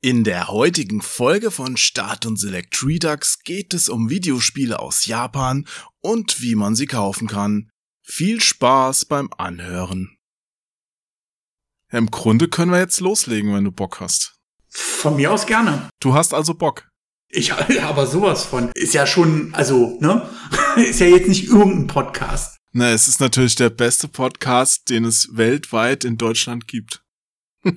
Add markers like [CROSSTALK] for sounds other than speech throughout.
In der heutigen Folge von Start und Select Redux geht es um Videospiele aus Japan und wie man sie kaufen kann. Viel Spaß beim Anhören. Im Grunde können wir jetzt loslegen, wenn du Bock hast. Von mir aus gerne. Du hast also Bock. Ich aber sowas von. Ist ja schon, also, ne? [LAUGHS] Ist ja jetzt nicht irgendein Podcast. Na, es ist natürlich der beste Podcast, den es weltweit in Deutschland gibt. [LAUGHS]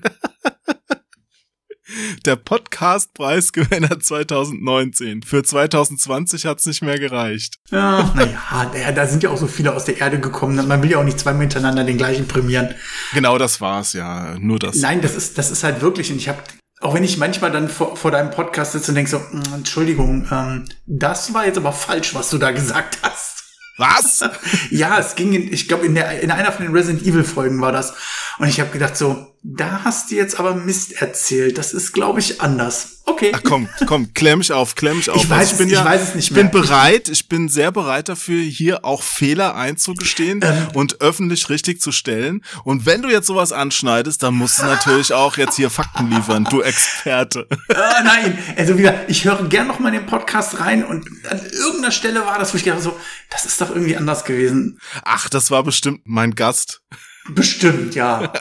der Podcast-Preisgewinner 2019. Für 2020 hat's nicht mehr gereicht. Ja, naja, da sind ja auch so viele aus der Erde gekommen. Man will ja auch nicht zweimal hintereinander den gleichen prämieren. Genau, das war's, ja. Nur das. Nein, das ist, das ist halt wirklich, und ich habe auch wenn ich manchmal dann vor, vor deinem Podcast sitze und denke so, mm, Entschuldigung, ähm, das war jetzt aber falsch, was du da gesagt hast. Was? [LAUGHS] ja, es ging in, ich glaube, in, der, in einer von den Resident Evil Folgen war das. Und ich habe gedacht so, da hast du jetzt aber Mist erzählt. Das ist, glaube ich, anders. Okay. Ach komm, komm, klemm mich auf, klemm mich auf. Ich weiß, also ich bin es, ja, ich weiß es nicht Ich bin mehr. bereit, ich bin sehr bereit dafür, hier auch Fehler einzugestehen Ähm. und öffentlich richtig zu stellen. Und wenn du jetzt sowas anschneidest, dann musst du natürlich auch jetzt hier Fakten liefern, du Experte. Ah, nein, also wieder, ich höre gern noch mal in den Podcast rein und an irgendeiner Stelle war das, wo ich gedacht so, das ist doch irgendwie anders gewesen. Ach, das war bestimmt mein Gast. Bestimmt, ja.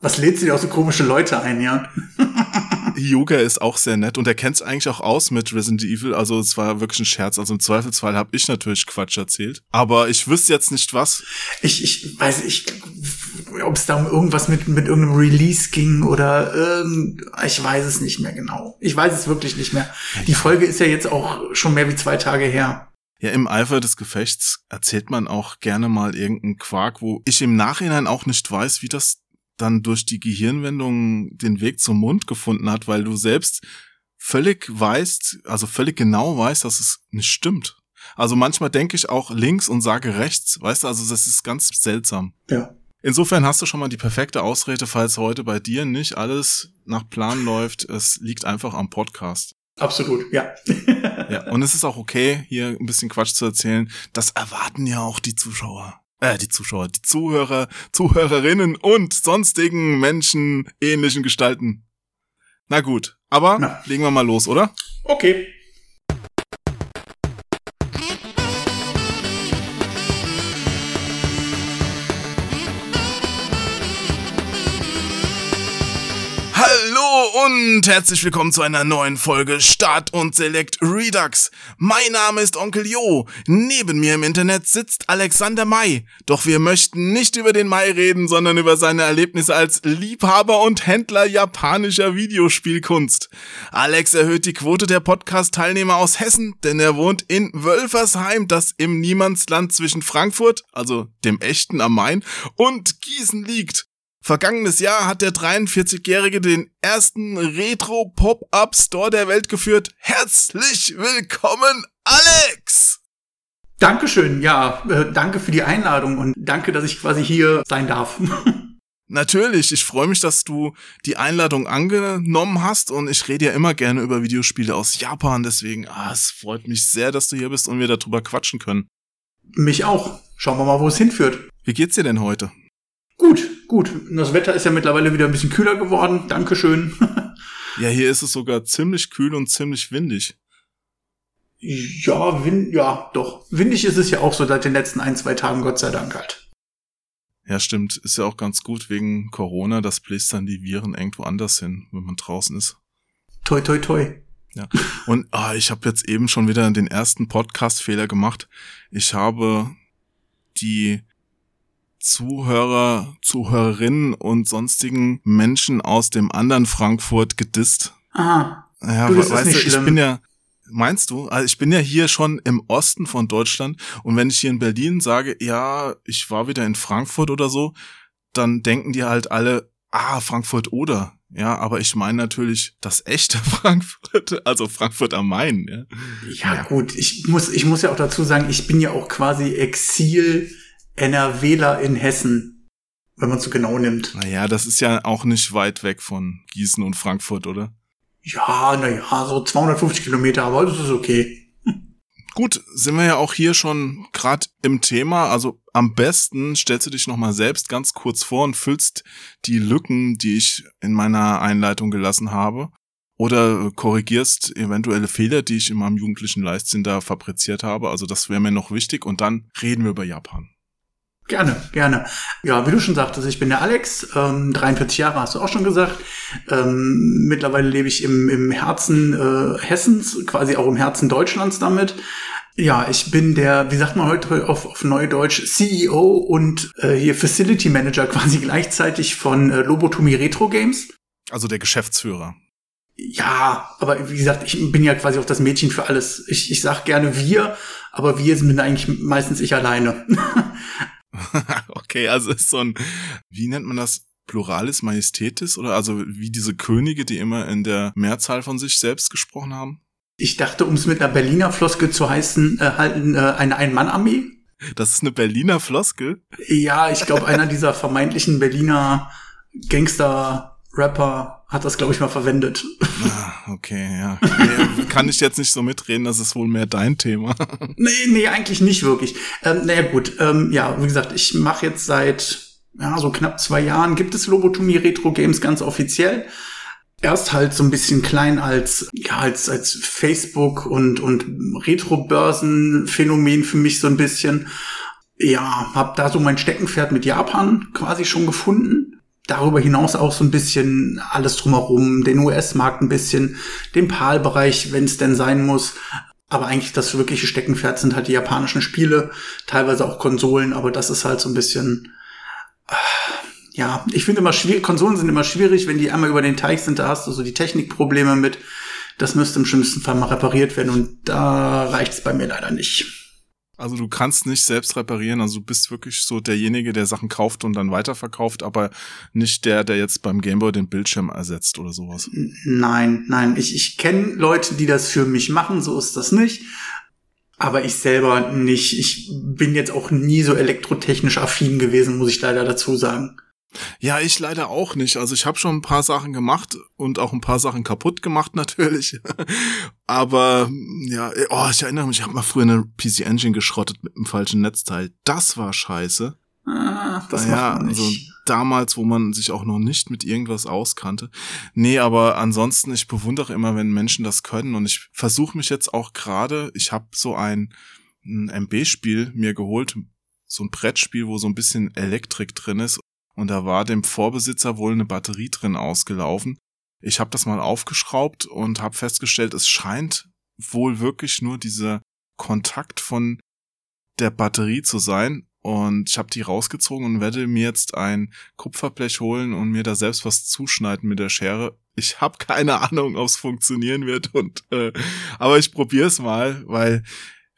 Was lädt sie dir auch so komische Leute ein, ja? [LAUGHS] Yoga ist auch sehr nett und er kennt es eigentlich auch aus mit Resident Evil. Also es war wirklich ein Scherz. Also im Zweifelsfall habe ich natürlich Quatsch erzählt. Aber ich wüsste jetzt nicht was. Ich, ich weiß, ich, ob es da um irgendwas mit, mit irgendeinem Release ging oder irgend, ich weiß es nicht mehr genau. Ich weiß es wirklich nicht mehr. Die Folge ist ja jetzt auch schon mehr wie zwei Tage her. Ja, im Eifer des Gefechts erzählt man auch gerne mal irgendeinen Quark, wo ich im Nachhinein auch nicht weiß, wie das dann durch die Gehirnwendung den Weg zum Mund gefunden hat, weil du selbst völlig weißt, also völlig genau weißt, dass es nicht stimmt. Also manchmal denke ich auch links und sage rechts, weißt du, also das ist ganz seltsam. Ja. Insofern hast du schon mal die perfekte Ausrede, falls heute bei dir nicht alles nach Plan läuft. Es liegt einfach am Podcast. Absolut, ja. [LAUGHS] Ja, und es ist auch okay, hier ein bisschen Quatsch zu erzählen. Das erwarten ja auch die Zuschauer. Äh, die Zuschauer, die Zuhörer, Zuhörerinnen und sonstigen Menschen ähnlichen Gestalten. Na gut, aber Na. legen wir mal los, oder? Okay. Und herzlich willkommen zu einer neuen Folge Start und Select Redux. Mein Name ist Onkel Jo. Neben mir im Internet sitzt Alexander May. Doch wir möchten nicht über den Mai reden, sondern über seine Erlebnisse als Liebhaber und Händler japanischer Videospielkunst. Alex erhöht die Quote der Podcast-Teilnehmer aus Hessen, denn er wohnt in Wölfersheim, das im Niemandsland zwischen Frankfurt, also dem echten am Main, und Gießen liegt. Vergangenes Jahr hat der 43-Jährige den ersten Retro-Pop-Up-Store der Welt geführt. Herzlich willkommen, Alex! Dankeschön, ja, äh, danke für die Einladung und danke, dass ich quasi hier sein darf. [LAUGHS] Natürlich, ich freue mich, dass du die Einladung angenommen hast und ich rede ja immer gerne über Videospiele aus Japan, deswegen, ah, es freut mich sehr, dass du hier bist und wir darüber quatschen können. Mich auch. Schauen wir mal, wo es hinführt. Wie geht's dir denn heute? Gut. Das Wetter ist ja mittlerweile wieder ein bisschen kühler geworden. Dankeschön. [LAUGHS] Ja, hier ist es sogar ziemlich kühl und ziemlich windig. ja, wind, ja, doch. Windig ist es ja auch so seit den letzten ein, zwei Tagen, Gott sei Dank halt. Ja, stimmt. Ist ja auch ganz gut wegen Corona, das bläst dann die Viren irgendwo anders hin, wenn man draußen ist. Toi, toi, toi. Ja. Und ah, ich habe jetzt eben schon wieder den ersten Podcast-Fehler gemacht. Ich habe die Zuhörer, Zuhörerinnen und sonstigen Menschen aus dem anderen Frankfurt gedisst. Aha. Ja, Du, weißt nicht du, ich bin ja, meinst du? Also ich bin ja hier schon im Osten von Deutschland und wenn ich hier in Berlin sage, ja, ich war wieder in Frankfurt oder so, dann denken die halt alle, ah, Frankfurt oder. Ja, aber ich meine natürlich das echte [LAUGHS] Frankfurt, also Frankfurt am Main, ja. Ja, Ja. gut. Ich muss, ich muss ja auch dazu sagen, ich bin ja auch quasi Exil NRWler in Hessen, wenn man es so genau nimmt. Naja, das ist ja auch nicht weit weg von Gießen und Frankfurt, oder? Ja, naja, so 250 Kilometer, aber das ist okay. [LAUGHS] Gut, sind wir ja auch hier schon gerade im Thema. Also am besten stellst du dich nochmal selbst ganz kurz vor und füllst die Lücken, die ich in meiner Einleitung gelassen habe. oder korrigierst eventuelle Fehler, die ich in meinem jugendlichen Leichtsinn da fabriziert habe. Also das wäre mir noch wichtig und dann reden wir über Japan. Gerne, gerne. Ja, wie du schon sagtest, ich bin der Alex, ähm, 43 Jahre hast du auch schon gesagt. Ähm, mittlerweile lebe ich im, im Herzen äh, Hessens, quasi auch im Herzen Deutschlands damit. Ja, ich bin der, wie sagt man heute auf, auf Neudeutsch, CEO und äh, hier Facility Manager [LAUGHS] quasi gleichzeitig von äh, Lobotomie Retro Games. Also der Geschäftsführer. Ja, aber wie gesagt, ich bin ja quasi auch das Mädchen für alles. Ich, ich sag gerne wir, aber wir sind eigentlich meistens ich alleine. [LAUGHS] [LAUGHS] okay, also ist so ein, wie nennt man das? Pluralis Majestätis oder also wie diese Könige, die immer in der Mehrzahl von sich selbst gesprochen haben? Ich dachte, um es mit einer Berliner Floskel zu heißen, äh, halten äh, eine Ein-Mann-Armee. Das ist eine Berliner Floskel? Ja, ich glaube, einer dieser vermeintlichen Berliner Gangster-Rapper hat das, glaube ich, mal verwendet. Ah, okay, ja. Nee, kann ich jetzt nicht so mitreden, das ist wohl mehr dein Thema. nee, nee, eigentlich nicht wirklich. Ähm, naja, gut, ähm, ja, wie gesagt, ich mache jetzt seit ja, so knapp zwei Jahren gibt es Lobotomie Retro Games ganz offiziell erst halt so ein bisschen klein als ja als als Facebook und und Retro-Börsen Phänomen für mich so ein bisschen. Ja, habe da so mein Steckenpferd mit Japan quasi schon gefunden. Darüber hinaus auch so ein bisschen alles drumherum, den US-Markt ein bisschen, den PAL-Bereich, wenn es denn sein muss. Aber eigentlich das wirkliche Steckenpferd sind halt die japanischen Spiele, teilweise auch Konsolen, aber das ist halt so ein bisschen ja, ich finde immer schwierig, Konsolen sind immer schwierig, wenn die einmal über den Teich sind, da hast du so die Technikprobleme mit. Das müsste im schlimmsten Fall mal repariert werden und da reicht es bei mir leider nicht. Also du kannst nicht selbst reparieren, also du bist wirklich so derjenige, der Sachen kauft und dann weiterverkauft, aber nicht der, der jetzt beim Gameboy den Bildschirm ersetzt oder sowas. Nein, nein, ich, ich kenne Leute, die das für mich machen, so ist das nicht. Aber ich selber nicht. Ich bin jetzt auch nie so elektrotechnisch affin gewesen, muss ich leider dazu sagen. Ja, ich leider auch nicht. Also ich habe schon ein paar Sachen gemacht und auch ein paar Sachen kaputt gemacht [LAUGHS] natürlich. Aber ja, oh, ich erinnere mich, ich habe mal früher eine PC Engine geschrottet mit einem falschen Netzteil. Das war scheiße. Ah, das naja, man nicht. also damals, wo man sich auch noch nicht mit irgendwas auskannte. Nee, aber ansonsten, ich bewundere immer, wenn Menschen das können und ich versuche mich jetzt auch gerade, ich habe so ein, ein MB-Spiel mir geholt, so ein Brettspiel, wo so ein bisschen Elektrik drin ist und da war dem Vorbesitzer wohl eine Batterie drin ausgelaufen. Ich habe das mal aufgeschraubt und habe festgestellt, es scheint wohl wirklich nur dieser Kontakt von der Batterie zu sein. Und ich habe die rausgezogen und werde mir jetzt ein Kupferblech holen und mir da selbst was zuschneiden mit der Schere. Ich habe keine [LAUGHS] Ahnung, ob es funktionieren wird. Und äh, aber ich probiere es mal, weil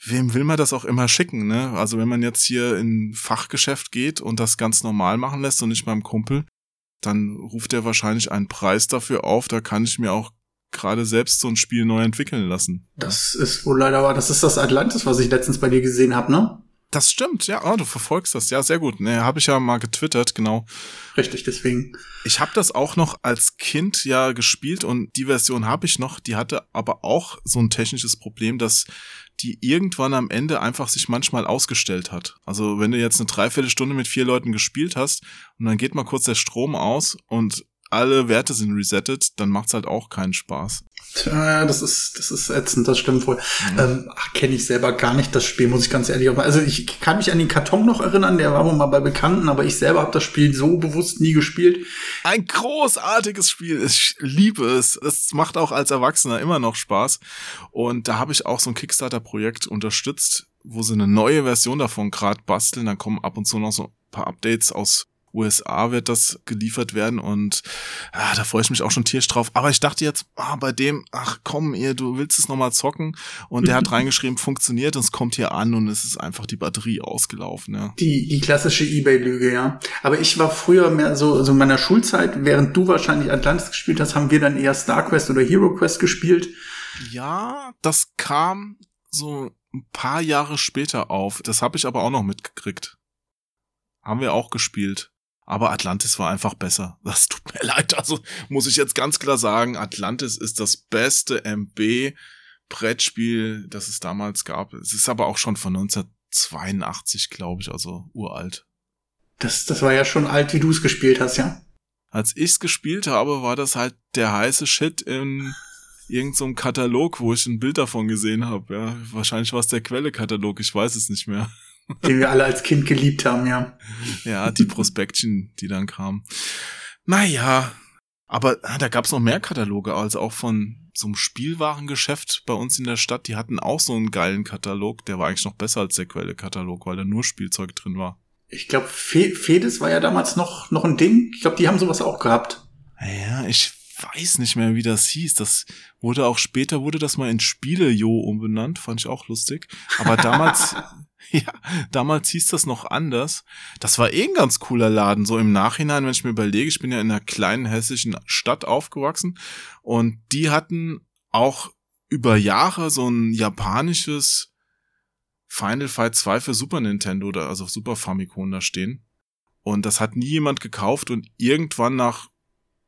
wem will man das auch immer schicken, ne? Also wenn man jetzt hier in Fachgeschäft geht und das ganz normal machen lässt und nicht beim Kumpel, dann ruft er wahrscheinlich einen Preis dafür auf, da kann ich mir auch gerade selbst so ein Spiel neu entwickeln lassen. Das ist wohl leider wahr. Das ist das Atlantis, was ich letztens bei dir gesehen habe, ne? Das stimmt, ja, oh, du verfolgst das. Ja, sehr gut. Ne, habe ich ja mal getwittert, genau. Richtig, deswegen. Ich habe das auch noch als Kind ja gespielt und die Version habe ich noch, die hatte aber auch so ein technisches Problem, dass die irgendwann am Ende einfach sich manchmal ausgestellt hat. Also wenn du jetzt eine Dreiviertelstunde mit vier Leuten gespielt hast und dann geht mal kurz der Strom aus und alle Werte sind resettet, dann macht's halt auch keinen Spaß. Tja, das ist, das ist ätzend, das stimmt wohl. Mhm. Ähm, Kenne ich selber gar nicht das Spiel, muss ich ganz ehrlich sagen. Also ich kann mich an den Karton noch erinnern, der war wohl mal bei Bekannten, aber ich selber habe das Spiel so bewusst nie gespielt. Ein großartiges Spiel, ich liebe es. Es macht auch als Erwachsener immer noch Spaß. Und da habe ich auch so ein Kickstarter-Projekt unterstützt, wo sie eine neue Version davon gerade basteln. Dann kommen ab und zu noch so ein paar Updates aus USA wird das geliefert werden und ah, da freue ich mich auch schon tierisch drauf. Aber ich dachte jetzt, ah, bei dem, ach komm, ihr, du willst es nochmal zocken und der hat reingeschrieben, funktioniert es kommt hier an und es ist einfach die Batterie ausgelaufen. Ja. Die, die klassische Ebay-Lüge, ja. Aber ich war früher mehr so, so in meiner Schulzeit, während du wahrscheinlich Atlantis gespielt hast, haben wir dann eher StarQuest oder HeroQuest gespielt. Ja, das kam so ein paar Jahre später auf. Das habe ich aber auch noch mitgekriegt. Haben wir auch gespielt. Aber Atlantis war einfach besser. [LAUGHS] Das tut mir leid. Also muss ich jetzt ganz klar sagen, Atlantis ist das beste MB Brettspiel, das es damals gab. Es ist aber auch schon von 1982, glaube ich, also uralt. Das, das war ja schon alt, wie du es gespielt hast, ja? Als ich's gespielt habe, war das halt der heiße Shit in irgendeinem so Katalog, wo ich ein Bild davon gesehen habe. Ja, wahrscheinlich war es der Quelle-Katalog, ich weiß es nicht mehr. [LAUGHS] Den wir alle als Kind geliebt haben, ja. Ja, die Prospektchen, die dann kamen. Naja, aber ah, da gab's noch mehr Kataloge, also auch von so einem Spielwarengeschäft bei uns in der Stadt. Die hatten auch so einen geilen Katalog, der war eigentlich noch besser als der Quelle-Katalog, weil da nur Spielzeug drin war. Ich glaube, Fe Fedes war ja damals noch, noch ein Ding. Ich glaube, die haben sowas auch gehabt. Ja, ich weiß nicht mehr, wie das hieß. Das wurde auch später, wurde das mal in Spiele-Jo umbenannt, fand ich auch lustig. Aber damals, [LAUGHS] [LAUGHS] ja, damals hieß das noch anders. Das war eh ein ganz cooler Laden. So im Nachhinein, wenn ich mir überlege, ich bin ja in einer kleinen hessischen Stadt aufgewachsen und die hatten auch über Jahre so ein japanisches Final Fight 2 für Super Nintendo, da, also Super Famicom da stehen. Und das hat nie jemand gekauft und irgendwann nach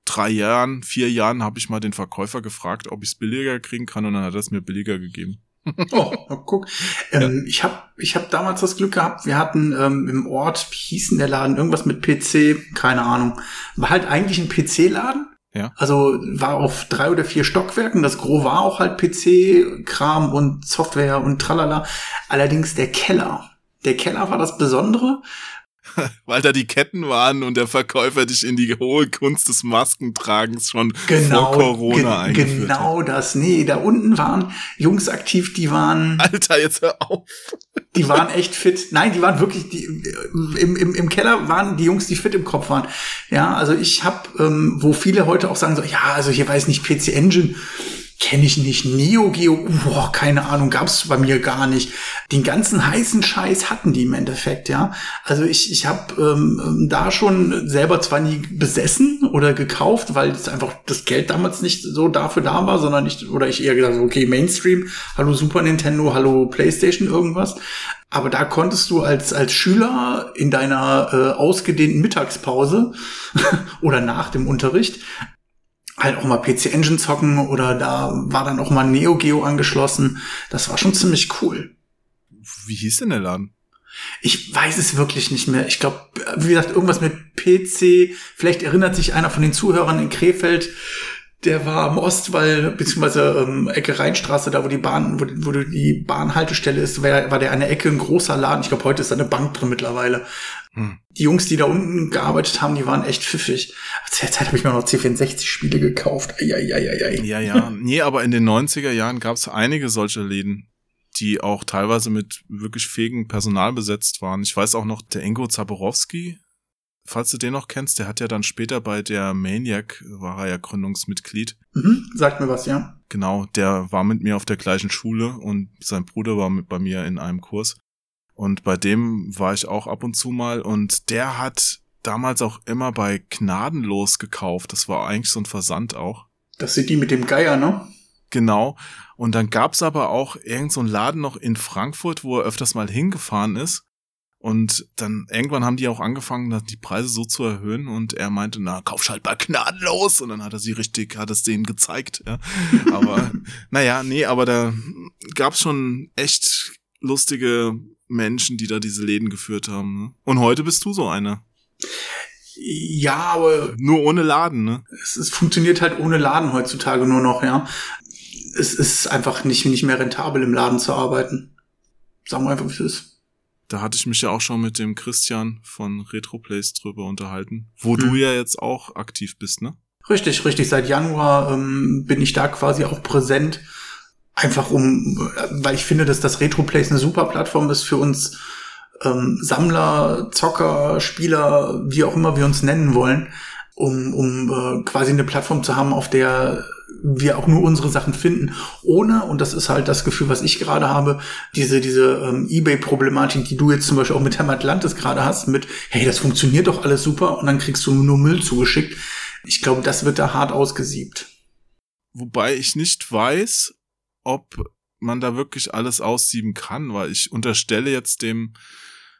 drei Jahren, vier Jahren habe ich mal den Verkäufer gefragt, ob ich es billiger kriegen kann und dann hat er es mir billiger gegeben. [LAUGHS] oh, guck. Ähm, ja. Ich habe ich hab damals das Glück gehabt, wir hatten ähm, im Ort, wie hieß denn der Laden, irgendwas mit PC, keine Ahnung. War halt eigentlich ein PC-Laden. Ja. Also war auf drei oder vier Stockwerken. Das Gros war auch halt PC-Kram und Software und tralala. Allerdings der Keller. Der Keller war das Besondere. [LAUGHS] weil da die Ketten waren und der Verkäufer dich in die hohe Kunst des Maskentragens schon genau, vor Corona ge eingeführt Genau hat. das. Nee, da unten waren Jungs aktiv, die waren. [LAUGHS] Alter, jetzt hör auf. Die waren echt fit. Nein, die waren wirklich, die, im, im, im Keller waren die Jungs, die fit im Kopf waren. Ja, also ich habe, ähm, wo viele heute auch sagen so, ja, also hier weiß nicht, PC Engine kenne ich nicht. Neo Geo, boah, keine Ahnung, gab's bei mir gar nicht. Den ganzen heißen Scheiß hatten die im Endeffekt, ja. Also ich, ich habe ähm, ähm, da schon selber zwar nie besessen oder gekauft, weil es einfach das Geld damals nicht so dafür da war, sondern nicht, oder ich eher gesagt, okay, Mainstream, hallo Super Nintendo, hallo PlayStation, irgendwas. Aber da konntest du als, als Schüler in deiner äh, ausgedehnten Mittagspause [LAUGHS] oder nach dem Unterricht halt auch mal PC Engine zocken oder da war dann auch mal Neo Geo angeschlossen. Das war schon ziemlich cool. Wie hieß denn der Laden? Ich weiß es wirklich nicht mehr. Ich glaube, wie gesagt, irgendwas mit PC. Vielleicht erinnert sich einer von den Zuhörern in Krefeld, der war am Ostwall, beziehungsweise ähm, Ecke Rheinstraße, da wo die Bahn, wo, wo die Bahnhaltestelle ist, war, war der eine Ecke ein großer Laden. Ich glaube, heute ist da eine Bank drin mittlerweile. Hm. Die Jungs, die da unten gearbeitet haben, die waren echt pfiffig. Zu der Zeit habe ich mir noch C64-Spiele gekauft. Eieieiei. Ja, ja. Nee, aber in den 90er Jahren gab es einige solche Läden, die auch teilweise mit wirklich fähigem Personal besetzt waren. Ich weiß auch noch, der Ingo Zaborowski, falls du den noch kennst, der hat ja dann später bei der Maniac, war er ja Gründungsmitglied. Mhm, sagt mir was, ja. Genau, der war mit mir auf der gleichen Schule und sein Bruder war mit bei mir in einem Kurs. Und bei dem war ich auch ab und zu mal und der hat damals auch immer bei Gnadenlos gekauft. Das war eigentlich so ein Versand auch. Das sind die mit dem Geier, ne? Genau. Und dann gab's aber auch irgend so einen Laden noch in Frankfurt, wo er öfters mal hingefahren ist. Und dann irgendwann haben die auch angefangen, die Preise so zu erhöhen und er meinte, na, kauf halt bei gnadenlos. Und dann hat er sie richtig, hat es denen gezeigt. Ja. [LAUGHS] Aber naja, nee, aber da gab's schon echt lustige Menschen, die da diese Läden geführt haben. Ne? Und heute bist du so einer. Ja, aber. Nur ohne Laden, ne? Es, es funktioniert halt ohne Laden heutzutage nur noch, ja. Es ist einfach nicht, nicht mehr rentabel, im Laden zu arbeiten. Sagen wir einfach, wie es ist. Da hatte ich mich ja auch schon mit dem Christian von Retroplays drüber unterhalten, wo hm. du ja jetzt auch aktiv bist, ne? Richtig, richtig. Seit Januar ähm, bin ich da quasi auch präsent. Einfach um, weil ich finde, dass das Retroplays eine super Plattform ist für uns ähm, Sammler, Zocker, Spieler, wie auch immer wir uns nennen wollen, um, um äh, quasi eine Plattform zu haben, auf der wir auch nur unsere Sachen finden, ohne, und das ist halt das Gefühl, was ich gerade habe, diese, diese ähm, Ebay-Problematik, die du jetzt zum Beispiel auch mit Herrn Atlantis gerade hast, mit, hey, das funktioniert doch alles super und dann kriegst du nur Müll zugeschickt. Ich glaube, das wird da hart ausgesiebt. Wobei ich nicht weiß, ob man da wirklich alles aussieben kann, weil ich unterstelle jetzt dem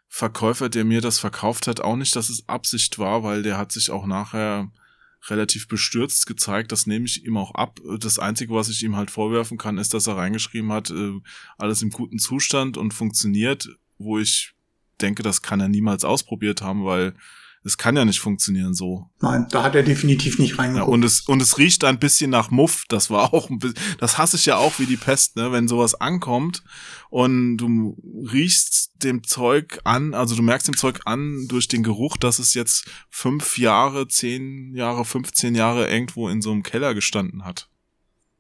Verkäufer, der mir das verkauft hat, auch nicht, dass es Absicht war, weil der hat sich auch nachher relativ bestürzt gezeigt. Das nehme ich ihm auch ab. Das Einzige, was ich ihm halt vorwerfen kann, ist, dass er reingeschrieben hat, äh, alles im guten Zustand und funktioniert, wo ich denke, das kann er niemals ausprobiert haben, weil Es kann ja nicht funktionieren so. Nein, da hat er definitiv nicht reingeguckt. Ja, und es und es riecht ein bisschen nach Muff. Das war [LAUGHS] auch ein bisschen, das hasse ich ja auch wie die Pest, ne? Wenn sowas ankommt und du riechst dem Zeug an, also du merkst dem Zeug an durch den Geruch, dass es jetzt fünf Jahre, zehn Jahre, 15 Jahre irgendwo in so einem Keller gestanden hat.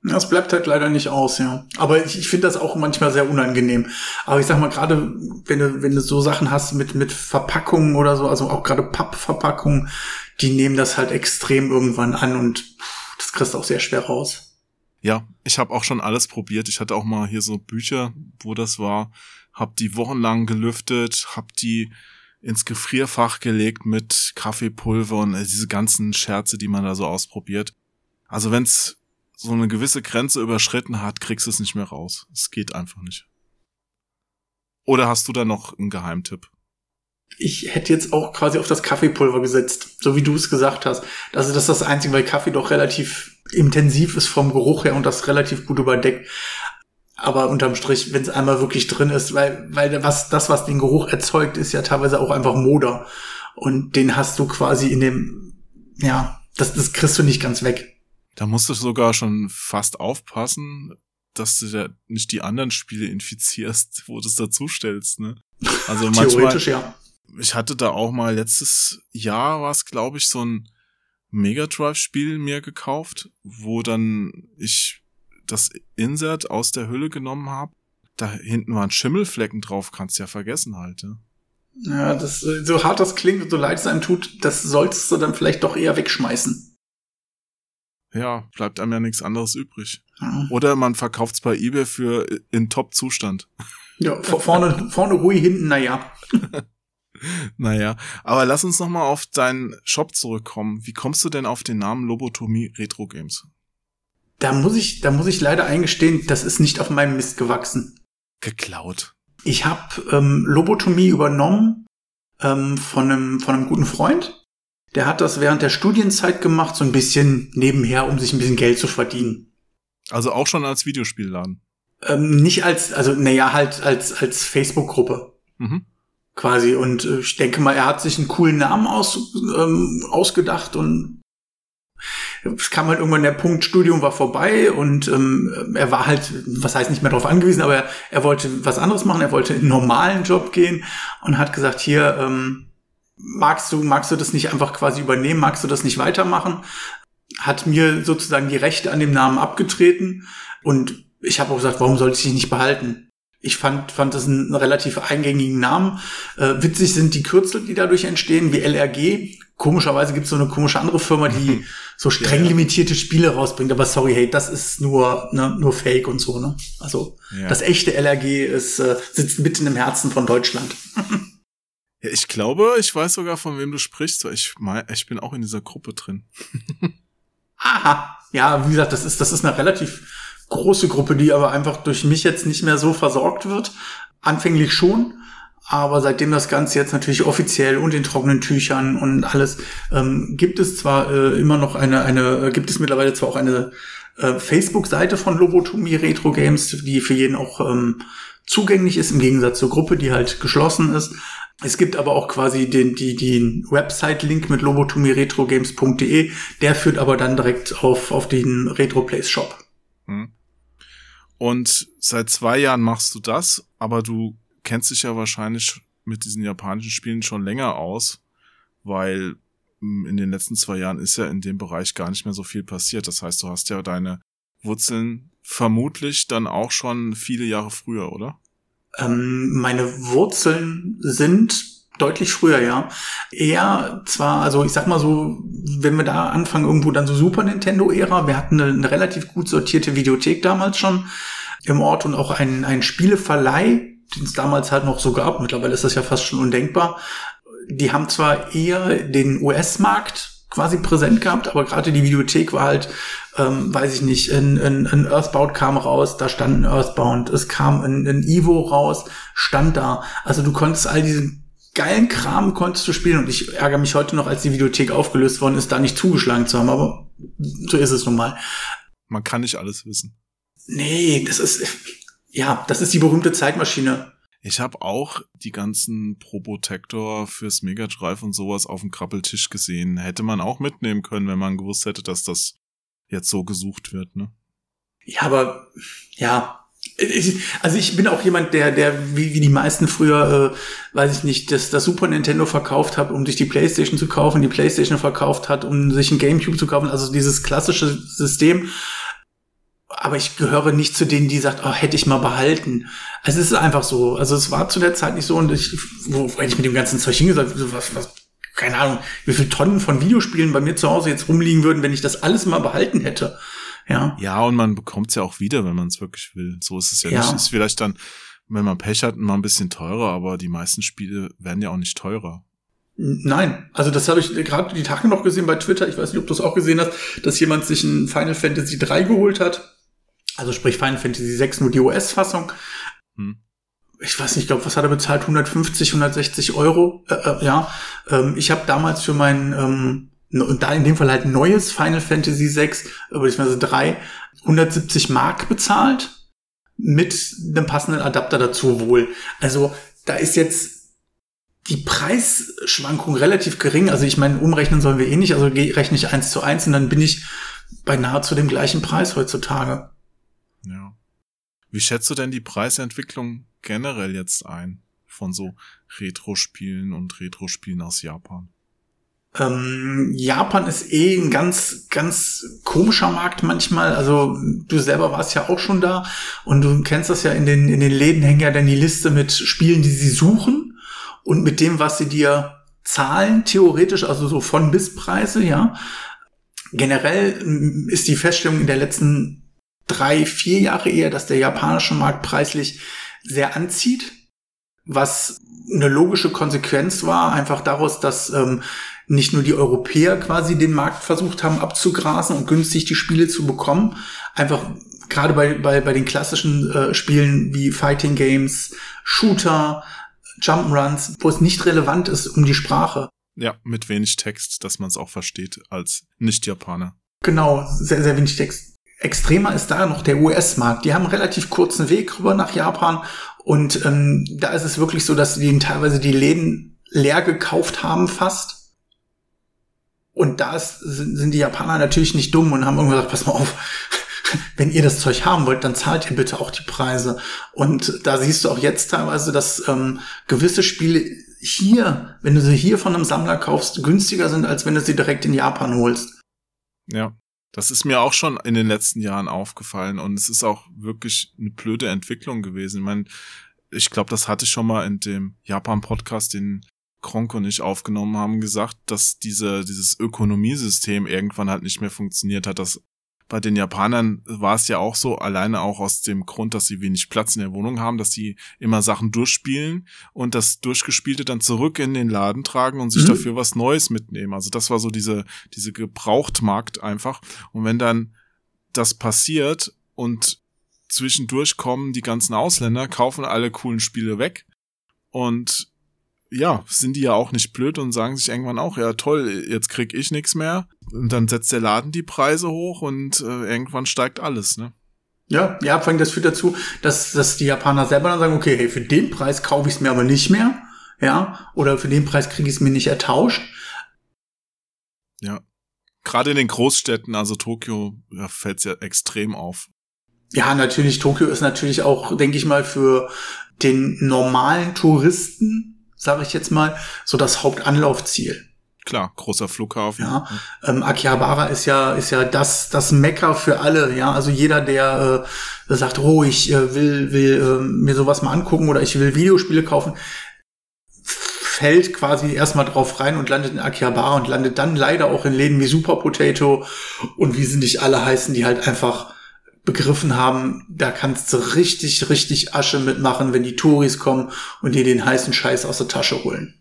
Das bleibt halt leider nicht aus, ja. Aber ich, ich finde das auch manchmal sehr unangenehm. Aber ich sag mal, gerade wenn du, wenn du so Sachen hast mit, mit Verpackungen oder so, also auch gerade Pappverpackungen, die nehmen das halt extrem irgendwann an und das kriegst du auch sehr schwer raus. Ja, ich habe auch schon alles probiert. Ich hatte auch mal hier so Bücher, wo das war, hab die wochenlang gelüftet, hab die ins Gefrierfach gelegt mit Kaffeepulver und diese ganzen Scherze, die man da so ausprobiert. Also wenn's so eine gewisse Grenze überschritten hat, kriegst du es nicht mehr raus. Es geht einfach nicht. Oder hast du da noch einen Geheimtipp? Ich hätte jetzt auch quasi auf das Kaffeepulver gesetzt, so wie du es gesagt hast. Also das ist das Einzige, weil Kaffee doch relativ intensiv ist vom Geruch her und das relativ gut überdeckt. Aber unterm Strich, wenn es einmal wirklich drin ist, weil, weil was, das, was den Geruch erzeugt, ist ja teilweise auch einfach Moder. Und den hast du quasi in dem, ja, das, das kriegst du nicht ganz weg. Da musst du sogar schon fast aufpassen, dass du da nicht die anderen Spiele infizierst, [LAUGHS] wo du es dazustellst, ne? Also [LAUGHS] manchmal, ja. Ich hatte da auch mal letztes Jahr was, glaube ich, so ein Mega Drive Spiel mir gekauft, wo dann ich das Insert aus der Hülle genommen habe. Da hinten waren Schimmelflecken drauf, kannst ja vergessen halt. Ja, ja das, so hart das klingt und so leid es einem tut, das solltest du dann vielleicht doch eher wegschmeißen ja, bleibt einem ja nichts anderes übrig. Ja. Oder man verkauft es bei eBay für in Top-Zustand. Ja, vorne, vorne ruhig, hinten, naja. [LAUGHS] naja, aber lass uns noch mal auf deinen Shop zurückkommen. Wie kommst du denn auf den Namen Lobotomie Retro Games? Da muss ich, da muss ich leider eingestehen, das ist nicht auf meinem Mist gewachsen. Geklaut. Ich habe ähm, Lobotomie übernommen ähm, von einem von einem guten Freund der hat das während der Studienzeit gemacht, so ein bisschen nebenher, um sich ein bisschen Geld zu verdienen. Also auch schon als Videospielladen? Ähm, nicht als, also naja, halt als, als Facebook-Gruppe. Mhm. Quasi. Und äh, ich denke mal, er hat sich einen coolen Namen aus, ähm, ausgedacht und es kam halt irgendwann der Punkt, Studium war vorbei und ähm, er war halt, was heißt nicht mehr darauf angewiesen, aber er, er wollte was anderes machen, er wollte in einen normalen Job gehen und hat gesagt, hier, ähm, magst du, magst du das nicht einfach quasi übernehmen, magst du das nicht weitermachen? Hat mir sozusagen die Rechte an dem Namen abgetreten und ich habe auch gesagt, warum sollte ich dich nicht behalten? Ich fand, fand das einen relativ eingängigen Namen. Äh, witzig sind die Kürzel, die dadurch entstehen, wie LRG. Komischerweise gibt es so eine komische andere Firma, die so streng ja. limitierte Spiele rausbringt. Aber sorry, hey, das ist nur, ne, nur Fake und so. Ne? Also ja. das echte LRG ist, äh, sitzt mitten im Herzen von Deutschland. [LAUGHS] Ja, ich glaube, ich weiß sogar, von wem du sprichst. Ich, ich bin auch in dieser Gruppe drin. Aha. Ja, wie gesagt, das ist, das ist eine relativ große Gruppe, die aber einfach durch mich jetzt nicht mehr so versorgt wird. Anfänglich schon. Aber seitdem das Ganze jetzt natürlich offiziell und in trockenen Tüchern und alles, ähm, gibt es zwar äh, immer noch eine, eine, äh, gibt es mittlerweile zwar auch eine äh, Facebook-Seite von Lobotomie Retro Games, die für jeden auch ähm, zugänglich ist, im Gegensatz zur Gruppe, die halt geschlossen ist. Es gibt aber auch quasi den, die, den Website-Link mit lobotomieretrogames.de. Der führt aber dann direkt auf, auf den Retroplays Shop. Hm. Und seit zwei Jahren machst du das, aber du kennst dich ja wahrscheinlich mit diesen japanischen Spielen schon länger aus, weil hm, in den letzten zwei Jahren ist ja in dem Bereich gar nicht mehr so viel passiert. Das heißt, du hast ja deine Wurzeln vermutlich dann auch schon viele Jahre früher, oder? Ähm, meine Wurzeln sind deutlich früher, ja. Eher zwar, also ich sag mal so, wenn wir da anfangen, irgendwo dann so Super Nintendo-Ära, wir hatten eine, eine, relativ gut sortierte Videothek damals schon im Ort und auch einen, einen Spieleverleih, den es damals halt noch so gab, mittlerweile ist das ja fast schon undenkbar. Die haben zwar eher den US-Markt quasi präsent gehabt, aber gerade die Videothek war halt, ähm, weiß ich nicht, ein, ein, ein Earthbound kam raus, da stand ein Earthbound, es kam ein, ein Evo raus, stand da. Also du konntest all diesen geilen Kram konntest du spielen und ich ärgere mich heute noch, als die Videothek aufgelöst worden ist, da nicht zugeschlagen zu haben, aber so ist es nun mal. Man kann nicht alles wissen. Nee, das ist, ja, das ist die berühmte Zeitmaschine. Ich habe auch die ganzen Probotector fürs Mega Drive und sowas auf dem Krabbeltisch gesehen. Hätte man auch mitnehmen können, wenn man gewusst hätte, dass das jetzt so gesucht wird, ne? Ja, aber ja, also ich bin auch jemand, der, der wie, wie die meisten früher, äh, weiß ich nicht, das, das Super Nintendo verkauft hat, um sich die PlayStation zu kaufen, die PlayStation verkauft hat, um sich ein GameCube zu kaufen. Also dieses klassische System. Aber ich gehöre nicht zu denen, die sagt, oh, hätte ich mal behalten. Also es ist einfach so. Also es war zu der Zeit nicht so und ich, wo, hätte ich mit dem ganzen Zeug hingesagt, was, was, keine Ahnung, wie viele Tonnen von Videospielen bei mir zu Hause jetzt rumliegen würden, wenn ich das alles mal behalten hätte. Ja. Ja, und man bekommt es ja auch wieder, wenn man es wirklich will. So ist es ja, ja. nicht. Ist vielleicht dann, wenn man Pech hat, mal ein bisschen teurer, aber die meisten Spiele werden ja auch nicht teurer. Nein, also das habe ich gerade die Tage noch gesehen bei Twitter. Ich weiß nicht, ob du es auch gesehen hast, dass jemand sich ein Final Fantasy 3 geholt hat. Also sprich Final Fantasy 6 nur die US-Fassung. Hm. Ich weiß nicht, ich glaube, was hat er bezahlt? 150, 160 Euro. Äh, äh, ja, ähm, ich habe damals für meinen ähm, und da in dem Fall halt neues Final Fantasy 6, beziehungsweise 3, 170 Mark bezahlt mit einem passenden Adapter dazu wohl. Also da ist jetzt die Preisschwankung relativ gering. Also ich meine, umrechnen sollen wir eh nicht, also rechne ich eins zu eins und dann bin ich bei nahezu dem gleichen Preis heutzutage. Wie schätzt du denn die Preisentwicklung generell jetzt ein von so Retro-Spielen und Retro-Spielen aus Japan? Ähm, Japan ist eh ein ganz, ganz komischer Markt manchmal. Also du selber warst ja auch schon da und du kennst das ja in den, in den Läden hängen ja dann die Liste mit Spielen, die sie suchen und mit dem, was sie dir zahlen, theoretisch, also so von bis Preise, ja. Generell mm, ist die Feststellung in der letzten drei, vier Jahre eher, dass der japanische Markt preislich sehr anzieht, was eine logische Konsequenz war, einfach daraus, dass ähm, nicht nur die Europäer quasi den Markt versucht haben abzugrasen und günstig die Spiele zu bekommen, einfach gerade bei, bei, bei den klassischen äh, Spielen wie Fighting Games, Shooter, Jump'n'Runs, wo es nicht relevant ist um die Sprache. Ja, mit wenig Text, dass man es auch versteht als Nicht-Japaner. Genau, sehr, sehr wenig Text. Extremer ist da noch der US-Markt. Die haben einen relativ kurzen Weg rüber nach Japan und ähm, da ist es wirklich so, dass die teilweise die Läden leer gekauft haben fast und da sind die Japaner natürlich nicht dumm und haben irgendwann gesagt, pass mal auf, [LAUGHS] wenn ihr das Zeug haben wollt, dann zahlt ihr bitte auch die Preise. Und da siehst du auch jetzt teilweise, dass ähm, gewisse Spiele hier, wenn du sie hier von einem Sammler kaufst, günstiger sind, als wenn du sie direkt in Japan holst. Ja, das ist mir auch schon in den letzten Jahren aufgefallen und es ist auch wirklich eine blöde Entwicklung gewesen. Ich meine, ich glaube, das hatte ich schon mal in dem Japan-Podcast, den Kronk und ich aufgenommen haben, gesagt, dass diese, dieses Ökonomiesystem irgendwann halt nicht mehr funktioniert hat. Das bei den Japanern war es ja auch so, alleine auch aus dem Grund, dass sie wenig Platz in der Wohnung haben, dass sie immer Sachen durchspielen und das Durchgespielte dann zurück in den Laden tragen und sich mhm. dafür was Neues mitnehmen. Also das war so diese, diese Gebrauchtmarkt einfach. Und wenn dann das passiert und zwischendurch kommen die ganzen Ausländer, kaufen alle coolen Spiele weg und ja, sind die ja auch nicht blöd und sagen sich irgendwann auch, ja toll, jetzt krieg ich nichts mehr. Und dann setzt der Laden die Preise hoch und äh, irgendwann steigt alles, ne? Ja, ja, vor allem das führt dazu, dass, dass die Japaner selber dann sagen, okay, hey, für den Preis kaufe ich es mir aber nicht mehr, ja, oder für den Preis kriege ich es mir nicht ertauscht. Ja. Gerade in den Großstädten, also Tokio, ja, fällt es ja extrem auf. Ja, natürlich, Tokio ist natürlich auch, denke ich mal, für den normalen Touristen sage ich jetzt mal, so das Hauptanlaufziel. Klar, großer Flughafen. Ja, ähm, Akihabara ist ja ist ja das das Mecker für alle. Ja, also jeder, der äh, sagt, oh, ich äh, will will äh, mir sowas mal angucken oder ich will Videospiele kaufen, fällt quasi erstmal drauf rein und landet in Akihabara und landet dann leider auch in Läden wie Super Potato und wie sie nicht alle heißen, die halt einfach begriffen haben, da kannst du richtig, richtig Asche mitmachen, wenn die Touris kommen und dir den heißen Scheiß aus der Tasche holen.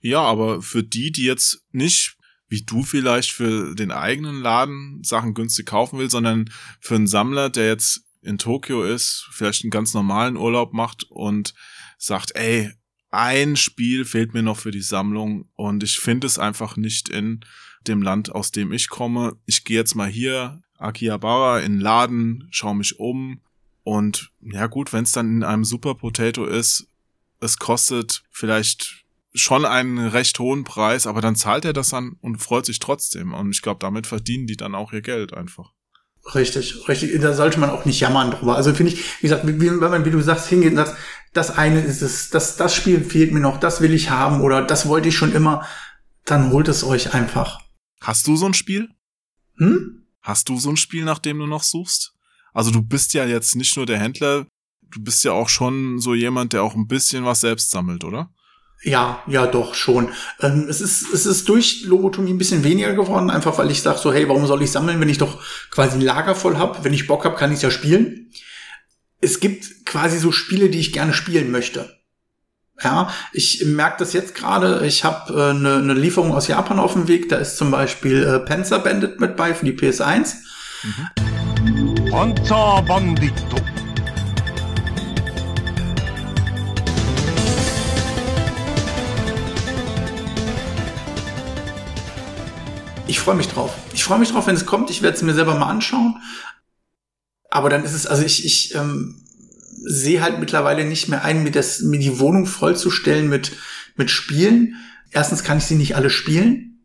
Ja, aber für die, die jetzt nicht wie du vielleicht für den eigenen Laden Sachen günstig kaufen will, sondern für einen Sammler, der jetzt in Tokio ist, vielleicht einen ganz normalen Urlaub macht und sagt, ey, ein Spiel fehlt mir noch für die Sammlung und ich finde es einfach nicht in dem Land, aus dem ich komme. Ich gehe jetzt mal hier Akihabara in Laden, schaue mich um und ja gut, wenn es dann in einem Super Potato ist, es kostet vielleicht schon einen recht hohen Preis, aber dann zahlt er das an und freut sich trotzdem. Und ich glaube, damit verdienen die dann auch ihr Geld einfach. Richtig, richtig. Da sollte man auch nicht jammern drüber. Also finde ich, wie gesagt, wenn man, wie du sagst, hingeht und sagst, das eine ist es, das, das Spiel fehlt mir noch, das will ich haben oder das wollte ich schon immer, dann holt es euch einfach. Hast du so ein Spiel? Hm? Hast du so ein Spiel, nach dem du noch suchst? Also du bist ja jetzt nicht nur der Händler, du bist ja auch schon so jemand, der auch ein bisschen was selbst sammelt, oder? Ja, ja, doch, schon. Ähm, es, ist, es ist durch Lobotomie ein bisschen weniger geworden, einfach weil ich sage so, hey, warum soll ich sammeln, wenn ich doch quasi ein Lager voll habe? Wenn ich Bock habe, kann ich ja spielen. Es gibt quasi so Spiele, die ich gerne spielen möchte. Ja, ich merke das jetzt gerade. Ich habe äh, eine ne Lieferung aus Japan auf dem Weg. Da ist zum Beispiel äh, Panzer Bandit mit bei für die PS1. Mhm. Panzer Bandit. Ich freue mich drauf. Ich freue mich drauf, wenn es kommt. Ich werde es mir selber mal anschauen. Aber dann ist es, also ich, ich ähm, sehe halt mittlerweile nicht mehr ein, mir, das, mir die Wohnung vollzustellen mit, mit Spielen. Erstens kann ich sie nicht alle spielen.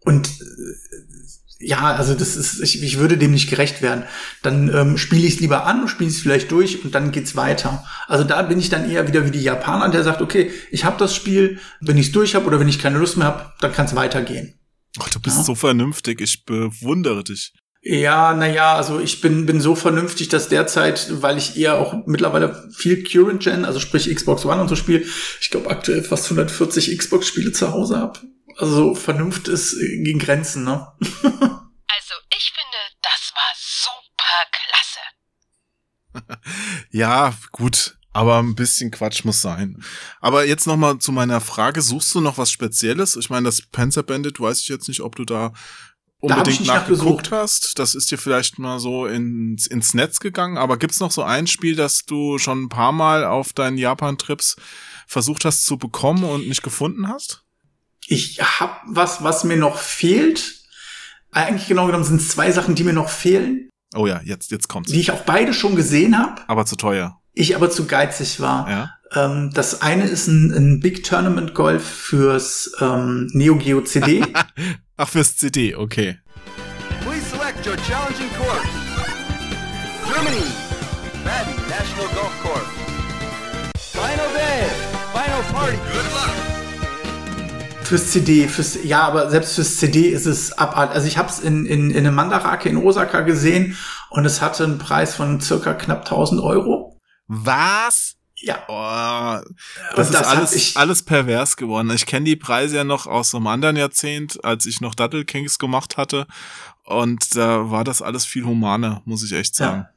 Und äh, ja, also das ist, ich, ich würde dem nicht gerecht werden. Dann ähm, spiele ich es lieber an, spiele es vielleicht durch und dann geht's weiter. Also da bin ich dann eher wieder wie die Japaner, der sagt, okay, ich habe das Spiel, wenn ich es durch habe oder wenn ich keine Lust mehr habe, dann kann es weitergehen. Ach, du bist ja. so vernünftig, ich bewundere dich. Ja, naja, also ich bin, bin so vernünftig, dass derzeit, weil ich eher auch mittlerweile viel Current Gen, also sprich Xbox One und so spiele, ich glaube aktuell fast 140 Xbox-Spiele zu Hause habe. Also Vernunft ist gegen Grenzen, ne? [LAUGHS] also ich finde, das war super klasse. ja, gut. Aber ein bisschen Quatsch muss sein. Aber jetzt noch mal zu meiner Frage. Suchst du noch was Spezielles? Ich meine, das Panzer Bandit weiß ich jetzt nicht, ob du da unbedingt da nachgeguckt hast. Das ist dir vielleicht mal so ins, ins Netz gegangen. Aber gibt's noch so ein Spiel, das du schon ein paar Mal auf deinen Japan-Trips versucht hast zu bekommen und nicht gefunden hast? Ich hab was, was mir noch fehlt. Eigentlich genau genommen sind es zwei Sachen, die mir noch fehlen. Oh ja, jetzt, jetzt kommt's. Die ich auch beide schon gesehen habe. Aber zu teuer ich aber zu geizig war. Ja. Ähm, das eine ist ein, ein Big Tournament Golf fürs ähm, Neo Geo CD. [LAUGHS] Ach, fürs CD, okay. Please select your challenging course. Germany, Madden National Golf Course. Final day, final party. Good luck. Fürs CD, fürs ja, aber selbst fürs CD ist es abartig. Also ich habe es in, in, in einem Mandarake in Osaka gesehen und es hatte einen Preis von circa knapp 1000 Euro. Was? Ja. Oh, das, das ist alles, alles pervers geworden. Ich kenne die Preise ja noch aus einem anderen Jahrzehnt, als ich noch Dattel Kings gemacht hatte. Und da war das alles viel humaner, muss ich echt sagen. Ja.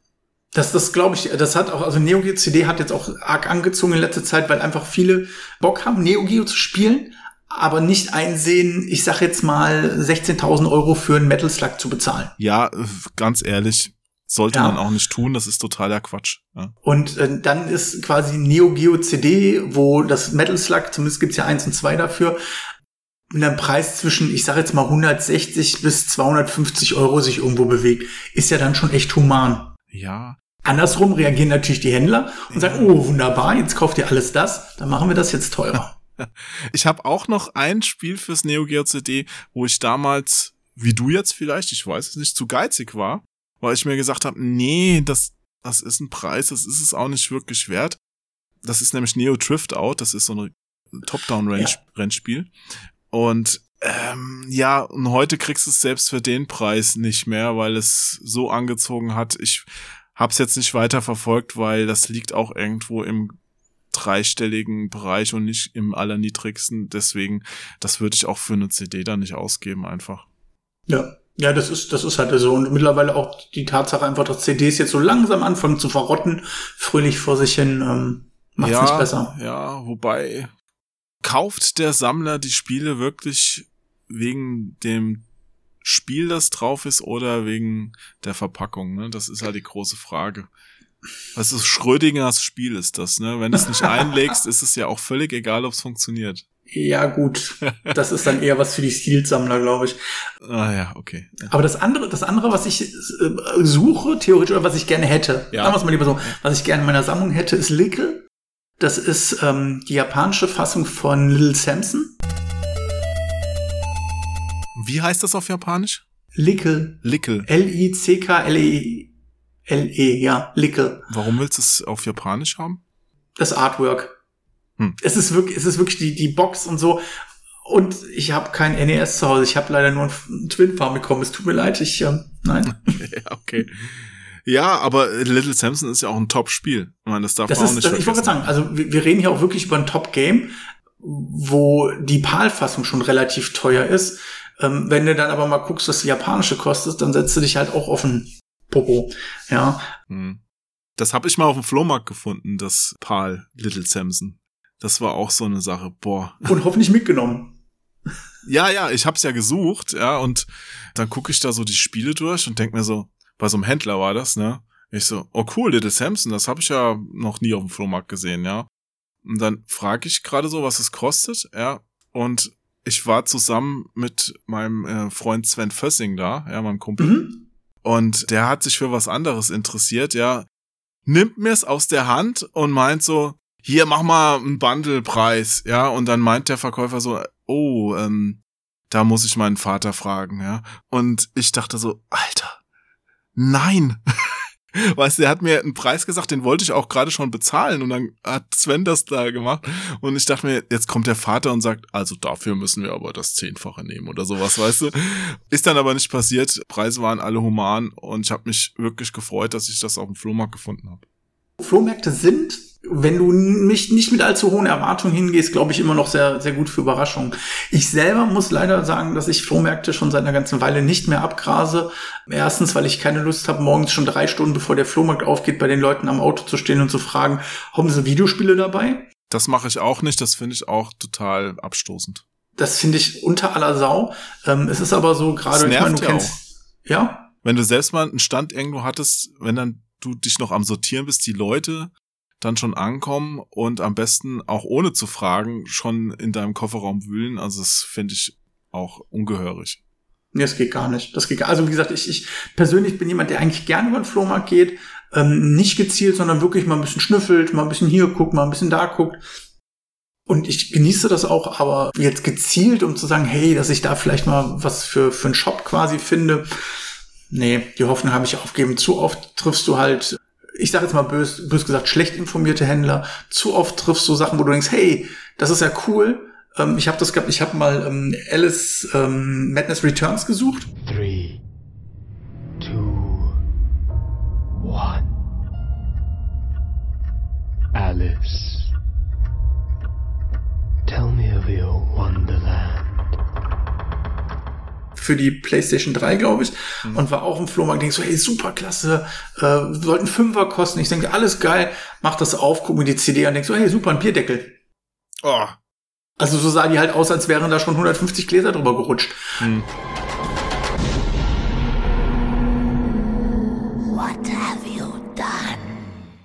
Das, das glaube ich, das hat auch, also Neo Geo CD hat jetzt auch arg angezogen in letzter Zeit, weil einfach viele Bock haben, Neo Geo zu spielen, aber nicht einsehen, ich sag jetzt mal 16.000 Euro für einen Metal Slug zu bezahlen. Ja, ganz ehrlich, sollte ja. man auch nicht tun, das ist totaler Quatsch. Ja. Und äh, dann ist quasi Neo Geo CD, wo das Metal Slug, zumindest gibt's ja eins und zwei dafür, mit einem Preis zwischen, ich sage jetzt mal 160 bis 250 Euro sich irgendwo bewegt, ist ja dann schon echt human. Ja. Andersrum reagieren natürlich die Händler und ja. sagen, oh wunderbar, jetzt kauft ihr alles das, dann machen wir das jetzt teurer. [LAUGHS] Ich habe auch noch ein Spiel fürs Neo Geo CD, wo ich damals, wie du jetzt vielleicht, ich weiß es nicht, zu geizig war weil ich mir gesagt habe, nee, das, das ist ein Preis, das ist es auch nicht wirklich wert. Das ist nämlich Neo Drift Out, das ist so ein Top-Down-Rennspiel. Ja. Und ähm, ja, und heute kriegst du es selbst für den Preis nicht mehr, weil es so angezogen hat. Ich hab's jetzt nicht weiter verfolgt, weil das liegt auch irgendwo im dreistelligen Bereich und nicht im allerniedrigsten. Deswegen, das würde ich auch für eine CD dann nicht ausgeben einfach. Ja, ja, das ist, das ist halt so. Und mittlerweile auch die Tatsache einfach, dass CDs jetzt so langsam anfangen zu verrotten, fröhlich vor sich hin, ähm, macht's ja, nicht besser. Ja, wobei, kauft der Sammler die Spiele wirklich wegen dem Spiel, das drauf ist, oder wegen der Verpackung, ne? Das ist halt die große Frage. Was ist Schrödingers Spiel ist das, ne? Wenn du es nicht [LAUGHS] einlegst, ist es ja auch völlig egal, ob es funktioniert. Ja, gut. Das ist dann eher was für die Stilsammler, glaube ich. Ah ja, okay. Aber das andere, das andere, was ich äh, suche, theoretisch, oder was ich gerne hätte, ja. sagen wir mal lieber so, was ich gerne in meiner Sammlung hätte, ist Lickel. Das ist ähm, die japanische Fassung von Little Samson. Wie heißt das auf Japanisch? Lickel. Lickel. L-I-C-K-L-E. L-E, ja, Lickel. Warum willst du es auf Japanisch haben? Das Artwork. Hm. Es ist wirklich, es ist wirklich die, die Box und so. Und ich habe kein NES zu Hause. Ich habe leider nur einen Twin bekommen. Es tut mir leid. Ich, äh, nein. [LAUGHS] ja, okay. Ja, aber Little Samson ist ja auch ein Top-Spiel. Ich meine, das darf Das man auch ist, nicht das, ich wollte sagen, also wir, wir reden hier auch wirklich über ein Top-Game, wo die PAL-Fassung schon relativ teuer ist. Ähm, wenn du dann aber mal guckst, was die japanische kostet, dann setzt du dich halt auch auf den Popo. Ja, Hm. Das habe ich mal auf dem Flohmarkt gefunden, das PAL Little Samson. Das war auch so eine Sache. Boah. und hoffentlich mitgenommen. Ja, ja, ich hab's ja gesucht, ja, und dann gucke ich da so die Spiele durch und denk mir so, bei so einem Händler war das, ne? Ich so, oh cool, Little Samson, das habe ich ja noch nie auf dem Flohmarkt gesehen, ja. Und dann frage ich gerade so, was es kostet, ja. Und ich war zusammen mit meinem äh, Freund Sven Fössing da, ja, meinem Kumpel. Mhm. Und der hat sich für was anderes interessiert, ja. Nimmt mir's aus der Hand und meint so, hier, mach mal einen Bundlepreis, ja. Und dann meint der Verkäufer so, oh, ähm, da muss ich meinen Vater fragen, ja. Und ich dachte so, Alter, nein. [LAUGHS] Weißt du, der hat mir einen Preis gesagt, den wollte ich auch gerade schon bezahlen und dann hat Sven das da gemacht und ich dachte mir, jetzt kommt der Vater und sagt, also dafür müssen wir aber das Zehnfache nehmen oder sowas, weißt du. Ist dann aber nicht passiert, Preise waren alle human und ich habe mich wirklich gefreut, dass ich das auf dem Flohmarkt gefunden habe. Flohmärkte sind, wenn du nicht, nicht mit allzu hohen Erwartungen hingehst, glaube ich, immer noch sehr, sehr gut für Überraschungen. Ich selber muss leider sagen, dass ich Flohmärkte schon seit einer ganzen Weile nicht mehr abgrase. Erstens, weil ich keine Lust habe, morgens schon drei Stunden bevor der Flohmarkt aufgeht, bei den Leuten am Auto zu stehen und zu fragen, haben sie Videospiele dabei? Das mache ich auch nicht, das finde ich auch total abstoßend. Das finde ich unter aller Sau. Ähm, es ist aber so gerade, ich meine, nervt du ja kennst, ja, Wenn du selbst mal einen Stand irgendwo hattest, wenn dann du dich noch am Sortieren bist, die Leute dann schon ankommen und am besten auch ohne zu fragen schon in deinem Kofferraum wühlen, also das finde ich auch ungehörig. Nee, das geht gar nicht. Das geht gar, also wie gesagt, ich, ich persönlich bin jemand, der eigentlich gerne über den Flohmarkt geht. Ähm, nicht gezielt, sondern wirklich mal ein bisschen schnüffelt, mal ein bisschen hier guckt, mal ein bisschen da guckt. Und ich genieße das auch, aber jetzt gezielt, um zu sagen, hey, dass ich da vielleicht mal was für, für einen Shop quasi finde. Nee, die Hoffnung habe ich aufgegeben. Zu oft triffst du halt, ich sage jetzt mal bös, bös gesagt, schlecht informierte Händler. Zu oft triffst du Sachen, wo du denkst, hey, das ist ja cool. Ähm, ich habe das gehabt, ich habe mal ähm, Alice ähm, Madness Returns gesucht. Three, two, one. Alice, tell me of your wonderland. Für die PlayStation 3, glaube ich, und war auch im Flohmarkt. Denkst so, hey, super klasse, äh, sollten Fünfer kosten. Ich denke, alles geil, mach das auf, guck mir die CD an, denk so, hey, super, ein Bierdeckel. Oh, Also so sah die halt aus, als wären da schon 150 Gläser drüber gerutscht. hm. What have you done?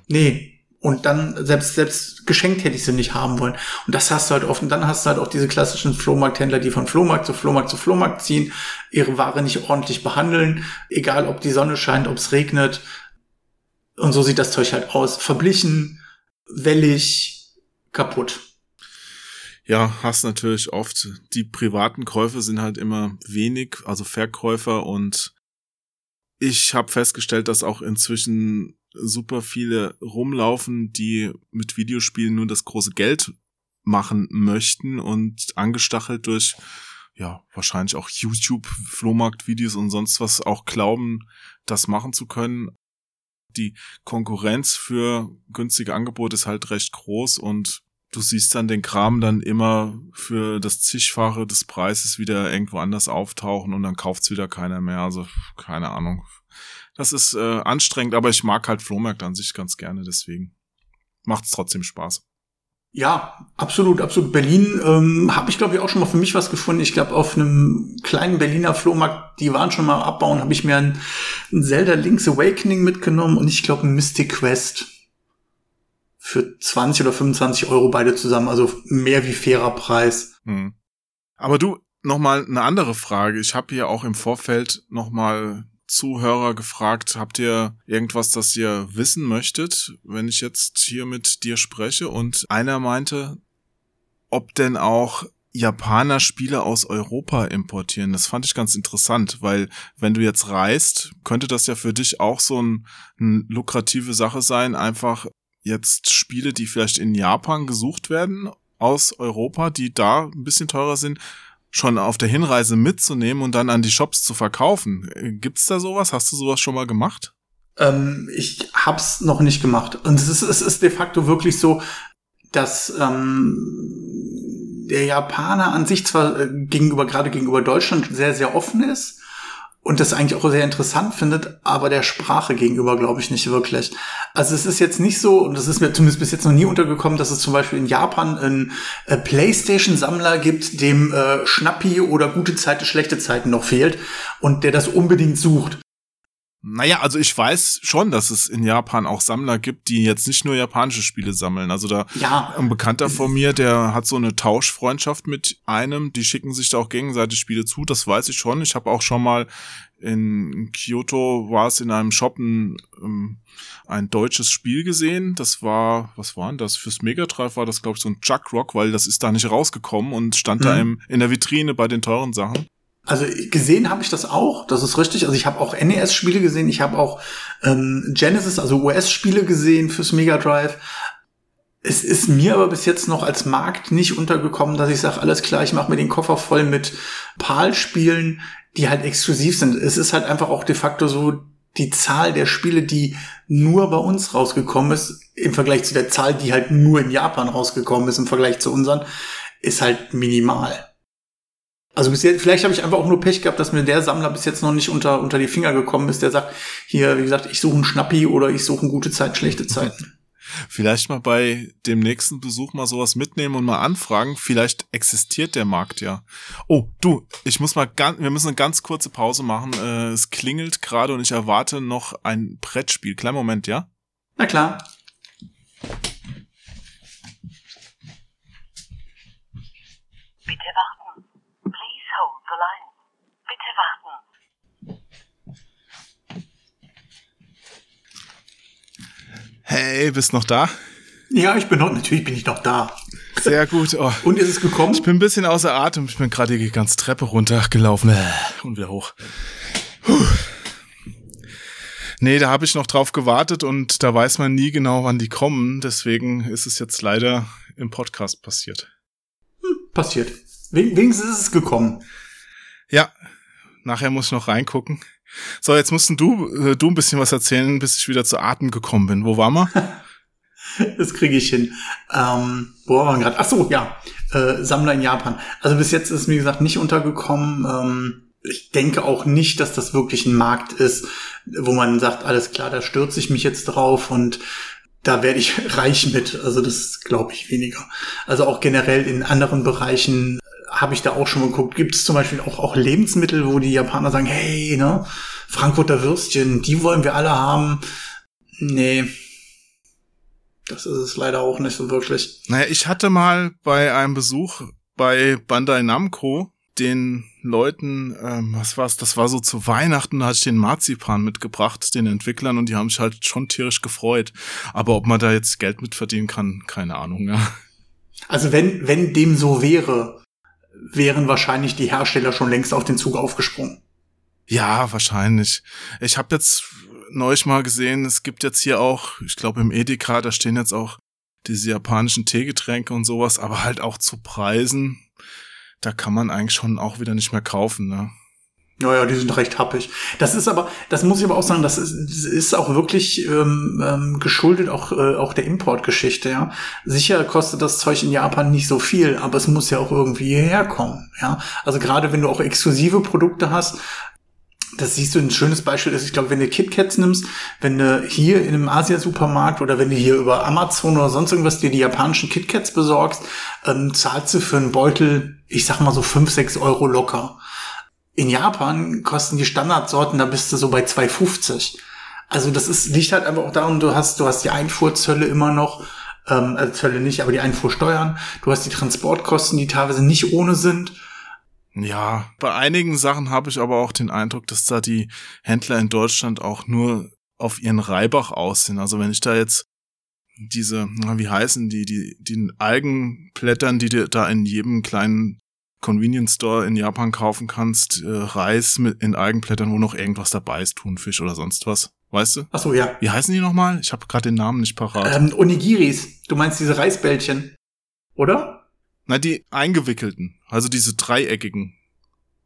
Nee. Und dann, selbst, selbst geschenkt hätte ich sie nicht haben wollen. Und das hast du halt oft. Und dann hast du halt auch diese klassischen Flohmarkthändler, die von Flohmarkt zu Flohmarkt zu Flohmarkt ziehen, ihre Ware nicht ordentlich behandeln, egal ob die Sonne scheint, ob es regnet. Und so sieht das Zeug halt aus. Verblichen, wellig, kaputt. Ja, hast natürlich oft. Die privaten Käufe sind halt immer wenig, also Verkäufer und ich habe festgestellt, dass auch inzwischen super viele rumlaufen, die mit Videospielen nur das große Geld machen möchten und angestachelt durch ja, wahrscheinlich auch YouTube, Flohmarkt-Videos und sonst was auch glauben, das machen zu können. Die Konkurrenz für günstige Angebote ist halt recht groß und du siehst dann den Kram dann immer für das zigfache des Preises wieder irgendwo anders auftauchen und dann kauft's wieder keiner mehr. Also keine Ahnung. Das ist äh, anstrengend, aber ich mag halt Flohmärkte an sich ganz gerne, deswegen macht's trotzdem Spaß. Ja, absolut, absolut. Berlin ähm, habe ich, glaube ich, auch schon mal für mich was gefunden. Ich glaube, auf einem kleinen Berliner Flohmarkt, die waren schon mal abbauen, habe ich mir ein, ein Zelda Link's Awakening mitgenommen und ich glaube ein Mystic Quest für 20 oder 25 Euro beide zusammen. Also mehr wie fairer Preis. Hm. Aber du, noch mal eine andere Frage. Ich habe hier auch im Vorfeld noch mal Zuhörer gefragt, habt ihr irgendwas, das ihr wissen möchtet, wenn ich jetzt hier mit dir spreche? Und einer meinte, ob denn auch Japaner Spiele aus Europa importieren. Das fand ich ganz interessant, weil wenn du jetzt reist, könnte das ja für dich auch so ein, lukrative Sache sein, einfach jetzt Spiele, die vielleicht in Japan gesucht werden, aus Europa, die da ein bisschen teurer sind, schon auf der Hinreise mitzunehmen und dann an die Shops zu verkaufen. Gibt's da sowas? Hast du sowas schon mal gemacht? Ähm, ich hab's noch nicht gemacht. Und es ist, es ist de facto wirklich so, dass ähm, der Japaner an sich zwar äh, gegenüber, gerade gegenüber Deutschland sehr, sehr offen ist, und das eigentlich auch sehr interessant findet, aber der Sprache gegenüber glaube ich nicht wirklich. Also es ist jetzt nicht so, und das ist mir zumindest bis jetzt noch nie untergekommen, dass es zum Beispiel in Japan einen äh, PlayStation-Sammler gibt, dem äh, Schnappi oder gute Zeiten, schlechte Zeiten noch fehlt und der das unbedingt sucht. Naja, also ich weiß schon, dass es in Japan auch Sammler gibt, die jetzt nicht nur japanische Spiele sammeln. Also da ja. ein Bekannter von mir, der hat so eine Tauschfreundschaft mit einem, die schicken sich da auch gegenseitig Spiele zu, das weiß ich schon. Ich habe auch schon mal in Kyoto war es in einem Shop ein, ähm, ein deutsches Spiel gesehen. Das war, was war denn das? Fürs Mega Drive war das, glaube ich, so ein Chuck Rock, weil das ist da nicht rausgekommen und stand mhm. da im, in der Vitrine bei den teuren Sachen. Also gesehen habe ich das auch, das ist richtig. Also ich habe auch NES-Spiele gesehen, ich habe auch ähm, Genesis, also US-Spiele gesehen fürs Mega Drive. Es ist mir aber bis jetzt noch als Markt nicht untergekommen, dass ich sage, alles klar, ich mache mir den Koffer voll mit PAL-Spielen, die halt exklusiv sind. Es ist halt einfach auch de facto so, die Zahl der Spiele, die nur bei uns rausgekommen ist, im Vergleich zu der Zahl, die halt nur in Japan rausgekommen ist, im Vergleich zu unseren, ist halt minimal. Also bis jetzt, vielleicht habe ich einfach auch nur Pech gehabt, dass mir der Sammler bis jetzt noch nicht unter, unter die Finger gekommen ist, der sagt, hier, wie gesagt, ich suche einen Schnappi oder ich suche eine gute Zeit, schlechte Zeiten. [LAUGHS] Vielleicht mal bei dem nächsten Besuch mal sowas mitnehmen und mal anfragen. Vielleicht existiert der Markt ja. Oh, du, ich muss mal ganz, wir müssen eine ganz kurze Pause machen. Äh, es klingelt gerade und ich erwarte noch ein Brettspiel. Kleinen Moment, ja? Na klar. Bitte warten. hold the line. Bitte warten. Hey, bist noch da? Ja, ich bin noch, natürlich bin ich noch da. Sehr gut. Oh. Und ist es gekommen? Ich bin ein bisschen außer Atem. Ich bin gerade die ganze Treppe runtergelaufen und wieder hoch. Puh. Nee, da habe ich noch drauf gewartet und da weiß man nie genau, wann die kommen. Deswegen ist es jetzt leider im Podcast passiert. Hm, passiert. Wenigstens ist es gekommen. Ja, nachher muss ich noch reingucken. So, jetzt musst du, äh, du ein bisschen was erzählen, bis ich wieder zu Atem gekommen bin. Wo waren wir? [LAUGHS] das kriege ich hin. Ähm, wo waren wir gerade? Ach so, ja. Äh, Sammler in Japan. Also bis jetzt ist mir gesagt nicht untergekommen. Ähm, ich denke auch nicht, dass das wirklich ein Markt ist, wo man sagt, alles klar, da stürze ich mich jetzt drauf und da werde ich [LAUGHS] reich mit. Also das glaube ich weniger. Also auch generell in anderen Bereichen habe ich da auch schon mal geguckt. Gibt es zum Beispiel auch, auch Lebensmittel, wo die Japaner sagen, hey, ne, Frankfurter Würstchen, die wollen wir alle haben. Nee. Das ist es leider auch nicht so wirklich. Naja, ich hatte mal bei einem Besuch bei Bandai Namco den Leuten, ähm, was war's, das war so zu Weihnachten, da hatte ich den Marzipan mitgebracht, den Entwicklern, und die haben sich halt schon tierisch gefreut. Aber ob man da jetzt Geld mit verdienen kann, keine Ahnung, ja. Also wenn, wenn dem so wäre, wären wahrscheinlich die Hersteller schon längst auf den Zug aufgesprungen. Ja, wahrscheinlich. Ich habe jetzt neulich mal gesehen, es gibt jetzt hier auch, ich glaube im Edeka, da stehen jetzt auch diese japanischen Teegetränke und sowas, aber halt auch zu Preisen, da kann man eigentlich schon auch wieder nicht mehr kaufen, ne? Naja, die sind recht happig. Das ist aber, das muss ich aber auch sagen, das ist, ist auch wirklich ähm, ähm, geschuldet auch, äh, auch der Importgeschichte, ja. Sicher kostet das Zeug in Japan nicht so viel, aber es muss ja auch irgendwie hierher kommen, ja. Also gerade wenn du auch exklusive Produkte hast, das siehst du, ein schönes Beispiel ist, ich glaube, wenn du KitKats nimmst, wenn du hier in einem Asia-Supermarkt oder wenn du hier über Amazon oder sonst irgendwas dir die japanischen KitKats besorgst, ähm, zahlst du für einen Beutel, ich sag mal so fünf sechs Euro locker. In Japan kosten die Standardsorten, da bist du so bei 2,50. Also das ist, liegt halt einfach auch daran, du hast, du hast die Einfuhrzölle immer noch, ähm, also Zölle nicht, aber die Einfuhrsteuern, du hast die Transportkosten, die teilweise nicht ohne sind. Ja, bei einigen Sachen habe ich aber auch den Eindruck, dass da die Händler in Deutschland auch nur auf ihren Reibach aus sind. Also wenn ich da jetzt diese, wie heißen die, die, die Algenblättern, die da in jedem kleinen Convenience Store in Japan kaufen kannst, äh, Reis mit in Algenblättern, wo noch irgendwas dabei ist, Thunfisch oder sonst was. Weißt du? Ach so, ja. Wie heißen die nochmal? Ich habe gerade den Namen nicht parat. Ähm, Onigiris. Du meinst diese Reisbällchen, oder? Na, die eingewickelten, also diese dreieckigen.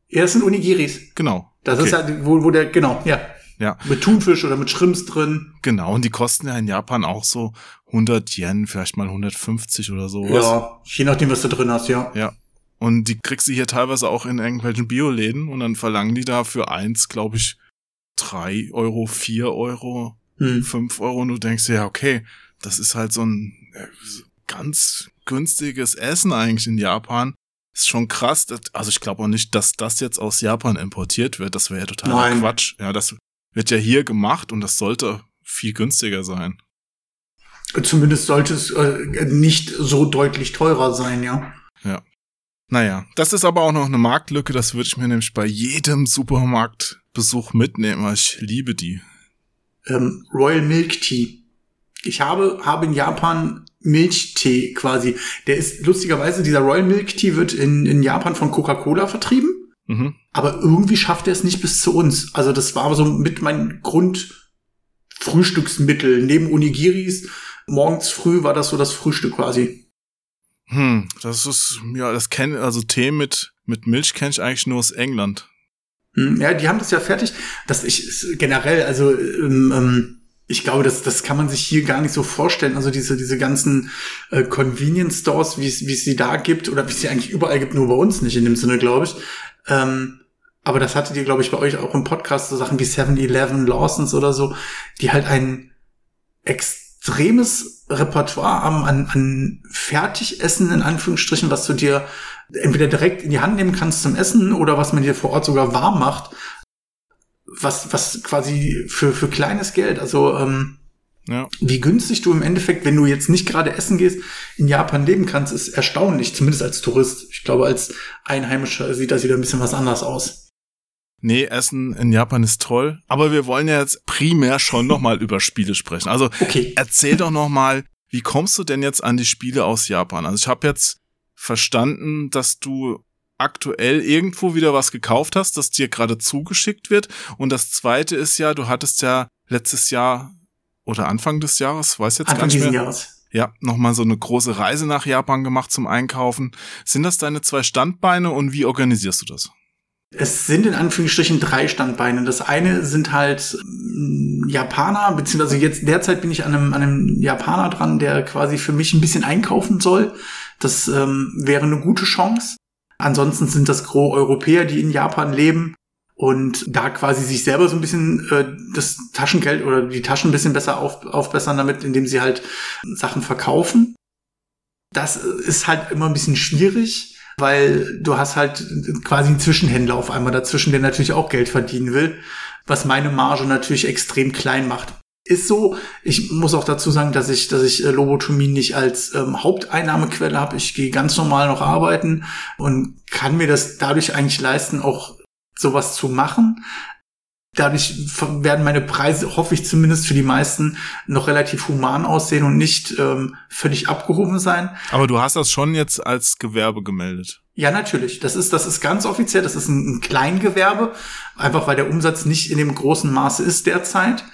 Ja, das sind Onigiris. Genau. Das Okay. ist ja, wo, wo der, genau, ja. Ja. Mit Thunfisch oder mit Shrimps drin. Genau, und die kosten ja in Japan auch so 100 Yen, vielleicht mal 150 oder sowas. Ja, je nachdem, was du drin hast, ja. Ja. Und die kriegst du hier teilweise auch in irgendwelchen Bioläden und dann verlangen die da für eins, glaube ich, drei Euro, vier Euro, Hm. fünf Euro und du denkst dir, ja, okay, das ist halt so ein äh, ganz günstiges Essen eigentlich in Japan. Ist schon krass. Also ich glaube auch nicht, dass das jetzt aus Japan importiert wird. Das wäre ja totaler Nein. Quatsch. Ja, das wird ja hier gemacht und das sollte viel günstiger sein. Zumindest sollte es äh, nicht so deutlich teurer sein, ja. Naja, das ist aber auch noch eine Marktlücke, das würde ich mir nämlich bei jedem Supermarktbesuch mitnehmen, weil ich liebe die. Ähm, Royal Milk Tea. Ich habe, habe in Japan Milchtee quasi. Der ist lustigerweise, dieser Royal Milk Tea wird in, in Japan von Coca-Cola vertrieben. Mhm. Aber irgendwie schafft er es nicht bis zu uns. Also das war so mit mein Grundfrühstücksmittel. Neben Onigiris, morgens früh war das so das Frühstück quasi. Hm, das ist, ja, das kenne, also Tee mit, mit Milch kenne ich eigentlich nur aus England. Hm, Ja, die haben das ja fertig. Das ich generell, also ähm, ähm, ich glaube, das, das kann man sich hier gar nicht so vorstellen. Also diese, diese ganzen äh, Convenience Stores, wie es sie da gibt, oder wie es sie eigentlich überall gibt, nur bei uns nicht in dem Sinne, glaube ich. Ähm, aber das hattet ihr, glaube ich, bei euch auch im Podcast, so Sachen wie 7-Eleven, Lawsons oder so, die halt ein extremes Repertoire haben an, an Fertigessen, in Anführungsstrichen, was du dir entweder direkt in die Hand nehmen kannst zum Essen oder was man dir vor Ort sogar warm macht. Was, was quasi für, für kleines Geld, also ähm, Ja. wie günstig du im Endeffekt, wenn du jetzt nicht gerade essen gehst, in Japan leben kannst, ist erstaunlich, zumindest als Tourist. Ich glaube, als Einheimischer sieht das wieder ein bisschen was anders aus. Nee, Essen in Japan ist toll, aber wir wollen ja jetzt primär schon nochmal [LAUGHS] über Spiele sprechen. Also Okay. erzähl doch nochmal, wie kommst du denn jetzt an die Spiele aus Japan? Also ich habe jetzt verstanden, dass du aktuell irgendwo wieder was gekauft hast, das dir gerade zugeschickt wird. Und das zweite ist ja, du hattest ja letztes Jahr oder Anfang des Jahres, weiß jetzt gar Anfang nicht dieses mehr. Jahres. Ja, nochmal so eine große Reise nach Japan gemacht zum Einkaufen. Sind das deine zwei Standbeine und wie organisierst du das? Es sind in Anführungsstrichen drei Standbeine. Das eine sind halt mm, Japaner, beziehungsweise jetzt derzeit bin ich an einem, an einem Japaner dran, der quasi für mich ein bisschen einkaufen soll. Das ähm, wäre eine gute Chance. Ansonsten sind das gros Europäer, die in Japan leben und da quasi sich selber so ein bisschen äh, das Taschengeld oder die Taschen ein bisschen besser auf, aufbessern damit, indem sie halt Sachen verkaufen. Das ist halt immer ein bisschen schwierig, weil du hast halt quasi einen Zwischenhändler auf einmal dazwischen, der natürlich auch Geld verdienen will, was meine Marge natürlich extrem klein macht. Ist so. Ich muss auch dazu sagen, dass ich, dass ich äh, Lobotomie nicht als ähm, Haupteinnahmequelle habe. Ich gehe ganz normal noch arbeiten und kann mir das dadurch eigentlich leisten, auch sowas zu machen. Dadurch werden meine Preise, hoffe ich zumindest für die meisten, noch relativ human aussehen und nicht ähm, völlig abgehoben sein. Aber du hast das schon jetzt als Gewerbe gemeldet. Ja, natürlich. Das ist, das ist ganz offiziell. Das ist ein, ein Kleingewerbe, einfach weil der Umsatz nicht in dem großen Maße ist derzeit.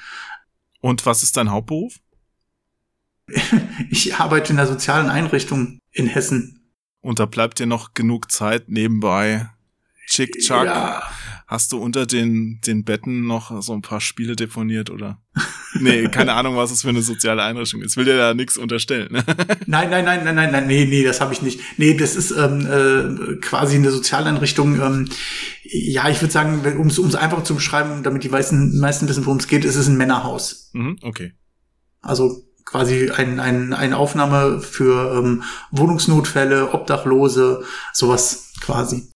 Und was ist dein Hauptberuf? [LAUGHS] Ich arbeite in der sozialen Einrichtung in Hessen. Und da bleibt dir noch genug Zeit nebenbei. Chick Chuck. Ja, Hast du unter den, den Betten noch so ein paar Spiele deponiert oder? Nee, keine Ahnung, was es für eine soziale Einrichtung ist. Will dir da nichts unterstellen. Ne? [LAUGHS] nein, nein, nein, nein, nein, nein, nee, nee, das habe ich nicht. Nee, das ist ähm, äh, quasi eine Sozialeinrichtung. Ähm, ja, ich würde sagen, um es einfach zu beschreiben, damit die meisten, meisten wissen, worum es geht, ist es ein Männerhaus. Mhm, okay. Also quasi ein, ein, eine Aufnahme für ähm, Wohnungsnotfälle, Obdachlose, sowas quasi.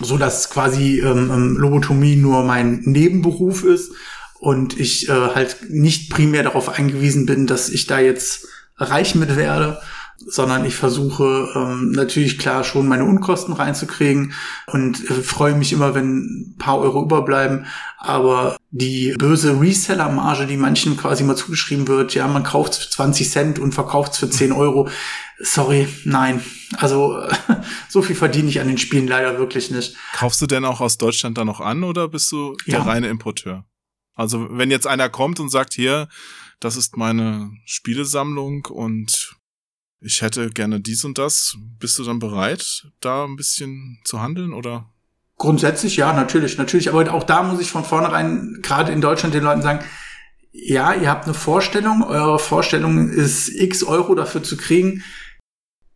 So dass quasi ähm, ähm, Lobotomie nur mein Nebenberuf ist und ich äh, halt nicht primär darauf eingewiesen bin, dass ich da jetzt reich mit werde, sondern ich versuche ähm, natürlich klar schon meine Unkosten reinzukriegen und äh, freue mich immer, wenn ein paar Euro überbleiben. Aber die böse Reseller-Marge, die manchen quasi mal zugeschrieben wird, ja, man kauft für 20 Cent und verkauft für 10 Euro. Sorry, nein. Also [LAUGHS] so viel verdiene ich an den Spielen leider wirklich nicht. Kaufst du denn auch aus Deutschland da noch an oder bist du der Ja. reine Importeur? Also wenn jetzt einer kommt und sagt, hier, das ist meine Spielesammlung und ich hätte gerne dies und das, bist du dann bereit, da ein bisschen zu handeln oder? Grundsätzlich ja, natürlich, natürlich. Aber auch da muss ich von vornherein gerade in Deutschland den Leuten sagen, ja, ihr habt eine Vorstellung, eure Vorstellung ist x Euro dafür zu kriegen.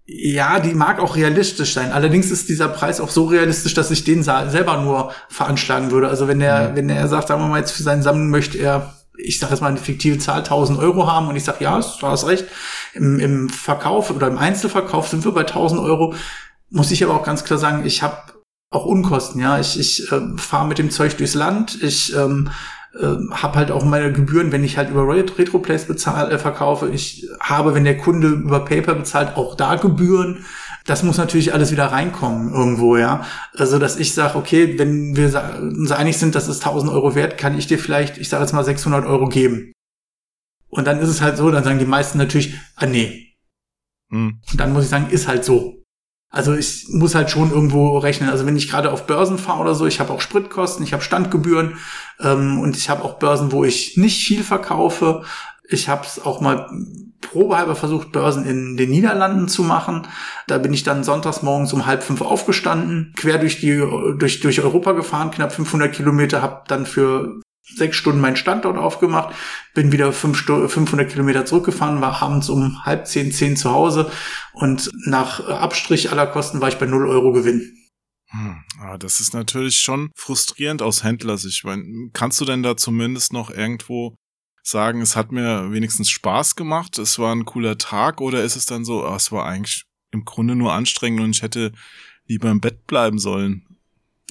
Ja, die mag auch realistisch sein. Allerdings ist dieser Preis auch so realistisch, dass ich den selber nur veranschlagen würde. Also wenn er, wenn er sagt, sagen wir mal jetzt für seine Sammlung möchte er, ich sage jetzt mal eine fiktive Zahl, 1000 Euro haben und ich sage, ja, du hast recht. Im, Im Verkauf oder im Einzelverkauf sind wir bei 1000 Euro. Muss ich aber auch ganz klar sagen, ich habe auch Unkosten, ja. Ich, ich äh, fahre mit dem Zeug durchs Land, ich ähm, äh, habe halt auch meine Gebühren, wenn ich halt über Ret- Retroplays bezahl, äh, verkaufe. Ich habe, wenn der Kunde über Paper bezahlt, auch da Gebühren. Das muss natürlich alles wieder reinkommen irgendwo, ja. Also, dass ich sage, okay, wenn wir uns einig sind, das ist 1000 Euro wert, kann ich dir vielleicht, ich sage jetzt mal 600 Euro geben. Und dann ist es halt so, dann sagen die meisten natürlich, ah nee. Hm. Und dann muss ich sagen, ist halt so. Also ich muss halt schon irgendwo rechnen. Also wenn ich gerade auf Börsen fahre oder so, ich habe auch Spritkosten, ich habe Standgebühren ähm, und ich habe auch Börsen, wo ich nicht viel verkaufe. Ich habe es auch mal probehalber versucht, Börsen in den Niederlanden zu machen. Da bin ich dann sonntags morgens um halb fünf aufgestanden, quer durch die durch durch Europa gefahren, knapp 500 Kilometer, habe dann für sechs Stunden meinen Standort aufgemacht, bin wieder fünf Stu 500 Kilometer zurückgefahren, war abends um halb zehn, zehn zu Hause und nach Abstrich aller Kosten war ich bei 0 Euro Gewinn. Hm. Ah, das ist natürlich schon frustrierend aus Händlersicht. Kannst du denn da zumindest noch irgendwo sagen, es hat mir wenigstens Spaß gemacht, es war ein cooler Tag oder ist es dann so, ah, es war eigentlich im Grunde nur anstrengend und ich hätte lieber im Bett bleiben sollen?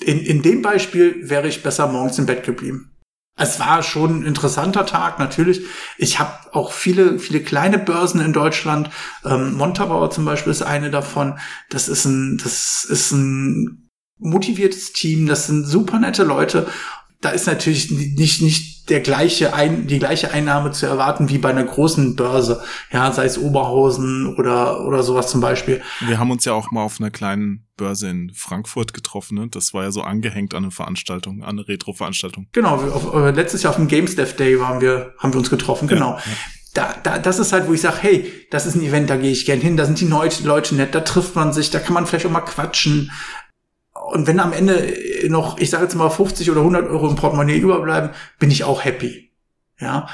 In, in dem Beispiel wäre ich besser morgens im Bett geblieben. Es war schon ein interessanter Tag, natürlich. Ich habe auch viele, viele kleine Börsen in Deutschland. Ähm, Montabaur zum Beispiel ist eine davon. Das ist ein, das ist ein motiviertes Team. Das sind super nette Leute. Da ist natürlich nicht, nicht der gleiche ein, die gleiche Einnahme zu erwarten wie bei einer großen Börse. Ja, sei es Oberhausen oder, oder sowas zum Beispiel. Wir haben uns ja auch mal auf einer kleinen Börse in Frankfurt getroffen. Ne? Das war ja so angehängt an eine Veranstaltung, an eine Retro-Veranstaltung. Genau, auf, äh, letztes Jahr auf dem Games Dev Day waren wir, haben wir uns getroffen, genau. ja. Da, da, das ist halt, wo ich sage, hey, das ist ein Event, da gehe ich gern hin, da sind die Leute nett, da trifft man sich, da kann man vielleicht auch mal quatschen. Und wenn am Ende noch, ich sage jetzt mal 50 oder 100 Euro im Portemonnaie überbleiben, bin ich auch happy. Ja,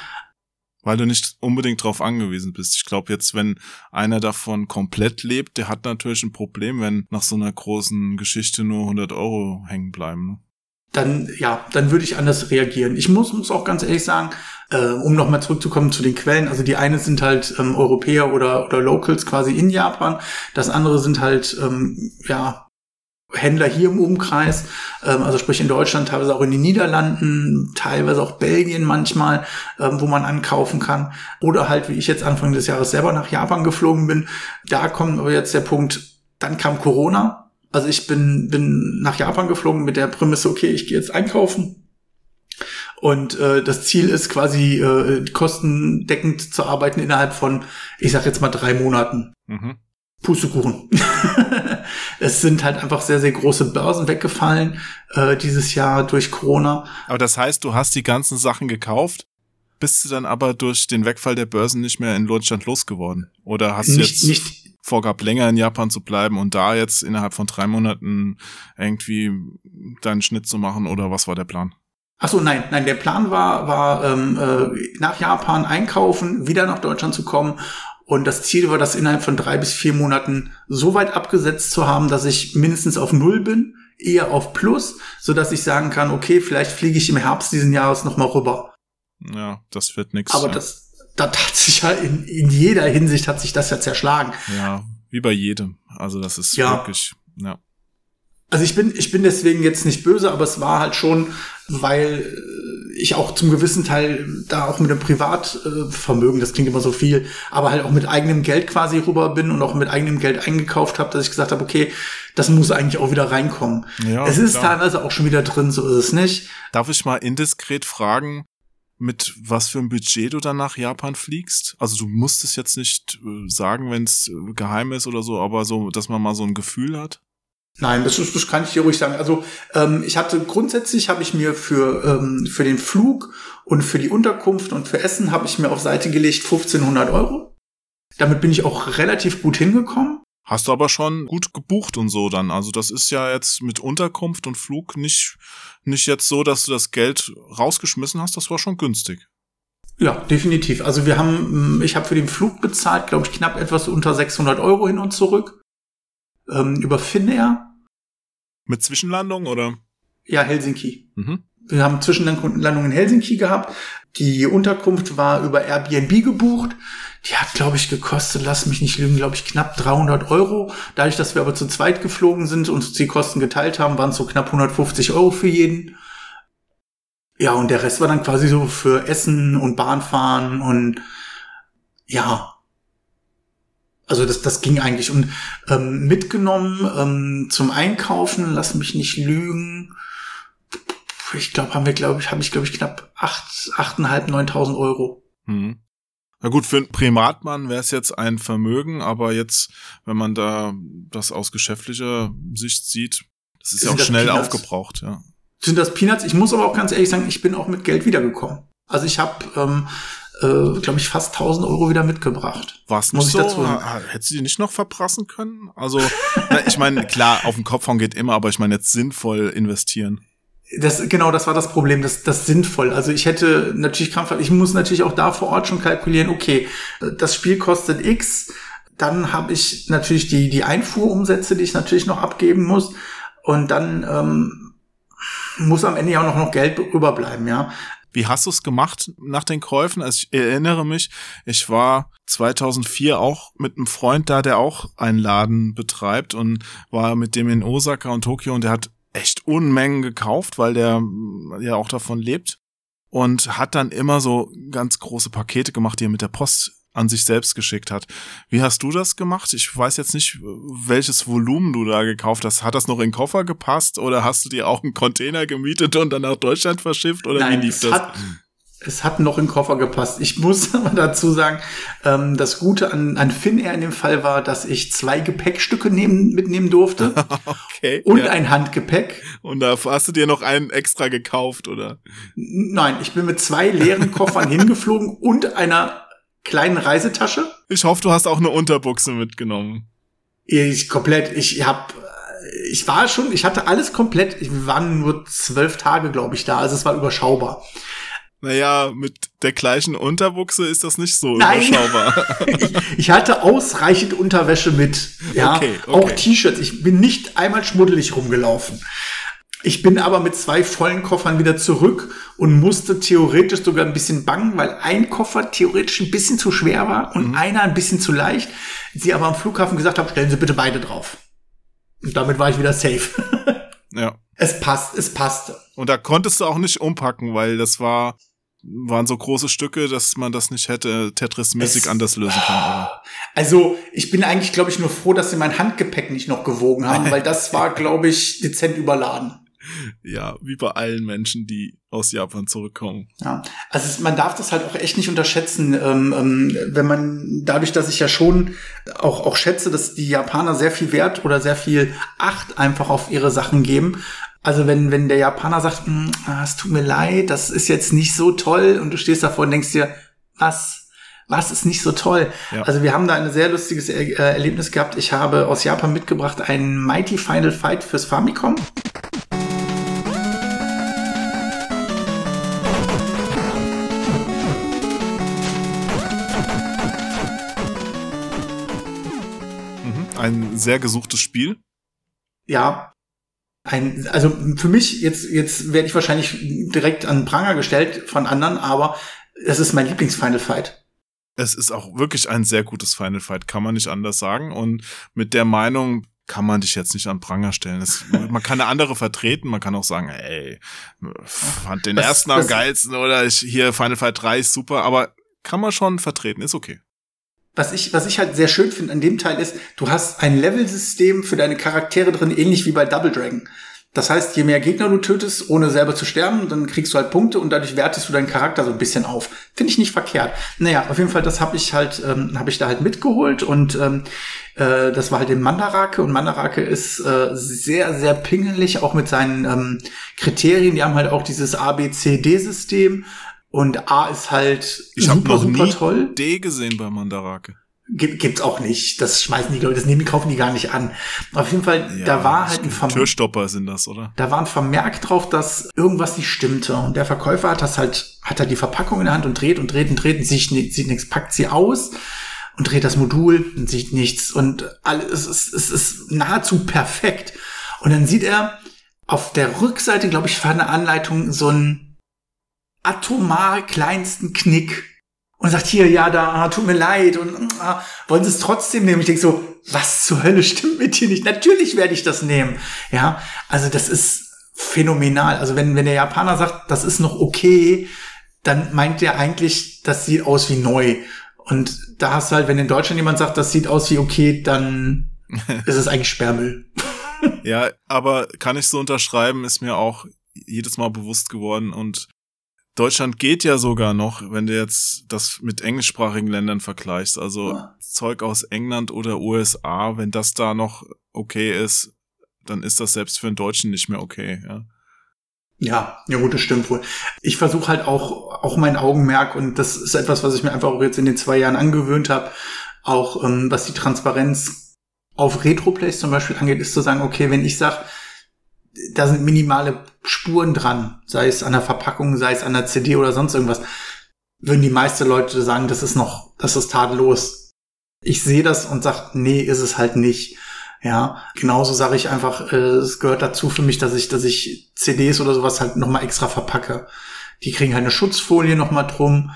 Weil du nicht unbedingt drauf angewiesen bist. Ich glaube jetzt, wenn einer davon komplett lebt, der hat natürlich ein Problem, wenn nach so einer großen Geschichte nur 100 Euro hängen bleiben. Ne? dann ja, dann würde ich anders reagieren. Ich muss, muss auch ganz ehrlich sagen, äh, um nochmal zurückzukommen zu den Quellen, also die eine sind halt ähm, Europäer oder, oder Locals quasi in Japan, das andere sind halt ähm, ja Händler hier im Umkreis, ähm, also sprich in Deutschland, teilweise auch in den Niederlanden, teilweise auch Belgien manchmal, ähm, wo man ankaufen kann. Oder halt, wie ich jetzt Anfang des Jahres selber nach Japan geflogen bin. Da kommt aber jetzt der Punkt, dann kam Corona. Also ich bin, bin nach Japan geflogen mit der Prämisse, okay, ich gehe jetzt einkaufen. Und äh, das Ziel ist quasi äh, kostendeckend zu arbeiten innerhalb von, ich sag jetzt mal drei Monaten. Mhm. Pustekuchen. [LAUGHS] es sind halt einfach sehr, sehr große Börsen weggefallen äh, dieses Jahr durch Corona. Aber das heißt, du hast die ganzen Sachen gekauft, bist du dann aber durch den Wegfall der Börsen nicht mehr in Deutschland losgeworden? Oder hast du Nicht, jetzt nicht, vorgehabt, länger in Japan zu bleiben und da jetzt innerhalb von drei Monaten irgendwie deinen Schnitt zu machen? Oder was war der Plan? ach so, nein, nein, der Plan war, war ähm, äh, nach Japan einkaufen, wieder nach Deutschland zu kommen. Und das Ziel war, das innerhalb von drei bis vier Monaten so weit abgesetzt zu haben, dass ich mindestens auf Null bin, eher auf Plus, so dass ich sagen kann, okay, vielleicht fliege ich im Herbst diesen Jahres noch mal rüber. Ja, das wird nix. Aber ja. das, da hat sich ja in, in jeder Hinsicht hat sich das ja zerschlagen. Ja, wie bei jedem. Also das ist Ja. wirklich, ja. Also ich bin, ich bin deswegen jetzt nicht böse, aber es war halt schon, weil ich auch zum gewissen Teil da auch mit einem Privatvermögen, das klingt immer so viel, aber halt auch mit eigenem Geld quasi rüber bin und auch mit eigenem Geld eingekauft habe, dass ich gesagt habe, okay, das muss eigentlich auch wieder reinkommen. Ja, es ist klar. teilweise auch schon wieder drin, so ist es nicht. Darf ich mal indiskret fragen, mit was für ein Budget du dann nach Japan fliegst? Also du musst es jetzt nicht äh, sagen, wenn es äh, geheim ist oder so, aber so, dass man mal so ein Gefühl hat. Nein, das, ist, das kann ich dir ruhig sagen. Also ähm, ich hatte grundsätzlich habe ich mir für ähm, für den Flug und für die Unterkunft und für Essen habe ich mir auf Seite gelegt 1500 Euro. Damit bin ich auch relativ gut hingekommen. Hast du aber schon gut gebucht und so dann. Also das ist ja jetzt mit Unterkunft und Flug nicht, nicht jetzt so, dass du das Geld rausgeschmissen hast. Das war schon günstig. Ja, definitiv. Also wir haben, ich habe für den Flug bezahlt, glaube ich, knapp etwas unter 600 Euro hin und zurück ähm, über Finnair. Mit Zwischenlandung oder? Ja, Helsinki. Mhm. Wir haben Zwischenlandung in Helsinki gehabt. Die Unterkunft war über Airbnb gebucht. Die hat, glaube ich, gekostet, lass mich nicht lügen, glaube ich, knapp 300 Euro. Dadurch, dass wir aber zu zweit geflogen sind und die Kosten geteilt haben, waren es so knapp 150 Euro für jeden. Ja, und der Rest war dann quasi so für Essen und Bahnfahren und ja. Also das, das ging eigentlich. Und ähm, mitgenommen ähm, zum Einkaufen, lass mich nicht lügen, ich glaube, haben wir, glaube ich, habe ich, glaube ich, knapp acht, achteinhalb, neuntausend Euro. Mhm. Na gut, für einen Primatmann wäre es jetzt ein Vermögen, aber jetzt, wenn man da das aus geschäftlicher Sicht sieht, das ist Sind ja auch schnell Peanuts? aufgebraucht, ja. Sind das Peanuts? Ich muss aber auch ganz ehrlich sagen, ich bin auch mit Geld wiedergekommen. Also ich habe, ähm, äh, glaube ich, fast 1000 Euro wieder mitgebracht. War es Muss nicht ich so? dazu sagen. Hättest du die nicht noch verprassen können? Also, [LAUGHS] na, ich meine, klar, auf den Kopf hauen geht immer, aber ich meine jetzt sinnvoll investieren. Das, genau, das war das Problem, das, das sinnvoll. Also ich hätte natürlich krampfhaft, ich muss natürlich auch da vor Ort schon kalkulieren, okay, das Spiel kostet X, dann habe ich natürlich die, die Einfuhrumsätze, die ich natürlich noch abgeben muss und dann ähm, muss am Ende ja auch noch, noch Geld überbleiben, ja. Wie hast du es gemacht nach den Käufen? Also ich erinnere mich, ich war 2004 auch mit einem Freund da, der auch einen Laden betreibt und war mit dem in Osaka und Tokio und der hat echt Unmengen gekauft, weil der mm, ja auch davon lebt und hat dann immer so ganz große Pakete gemacht, die er mit der Post an sich selbst geschickt hat. Wie hast du das gemacht? Ich weiß jetzt nicht, welches Volumen du da gekauft hast. Hat das noch in den Koffer gepasst oder hast du dir auch einen Container gemietet und dann nach Deutschland verschifft oder Nein, wie lief es das? hat, es hat noch in den Koffer gepasst. Ich [LAUGHS] muss aber dazu sagen, ähm, das Gute an, an Finnair in dem Fall war, dass ich zwei Gepäckstücke nehmen, mitnehmen durfte [LAUGHS] okay. und ja. ein Handgepäck. und da hast du dir noch einen extra gekauft, oder? Nein, ich bin mit zwei leeren Koffern [LAUGHS] hingeflogen und einer kleinen Reisetasche. Ich hoffe, du hast auch eine Unterbuchse mitgenommen. Ich komplett, ich hab, ich war schon, ich hatte alles komplett. Wir waren nur zwölf Tage, glaube ich, da, also es war überschaubar. Naja, mit der gleichen Unterbuchse ist das nicht so Nein. überschaubar. [LAUGHS] [LAUGHS] ich, ich hatte ausreichend Unterwäsche mit. Ja, Okay, okay. auch T-Shirts. Ich bin nicht einmal schmuddelig rumgelaufen. Ich bin aber mit zwei vollen Koffern wieder zurück und musste theoretisch sogar ein bisschen bangen, weil ein Koffer theoretisch ein bisschen zu schwer war und einer ein bisschen zu leicht. Sie aber am Flughafen gesagt haben, stellen Sie bitte beide drauf. Und damit war ich wieder safe. ja. [LAUGHS] es passt, es passte. Und da konntest du auch nicht umpacken, weil das war, waren so große Stücke, dass man das nicht hätte Tetris-mäßig anders lösen können. Aber Also ich bin eigentlich, glaube ich, nur froh, dass sie mein Handgepäck nicht noch gewogen haben, weil das war, glaube ich, dezent überladen. Ja, wie bei allen Menschen, die aus Japan zurückkommen. Ja, also man darf das halt auch echt nicht unterschätzen, ähm, ähm, wenn man dadurch, dass ich ja schon auch auch schätze, dass die Japaner sehr viel Wert oder sehr viel Acht einfach auf ihre Sachen geben. Also wenn wenn der Japaner sagt, "Hm, ah, es tut mir leid, das ist jetzt nicht so toll und du stehst davor und denkst dir, was was ist nicht so toll? Ja. Also wir haben da ein sehr lustiges er äh, Erlebnis gehabt. Ich habe aus Japan mitgebracht einen Mighty Final Fight fürs Famicom. Ein sehr gesuchtes Spiel. ja, ein, also für mich, jetzt, jetzt werde ich wahrscheinlich direkt an Pranger gestellt von anderen, aber es ist mein Lieblings-Final Fight. Es ist auch wirklich ein sehr gutes Final Fight, kann man nicht anders sagen. Und mit der Meinung kann man dich jetzt nicht an Pranger stellen. Das, man kann eine andere vertreten, man kann auch sagen, ey, fand den Das- ersten am geilsten oder ich, hier Final Fight 3 ist super, aber kann man schon vertreten, ist okay. Was ich, was ich halt sehr schön finde an dem Teil ist, du hast ein Level-System für deine Charaktere drin, ähnlich wie bei Double Dragon. Das heißt, je mehr Gegner du tötest, ohne selber zu sterben, dann kriegst du halt Punkte und dadurch wertest du deinen Charakter so ein bisschen auf. Finde ich nicht verkehrt. Naja, auf jeden Fall, das habe ich halt, ähm, habe ich da halt mitgeholt und ähm, äh, das war halt in Mandarake und Mandarake ist äh, sehr, sehr pingelig, auch mit seinen ähm, Kriterien. Die haben halt auch dieses A-B-C-D-System und A ist halt Ich habe super, noch super nie toll. D gesehen bei Mandarake. Gibt, gibt's auch nicht. Das schmeißen die Leute, das nehmen die, kaufen die gar nicht an. Auf jeden Fall, da war halt ein Vermerk, Türstopper sind das, oder? da war ein Vermerk drauf, dass irgendwas nicht stimmte. Und der Verkäufer hat das halt, hat halt die Verpackung in der Hand und dreht und dreht und dreht und sieht, sieht nichts, packt sie aus und dreht das Modul und sieht nichts. Und alles, es ist, es ist nahezu perfekt. Und dann sieht er auf der Rückseite, glaube ich, war eine Anleitung so einen atomar kleinsten Knick und sagt hier, ja, da tut mir leid und ah, wollen Sie es trotzdem nehmen? Ich denke so, was zur Hölle stimmt mit dir nicht? Natürlich werde ich das nehmen. Ja, also das ist phänomenal. Also wenn, wenn der Japaner sagt, das ist noch okay, dann meint der eigentlich, das sieht aus wie neu. Und da hast du halt, wenn in Deutschland jemand sagt, das sieht aus wie okay, dann [LAUGHS] ist es eigentlich Sperrmüll. Ja, aber kann ich so unterschreiben, ist mir auch jedes Mal bewusst geworden und Deutschland geht ja sogar noch, wenn du jetzt das mit englischsprachigen Ländern vergleichst, also Ja. Zeug aus England oder USA, wenn das da noch okay ist, dann ist das selbst für einen Deutschen nicht mehr okay, ja. Ja, ja gut, das stimmt wohl. Ich versuche halt auch, auch mein Augenmerk, und das ist etwas, was ich mir einfach auch jetzt in den zwei Jahren angewöhnt habe, auch ähm, was die Transparenz auf Retroplays zum Beispiel angeht, ist zu sagen, okay, wenn ich sage, da sind minimale Spuren dran, sei es an der Verpackung, sei es an der CD oder sonst irgendwas, würden die meisten Leute sagen, das ist noch, das ist tadellos. Ich sehe das und sag, nee, ist es halt nicht. Ja, genauso sage ich einfach, äh, es gehört dazu für mich, dass ich, dass ich CDs oder sowas halt nochmal extra verpacke. Die kriegen halt eine Schutzfolie nochmal drum.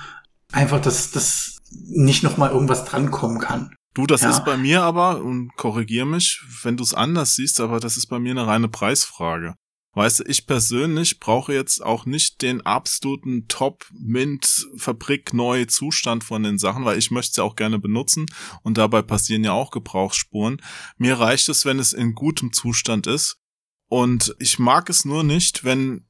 Einfach, dass das nicht nochmal irgendwas drankommen kann. Du, das Ja. ist bei mir aber, und korrigier mich, wenn du es anders siehst, aber das ist bei mir eine reine Preisfrage. Weißt du, ich persönlich brauche jetzt auch nicht den absoluten Top-Mint-Fabrik-neu Zustand von den Sachen, weil ich möchte sie auch gerne benutzen und dabei passieren ja auch Gebrauchsspuren. Mir reicht es, wenn es in gutem Zustand ist und ich mag es nur nicht, wenn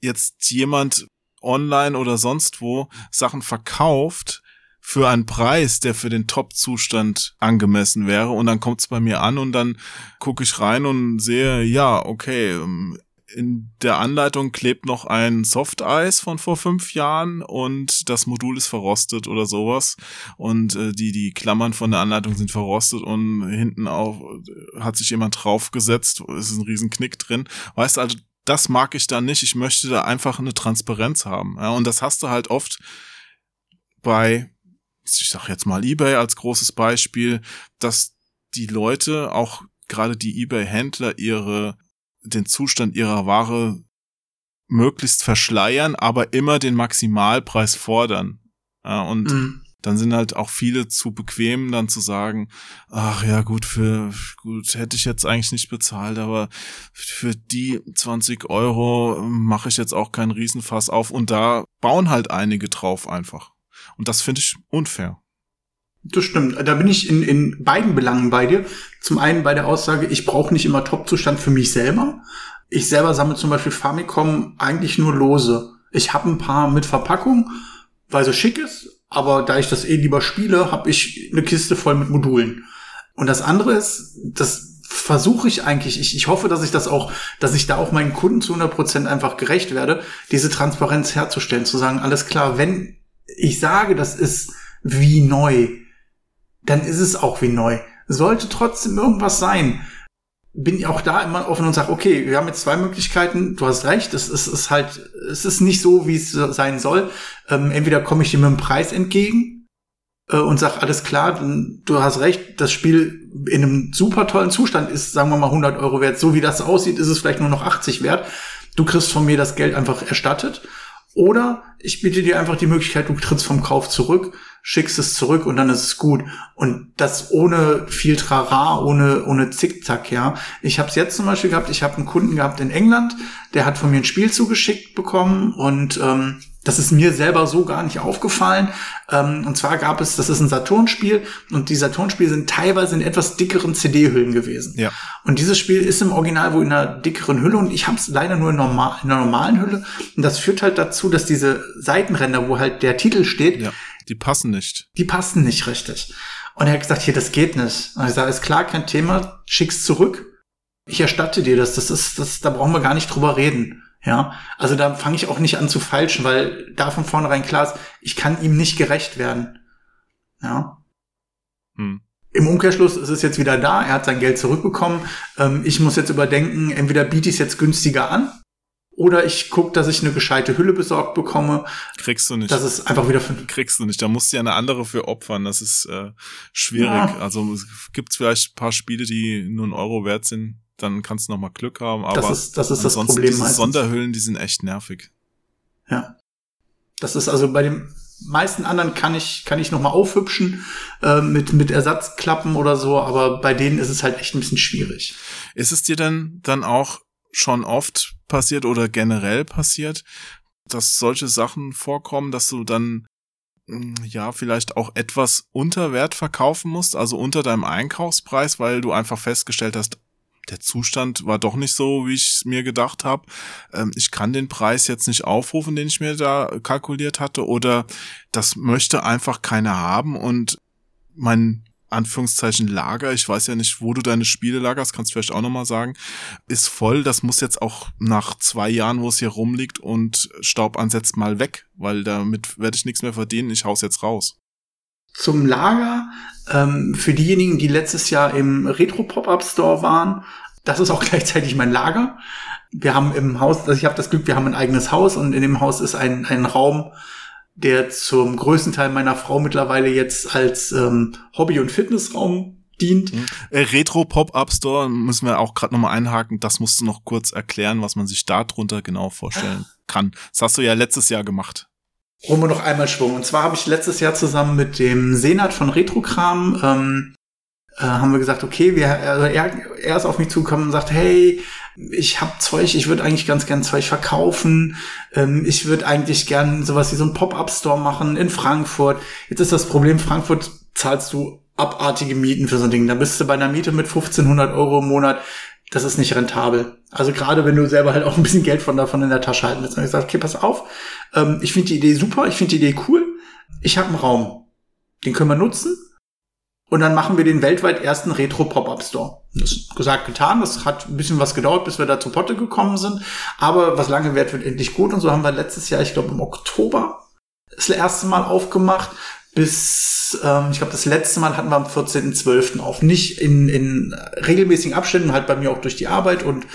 jetzt jemand online oder sonst wo Sachen verkauft, für einen Preis, der für den Top-Zustand angemessen wäre. Und dann kommt es bei mir an und dann gucke ich rein und sehe, ja, okay, ähm, in der Anleitung klebt noch ein Softeis von vor fünf Jahren und das Modul ist verrostet oder sowas. Und äh, die, die Klammern von der Anleitung sind verrostet und hinten auch äh, hat sich jemand draufgesetzt. Es ist ein riesen Knick drin. Weißt du, also das mag ich da nicht. Ich möchte da einfach eine Transparenz haben. Ja, und das hast du halt oft bei ich sag jetzt mal eBay als großes Beispiel, dass die Leute, auch gerade die eBay-Händler, ihre, den Zustand ihrer Ware möglichst verschleiern, aber immer den Maximalpreis fordern. Ja, und Mhm. dann sind halt auch viele zu bequem, dann zu sagen, ach ja, gut, für, gut, hätte ich jetzt eigentlich nicht bezahlt, aber für die 20 Euro mache ich jetzt auch keinen Riesenfass auf und da bauen halt einige drauf einfach. Und das finde ich unfair. Das stimmt. Da bin ich in, in beiden Belangen bei dir. Zum einen bei der Aussage, ich brauche nicht immer Top-Zustand für mich selber. Ich selber sammle zum Beispiel Famicom eigentlich nur lose. Ich habe ein paar mit Verpackung, weil es schick ist, aber da ich das eh lieber spiele, habe ich eine Kiste voll mit Modulen. Und das andere ist, das versuche ich eigentlich, ich, ich hoffe, dass ich das auch, dass ich da auch meinen Kunden zu 100 Prozent einfach gerecht werde, diese Transparenz herzustellen, zu sagen, alles klar, wenn ich sage, das ist wie neu, dann ist es auch wie neu. Sollte trotzdem irgendwas sein, bin ich auch da immer offen und sage, okay, wir haben jetzt zwei Möglichkeiten, du hast recht, es ist, ist halt, es ist nicht so, wie es sein soll. Ähm, entweder komme ich dir mit dem Preis entgegen äh, und sag, alles klar, du hast recht, das Spiel in einem super tollen Zustand ist, sagen wir mal, 100 Euro wert. So wie das aussieht, ist es vielleicht nur noch 80 wert. Du kriegst von mir das Geld einfach erstattet. Oder ich biete dir einfach die Möglichkeit, du trittst vom Kauf zurück, schickst es zurück und dann ist es gut. Und das ohne viel Trara, ohne, ohne Zickzack, ja. Ich habe es jetzt zum Beispiel gehabt, ich habe einen Kunden gehabt in England, der hat von mir ein Spiel zugeschickt bekommen und ähm, das ist mir selber so gar nicht aufgefallen. Ähm, und zwar gab es, das ist ein Saturn-Spiel und die Saturn-Spiele sind teilweise in etwas dickeren CD-Hüllen gewesen. Ja. Und dieses Spiel ist im Original wohl in einer dickeren Hülle und ich habe es leider nur in, normal, in einer normalen Hülle. Und das führt halt dazu, dass diese Seitenränder, wo halt der Titel steht, Ja. Die passen nicht. die passen nicht richtig. Und er hat gesagt, hier, das geht nicht. Und ich sage, ist klar, kein Thema, schick's zurück. Ich erstatte dir das. Das ist, das, da brauchen wir gar nicht drüber reden. Ja, also da fange ich auch nicht an zu feilschen, weil da von vornherein klar ist, ich kann ihm nicht gerecht werden. Ja. Hm. Im Umkehrschluss ist es jetzt wieder da, er hat sein Geld zurückbekommen. Ähm, ich muss jetzt überdenken, entweder biete ich es jetzt günstiger an oder ich gucke, dass ich eine gescheite Hülle besorgt bekomme. Kriegst du nicht. Das ist einfach wieder für, kriegst du nicht. Da musst du ja eine andere für opfern. Das ist äh, schwierig. Ja. Also es gibt vielleicht ein paar Spiele, die nur einen Euro wert sind. Dann kannst du noch mal Glück haben. Aber das ist das, ist das Problem diese meistens. Sonderhüllen, die sind echt nervig. Ja. Das ist also bei den meisten anderen kann ich, kann ich noch mal aufhübschen äh, mit, mit Ersatzklappen oder so, aber bei denen ist es halt echt ein bisschen schwierig. Ist es dir denn dann auch schon oft passiert oder generell passiert, dass solche Sachen vorkommen, dass du dann mh, ja vielleicht auch etwas unter Wert verkaufen musst, also unter deinem Einkaufspreis, weil du einfach festgestellt hast, der Zustand war doch nicht so, wie ich es mir gedacht habe. Ähm, ich kann den Preis jetzt nicht aufrufen, den ich mir da kalkuliert hatte, oder das möchte einfach keiner haben und mein Anführungszeichen Lager, ich weiß ja nicht, wo du deine Spiele lagerst, kannst du vielleicht auch nochmal sagen, ist voll. Das muss jetzt auch nach zwei Jahren, wo es hier rumliegt und Staub ansetzt, mal weg, weil damit werde ich nichts mehr verdienen. Ich hau's jetzt raus. Zum Lager, ähm, für diejenigen, die letztes Jahr im Retro-Pop-Up-Store waren, das ist auch [LAUGHS] gleichzeitig mein Lager. Wir haben im Haus, also ich habe das Glück, wir haben ein eigenes Haus und in dem Haus ist ein, ein Raum, der zum größten Teil meiner Frau mittlerweile jetzt als ähm, Hobby- und Fitnessraum dient. Äh, Retro Pop-Up Store müssen wir auch gerade nochmal einhaken. Das musst du noch kurz erklären, was man sich da drunter genau vorstellen [LAUGHS] kann. Das hast du ja letztes Jahr gemacht. Holen wir noch einmal Schwung. Und zwar habe ich letztes Jahr zusammen mit dem Senat von Retrokram ähm, äh, haben wir gesagt, okay, wir, also er, er ist auf mich zugekommen und sagt, hey, ich habe Zeug, ich würde eigentlich ganz gern Zeug verkaufen. Ähm, ich würde eigentlich gern sowas wie so einen Pop-up-Store machen in Frankfurt. Jetzt ist das Problem, Frankfurt zahlst du abartige Mieten für so ein Ding. Da bist du bei einer Miete mit 1500 Euro im Monat. Das ist nicht rentabel. Also gerade wenn du selber halt auch ein bisschen Geld von davon in der Tasche halten willst. Und ich sage, okay, pass auf. Ähm, ich finde die Idee super. Ich finde die Idee cool. Ich habe einen Raum. Den können wir nutzen. Und dann machen wir den weltweit ersten Retro-Pop-Up-Store. Das ist gesagt, getan. Das hat ein bisschen was gedauert, bis wir da zu Potte gekommen sind. Aber was lange währt, wird endlich gut. Und so haben wir letztes Jahr, ich glaube im Oktober, das erste Mal aufgemacht. Bis, ähm, ich glaube, das letzte Mal hatten wir am 14.12. auf. Nicht in, in regelmäßigen Abständen, halt bei mir auch durch die Arbeit und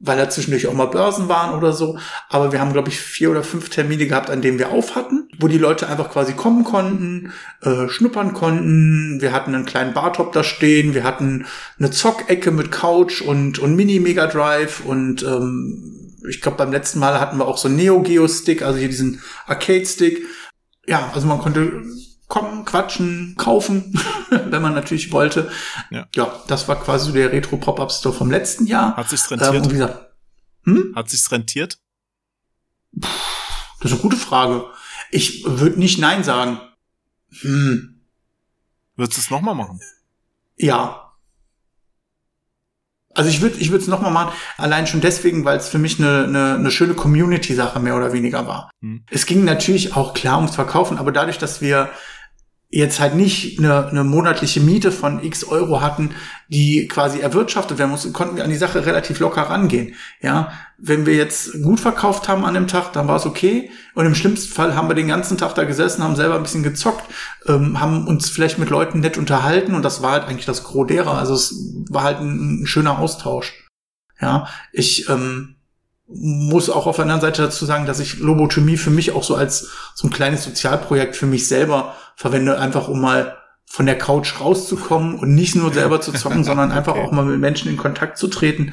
weil da zwischendurch auch mal Börsen waren oder so. Aber wir haben, glaube ich, vier oder fünf Termine gehabt, an denen wir auf hatten, wo die Leute einfach quasi kommen konnten, äh, schnuppern konnten. Wir hatten einen kleinen Bartop da stehen, wir hatten eine Zockecke mit Couch und, und Mini-Mega Drive und ähm, ich glaube, beim letzten Mal hatten wir auch so einen Neo-Geo-Stick, also hier diesen Arcade-Stick. Ja, also man konnte kommen, quatschen, kaufen, [LAUGHS] wenn man natürlich wollte. Ja. ja, das war quasi so der Retro-Pop-Up-Store vom letzten Jahr. Hat sich's Ähm, rentiert? und wie gesagt, hm? Hat sich's rentiert? das ist eine gute Frage. Ich würde nicht Nein sagen. Hm, Würdest du es nochmal machen? ja. Also ich würde ich würde es nochmal machen, allein schon deswegen, weil es für mich eine, eine, eine schöne Community-Sache mehr oder weniger war. Hm. Es ging natürlich auch klar ums Verkaufen, aber dadurch, dass wir jetzt halt nicht eine, eine monatliche Miete von x Euro hatten, die quasi erwirtschaftet werden musste, konnten wir an die Sache relativ locker rangehen. Ja, wenn wir jetzt gut verkauft haben an dem Tag, dann war es okay. Und im schlimmsten Fall haben wir den ganzen Tag da gesessen, haben selber ein bisschen gezockt, ähm, haben uns vielleicht mit Leuten nett unterhalten und das war halt eigentlich das Gros derer. Also es war halt ein, ein schöner Austausch. Ja, ich ähm, muss auch auf der anderen Seite dazu sagen, dass ich Lobotomie für mich auch so als so ein kleines Sozialprojekt für mich selber verwende, einfach um mal von der Couch rauszukommen und nicht nur selber zu zocken, [LAUGHS] sondern einfach Okay. auch mal mit Menschen in Kontakt zu treten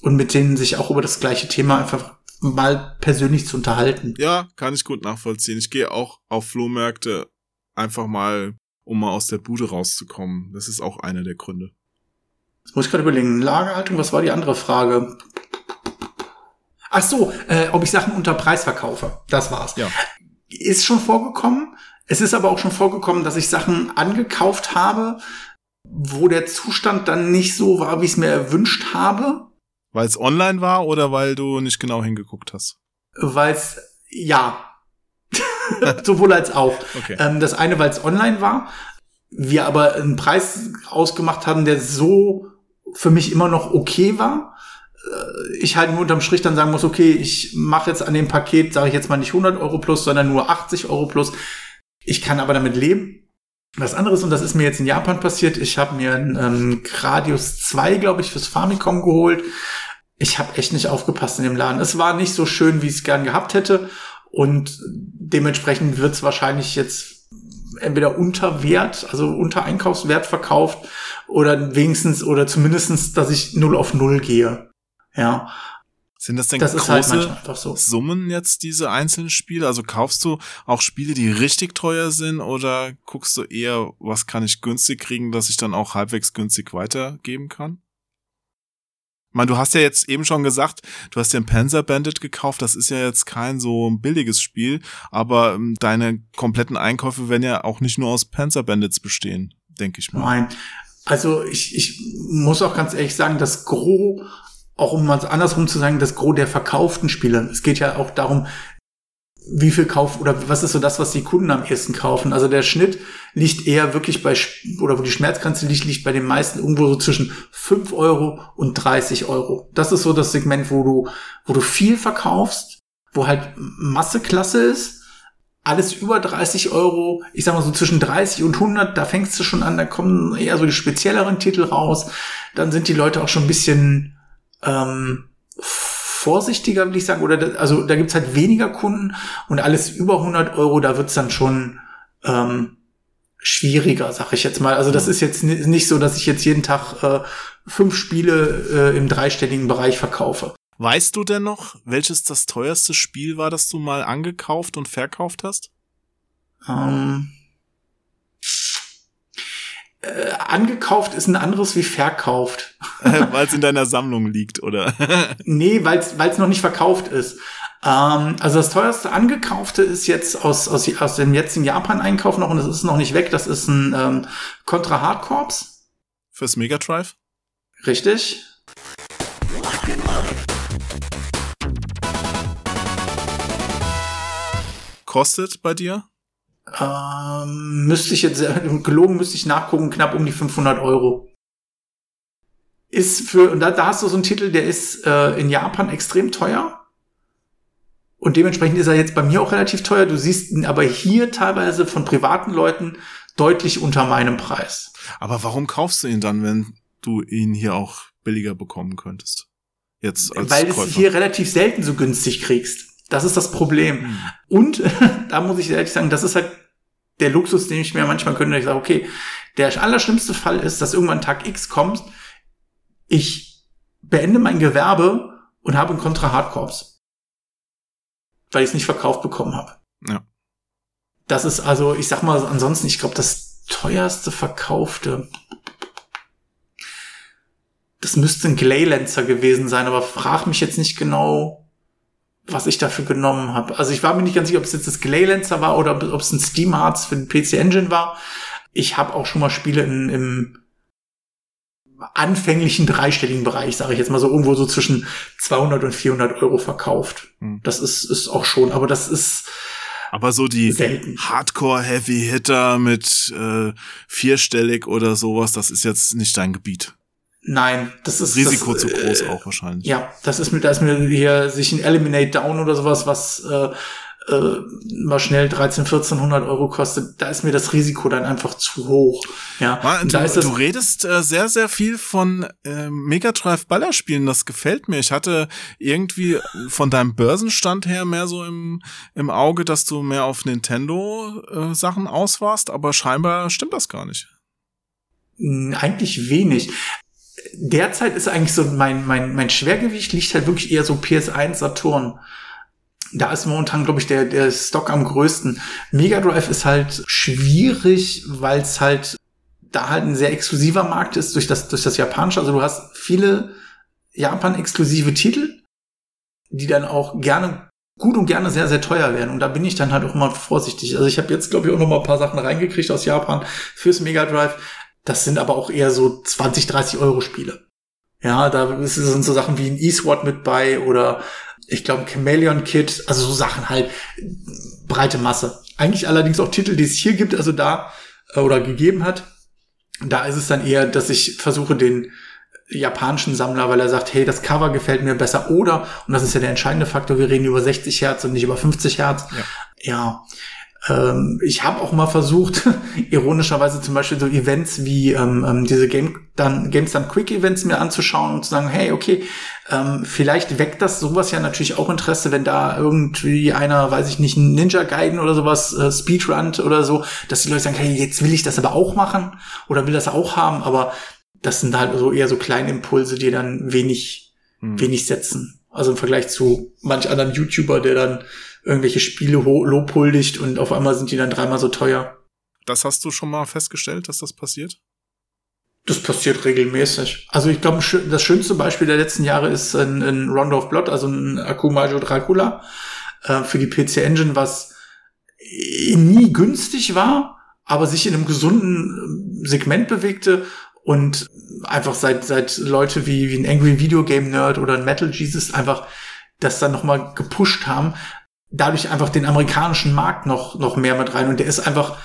und mit denen sich auch über das gleiche Thema einfach mal persönlich zu unterhalten. Ja, kann ich gut nachvollziehen. Ich gehe auch auf Flohmärkte einfach mal, um mal aus der Bude rauszukommen. Das ist auch einer der Gründe. Jetzt muss ich gerade überlegen, Lagerhaltung, was war die andere Frage? Ach so, äh, ob ich Sachen unter Preis verkaufe. Das war's. Ja. Ist schon vorgekommen. Es ist aber auch schon vorgekommen, dass ich Sachen angekauft habe, wo der Zustand dann nicht so war, wie ich es mir erwünscht habe. Weil es online war oder weil du nicht genau hingeguckt hast? Weil es, ja. [LAUGHS] Sowohl als auch. Okay. Ähm, das eine, weil es online war. Wir aber einen Preis ausgemacht haben, der so für mich immer noch okay war. Äh, Ich halt nur unterm Strich dann sagen muss, okay, ich mache jetzt an dem Paket, sage ich jetzt mal nicht 100 Euro plus, sondern nur 80 Euro plus. Ich kann aber damit leben. Was anderes, und das ist mir jetzt in Japan passiert, ich habe mir einen ähm, Gradius 2, glaube ich, fürs Famicom geholt. Ich habe echt nicht aufgepasst in dem Laden. Es war nicht so schön, wie ich es gern gehabt hätte. Und dementsprechend wird es wahrscheinlich jetzt entweder unter Wert, also unter Einkaufswert verkauft oder wenigstens oder zumindestens, dass ich null auf null gehe. Ja, Sind das denn das halt große einfach so. Summen jetzt, diese einzelnen Spiele? Also kaufst du auch Spiele, die richtig teuer sind oder guckst du eher, was kann ich günstig kriegen, dass ich dann auch halbwegs günstig weitergeben kann? Ich meine, du hast ja jetzt eben schon gesagt, du hast dir ein Panzer Bandit gekauft. Das ist ja jetzt kein so billiges Spiel, aber ähm, deine kompletten Einkäufe werden ja auch nicht nur aus Panzer Bandits bestehen, denke ich mal. Nein. Also ich, ich muss auch ganz ehrlich sagen, das Gros, auch um mal andersrum zu sagen, das Gros der verkauften Spiele. Es geht ja auch darum, wie viel Kauf oder was ist so das, was die Kunden am ehesten kaufen. Also der Schnitt liegt eher wirklich bei, oder wo die Schmerzgrenze liegt, liegt bei den meisten irgendwo so zwischen 5 Euro und 30 Euro. Das ist so das Segment, wo du, wo du viel verkaufst, wo halt Masseklasse ist. Alles über 30 Euro, ich sag mal so zwischen 30 und 100, da fängst du schon an, da kommen eher so die spezielleren Titel raus. Dann sind die Leute auch schon ein bisschen ähm, vorsichtiger, will ich sagen, oder da, also da gibt's halt weniger Kunden und alles über 100 Euro, da wird's dann schon ähm, schwieriger, sag ich jetzt mal. Also das ist jetzt ni- nicht so, dass ich jetzt jeden Tag äh, fünf Spiele äh, im dreistelligen Bereich verkaufe. Weißt du denn noch, welches das teuerste Spiel war, das du mal angekauft und verkauft hast? Ähm, äh, angekauft ist ein anderes wie verkauft. [LAUGHS] Weil es in deiner Sammlung liegt, oder? [LAUGHS] Nee, weil es noch nicht verkauft ist. Ähm, also das teuerste angekaufte ist jetzt aus, aus, aus dem jetzigen Japan-Einkauf noch und es ist noch nicht weg. Das ist ein ähm, Contra Hardcorps. Fürs Mega Drive? Richtig. Kostet bei dir? Ähm, müsste ich jetzt, gelogen müsste ich nachgucken, knapp um die 500 Euro. Ist für, und da, da hast du so einen Titel, der ist äh, in Japan extrem teuer. Und dementsprechend ist er jetzt bei mir auch relativ teuer. Du siehst ihn aber hier teilweise von privaten Leuten deutlich unter meinem Preis. Aber warum kaufst du ihn dann, wenn du ihn hier auch billiger bekommen könntest? Jetzt als Weil du es hier relativ selten so günstig kriegst. Das ist das Problem. Hm. Und [LAUGHS] da muss ich ehrlich sagen, das ist halt der Luxus, den ich mir manchmal könnte. Ich sage, okay, der allerschlimmste Fall ist, dass irgendwann Tag X kommt, ich beende mein Gewerbe und habe einen Contra Hardcorps. Weil ich es nicht verkauft bekommen habe. Ja. Das ist also, ich sag mal, ansonsten, ich glaube, das teuerste verkaufte. Das müsste ein Glaylancer gewesen sein, aber frag mich jetzt nicht genau, was ich dafür genommen habe. Also ich war mir nicht ganz sicher, ob es jetzt das Glaylancer war oder ob, es ein Steam Hearts für den PC Engine war. Ich habe auch schon mal Spiele in, im anfänglichen dreistelligen Bereich, sage ich jetzt mal so, irgendwo so zwischen 200 und 400 Euro verkauft. Hm. Das ist, ist auch schon, aber das ist Aber so die selten. Hardcore-Heavy-Hitter mit äh, vierstellig oder sowas, das ist jetzt nicht dein Gebiet. Nein, das ist Risiko das, zu groß äh, auch wahrscheinlich. Ja, das ist mir, da ist mir hier sich ein Eliminate Down oder sowas, was äh, äh, mal schnell 13, 1400 Euro kostet, da ist mir das Risiko dann einfach zu hoch. Ja, Man, du, da ist das, du redest äh, sehr, sehr viel von äh, Mega Drive Ballerspielen, das gefällt mir. Ich hatte irgendwie von deinem Börsenstand her mehr so im, im Auge, dass du mehr auf Nintendo äh, Sachen aus warst, aber scheinbar stimmt das gar nicht. mh, eigentlich wenig. Derzeit ist eigentlich so mein, mein, mein Schwergewicht liegt halt wirklich eher so PS1 Saturn. Da ist momentan, glaube ich, der, der Stock am größten. Mega Drive ist halt schwierig, weil es halt da halt ein sehr exklusiver Markt ist durch das, durch das Japanische. Also du hast viele Japan-exklusive Titel, die dann auch gerne gut und gerne sehr, sehr teuer werden. Und da bin ich dann halt auch immer vorsichtig. Also ich habe jetzt, glaube ich, auch noch mal ein paar Sachen reingekriegt aus Japan fürs Mega Drive. Das sind aber auch eher so 20, 30 Euro Spiele. Ja, da sind so Sachen wie ein E-SWAT mit bei oder ich glaube Chameleon Kit, also so Sachen halt breite Masse. Eigentlich allerdings auch Titel, die es hier gibt, also da äh, oder gegeben hat. Da ist es dann eher, dass ich versuche, den japanischen Sammler, weil er sagt, hey, das Cover gefällt mir besser oder, und das ist ja der entscheidende Faktor, wir reden über 60 Hertz und nicht über 50 Hertz. Ja. ja. Ähm, ich habe auch mal versucht, [LAUGHS] ironischerweise zum Beispiel so Events wie ähm, ähm, diese Game dann Games dann Quick Events mir anzuschauen und zu sagen, hey, okay, ähm, vielleicht weckt das sowas ja natürlich auch Interesse, wenn da irgendwie einer, weiß ich nicht, ein Ninja Gaiden oder sowas äh, Speedrun oder so, dass die Leute sagen, hey, jetzt will ich das aber auch machen oder will das auch haben, aber das sind halt so eher so kleine Impulse, die dann wenig, hm. wenig setzen. Also im Vergleich zu manch anderen YouTuber, der dann irgendwelche Spiele lobhuldigt und auf einmal sind die dann dreimal so teuer. Das hast du schon mal festgestellt, dass das passiert? Das passiert regelmäßig. Also ich glaube, das schönste Beispiel der letzten Jahre ist ein, ein Rondo of Blood, also ein Akumajo Dracula äh, für die PC Engine, was nie günstig war, aber sich in einem gesunden Segment bewegte und einfach seit, seit Leute wie, wie ein Angry Video Game Nerd oder ein Metal Jesus einfach das dann nochmal gepusht haben, dadurch einfach den amerikanischen Markt noch, noch mehr mit rein. Und der ist einfach,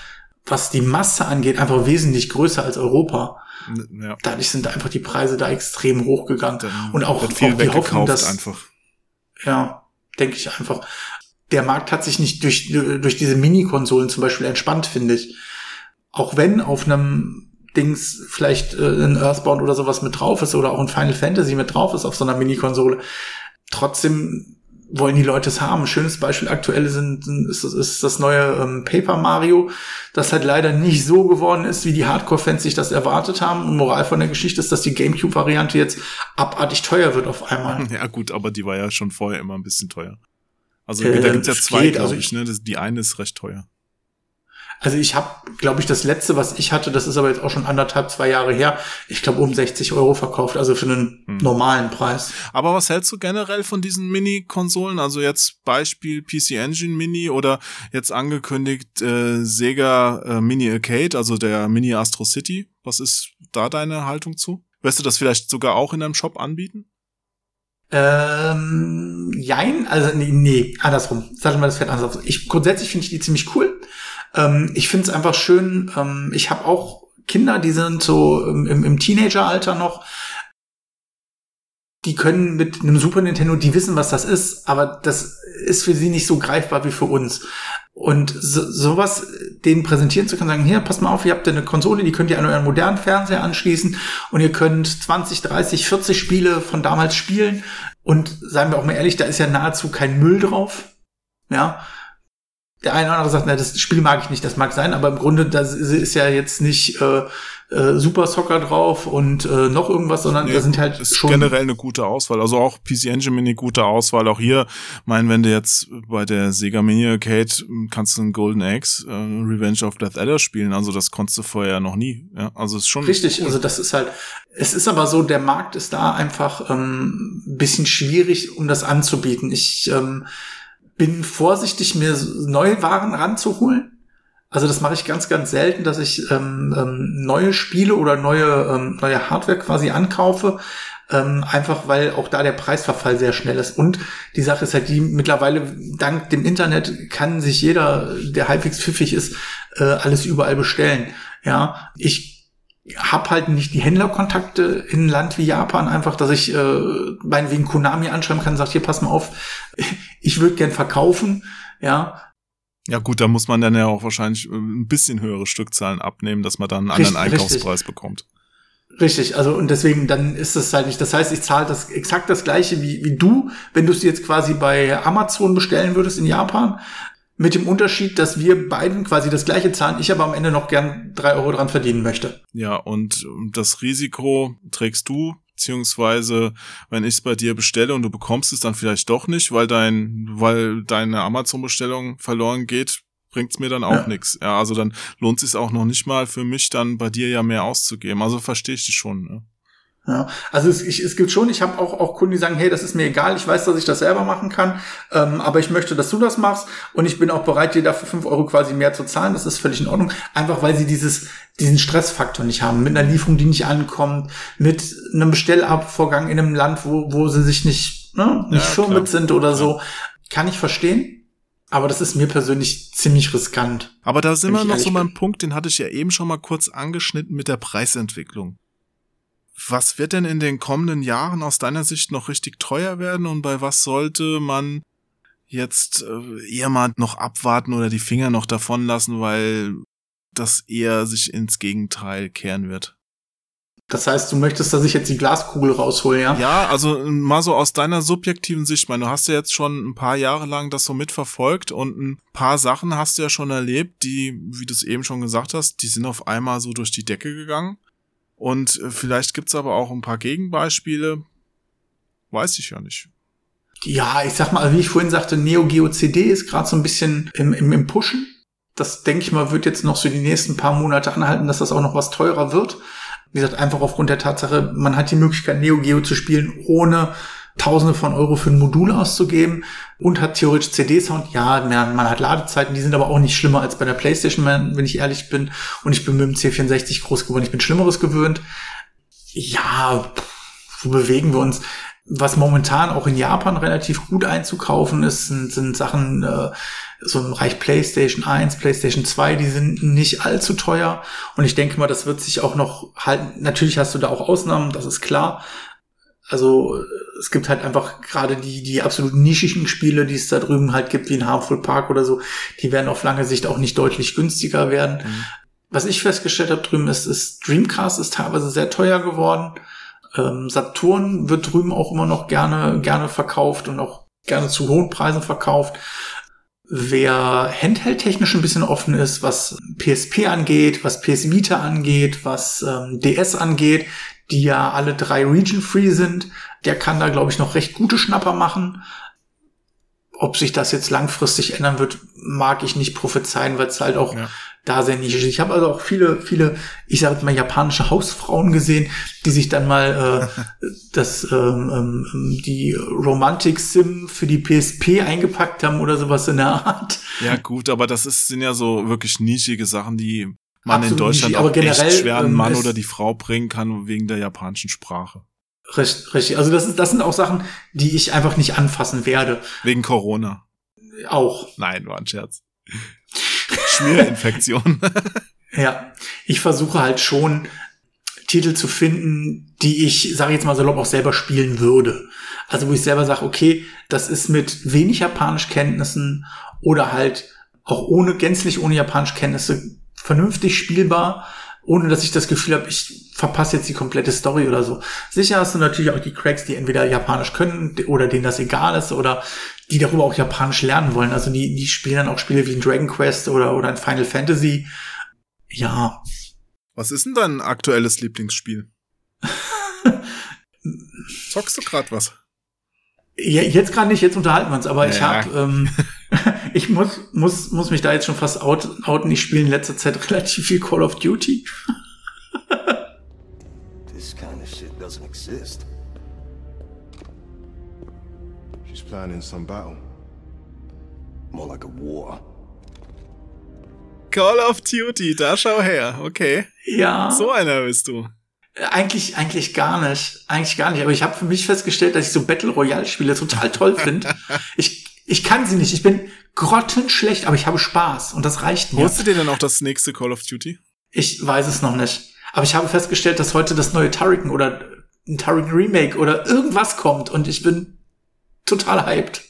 was die Masse angeht, einfach wesentlich größer als Europa. Ja. Dadurch sind einfach die Preise da extrem hochgegangen. Dann und auch, auch die Hoffnung, dass, einfach. ja, denke ich einfach. Der Markt hat sich nicht durch, durch diese Mini-Konsolen zum Beispiel entspannt, finde ich. Auch wenn auf einem Dings vielleicht äh, ein Earthbound oder sowas mit drauf ist oder auch ein Final Fantasy mit drauf ist auf so einer Mini-Konsole. Trotzdem wollen die Leute es haben. Ein schönes Beispiel aktuell sind, ist, ist das neue ähm, Paper Mario, das halt leider nicht so geworden ist, wie die Hardcore-Fans sich das erwartet haben. Und Moral von der Geschichte ist, dass die GameCube-Variante jetzt abartig teuer wird auf einmal. [LAUGHS] Ja gut, aber die war ja schon vorher immer ein bisschen teuer. Also äh, da gibt's ja zwei, glaube also ich, ne? Das, die eine ist recht teuer. Also ich habe, glaube ich, das letzte, was ich hatte, das ist aber jetzt auch schon anderthalb, zwei Jahre her, ich glaube um 60 Euro verkauft, also für einen hm. normalen Preis. Aber was hältst du generell von diesen Mini-Konsolen? Also jetzt Beispiel PC Engine Mini oder jetzt angekündigt äh, Sega äh, Mini Arcade, also der Mini Astro City. Was ist da deine Haltung zu? Wirst du das vielleicht sogar auch in deinem Shop anbieten? Ähm, jein, also nee, nee andersrum. Sag mal das fällt anders auf. Ich grundsätzlich finde ich die ziemlich cool. Ähm, ich finde es einfach schön. Ähm, ich habe auch Kinder, die sind so im, im Teenageralter noch. Die können mit einem Super Nintendo, die wissen, was das ist, aber das ist für sie nicht so greifbar wie für uns. Und so, sowas denen präsentieren zu können, sagen, hier, passt mal auf, ihr habt eine Konsole, die könnt ihr an euren modernen Fernseher anschließen und ihr könnt 20, 30, 40 Spiele von damals spielen. Und sagen wir auch mal ehrlich, da ist ja nahezu kein Müll drauf. Ja, der eine oder andere sagt, na, das Spiel mag ich nicht, das mag sein, aber im Grunde, da ist ja jetzt nicht äh, äh, Super Soccer drauf und äh, noch irgendwas, sondern nee, da sind halt ist schon generell eine gute Auswahl. Also auch PC Engine Mini gute Auswahl. Auch hier, mein, wenn du jetzt bei der Sega Mini Arcade kannst du ein Golden Axe, äh, Revenge of Death Adder spielen. Also das konntest du vorher noch nie. Ja, also ist schon richtig. Cool. Also das ist halt. Es ist aber so, der Markt ist da einfach ähm, bisschen schwierig, um das anzubieten. Ich ähm, bin vorsichtig, mir neue Waren ranzuholen. Also das mache ich ganz, ganz selten, dass ich ähm, ähm, neue Spiele oder neue, ähm, neue Hardware quasi ankaufe. Ähm, einfach weil auch da der Preisverfall sehr schnell ist. Und die Sache ist halt die, mittlerweile dank dem Internet kann sich jeder, der halbwegs pfiffig ist, äh, alles überall bestellen. Ja, ich hab halt nicht die Händlerkontakte in ein Land wie Japan einfach, dass ich äh, meinetwegen Konami anschreiben kann und sagt, hier, pass mal auf, [LAUGHS] ich würde gern verkaufen, ja. Ja gut, da muss man dann ja auch wahrscheinlich äh, ein bisschen höhere Stückzahlen abnehmen, dass man dann einen anderen richtig, Einkaufspreis richtig. bekommt. Richtig, also und deswegen dann ist es halt nicht. Das heißt, ich zahle das exakt das gleiche wie, wie du, wenn du es jetzt quasi bei Amazon bestellen würdest in Japan. Mit dem Unterschied, dass wir beiden quasi das gleiche zahlen, ich aber am Ende noch gern drei Euro dran verdienen möchte. Ja, und das Risiko trägst du, beziehungsweise wenn ich es bei dir bestelle und du bekommst es dann vielleicht doch nicht, weil dein, weil deine Amazon-Bestellung verloren geht, bringt's mir dann auch Ja. nix. Ja, also dann lohnt sich auch noch nicht mal für mich dann bei dir ja mehr auszugeben. Also verstehe ich dich schon. Ne? Ja, also es, ich, es gibt schon, ich habe auch, auch Kunden, die sagen, hey, das ist mir egal, ich weiß, dass ich das selber machen kann, ähm, aber ich möchte, dass du das machst und ich bin auch bereit, dir dafür fünf Euro quasi mehr zu zahlen, das ist völlig in Ordnung, einfach weil sie dieses, diesen Stressfaktor nicht haben, mit einer Lieferung, die nicht ankommt, mit einem Bestellabvorgang in einem Land, wo, wo sie sich nicht, ne, nicht Ja, firm klar. mit sind oder so, kann ich verstehen, aber das ist mir persönlich ziemlich riskant. Aber da sind wir noch so beim. Punkt, den hatte ich ja eben schon mal kurz angeschnitten mit der Preisentwicklung. Was wird denn in den kommenden Jahren aus deiner Sicht noch richtig teuer werden und bei was sollte man jetzt äh, eher mal noch abwarten oder die Finger noch davon lassen, weil das eher sich ins Gegenteil kehren wird? Das heißt, du möchtest, dass ich jetzt die Glaskugel raushole, ja? Ja, also äh, mal so aus deiner subjektiven Sicht, ich meine, du hast ja jetzt schon ein paar Jahre lang das so mitverfolgt und ein paar Sachen hast du ja schon erlebt, die, wie du es eben schon gesagt hast, die sind auf einmal so durch die Decke gegangen. Und äh, vielleicht gibt's aber auch ein paar Gegenbeispiele. Weiß ich ja nicht. Ja, ich sag mal, wie ich vorhin sagte, Neo Geo CD ist gerade so ein bisschen im, im, im Pushen. Das denke ich mal, wird jetzt noch so die nächsten paar Monate anhalten, dass das auch noch was teurer wird. Wie gesagt, einfach aufgrund der Tatsache, man hat die Möglichkeit, Neo Geo zu spielen, ohne Tausende von Euro für ein Modul auszugeben und hat theoretisch CD-Sound. Ja, man, hat Ladezeiten, die sind aber auch nicht schlimmer als bei der PlayStation, wenn ich ehrlich bin. Und ich bin mit dem C64 groß geworden, ich bin Schlimmeres gewöhnt. Ja, wo bewegen wir uns? Was momentan auch in Japan relativ gut einzukaufen ist, sind, sind Sachen äh, so im Bereich PlayStation 1, PlayStation 2, die sind nicht allzu teuer. Und ich denke mal, das wird sich auch noch halten. Natürlich hast du da auch Ausnahmen, das ist klar. Also es gibt halt einfach gerade die, die absolut nischigen Spiele, die es da drüben halt gibt, wie in Harmful Park oder so, die werden auf lange Sicht auch nicht deutlich günstiger werden. Mhm. Was ich festgestellt habe drüben ist, ist Dreamcast ist teilweise sehr teuer geworden. Ähm, Saturn wird drüben auch immer noch gerne, gerne verkauft und auch gerne zu hohen Preisen verkauft. Wer Handheld-technisch ein bisschen offen ist, was PSP angeht, was PS Vita angeht, was ähm, DS angeht, die ja alle drei region-free sind, der kann da, glaube ich, noch recht gute Schnapper machen. Ob sich das jetzt langfristig ändern wird, mag ich nicht prophezeien, weil es halt auch Ja. da sehr nischig ist. Ich habe also auch viele, viele, ich sage jetzt mal japanische Hausfrauen gesehen, die sich dann mal äh, [LAUGHS] das ähm, ähm, die Romantic Sim für die PSP eingepackt haben oder sowas in der Art. Ja, gut, aber das ist, sind ja so wirklich nischige Sachen, die man in Absolut Deutschland nischig, aber auch generell, echt schwer einen ähm, Mann oder die Frau bringen kann wegen der japanischen Sprache. Richtig, richtig. Also das ist, das sind auch Sachen, die ich einfach nicht anfassen werde. Wegen Corona. Auch. Nein, war ein Scherz. Schmierinfektion. [LAUGHS] Ja, ich versuche halt schon Titel zu finden, die ich, sage jetzt mal salopp, auch selber spielen würde. Also wo ich selber sage, okay, das ist mit wenig Japanischkenntnissen oder halt auch ohne gänzlich ohne Japanischkenntnisse vernünftig spielbar, ohne dass ich das Gefühl habe, ich verpasse jetzt die komplette Story oder so. Sicher hast du natürlich auch die Cracks, die entweder Japanisch können oder denen das egal ist oder die darüber auch Japanisch lernen wollen. Also die, die spielen dann auch Spiele wie ein Dragon Quest oder, oder ein Final Fantasy. Ja, Was ist denn dein aktuelles Lieblingsspiel? [LAUGHS] Zockst du grad was? Ja, jetzt gerade nicht, jetzt unterhalten wir uns, aber ich Ja. habe, ähm, [LAUGHS] ich muss, muss, muss mich da jetzt schon fast out, outen. Ich spiele in letzter Zeit relativ viel Call of Duty. This kind of shit doesn't exist. She's planning some battle. More like a war. Call of Duty, da schau her. Okay. Ja, So einer bist du. eigentlich, eigentlich gar nicht, eigentlich gar nicht. Aber ich habe für mich festgestellt, dass ich so Battle Royale Spiele total toll finde. [LAUGHS] Ich, ich kann sie nicht. Ich bin grottenschlecht, aber ich habe Spaß und das reicht mir. Holst du dir denn auch das nächste Call of Duty? Ich weiß es noch nicht. Aber ich habe festgestellt, dass heute das neue Turrican oder ein Turrican Remake oder irgendwas kommt und ich bin total hyped.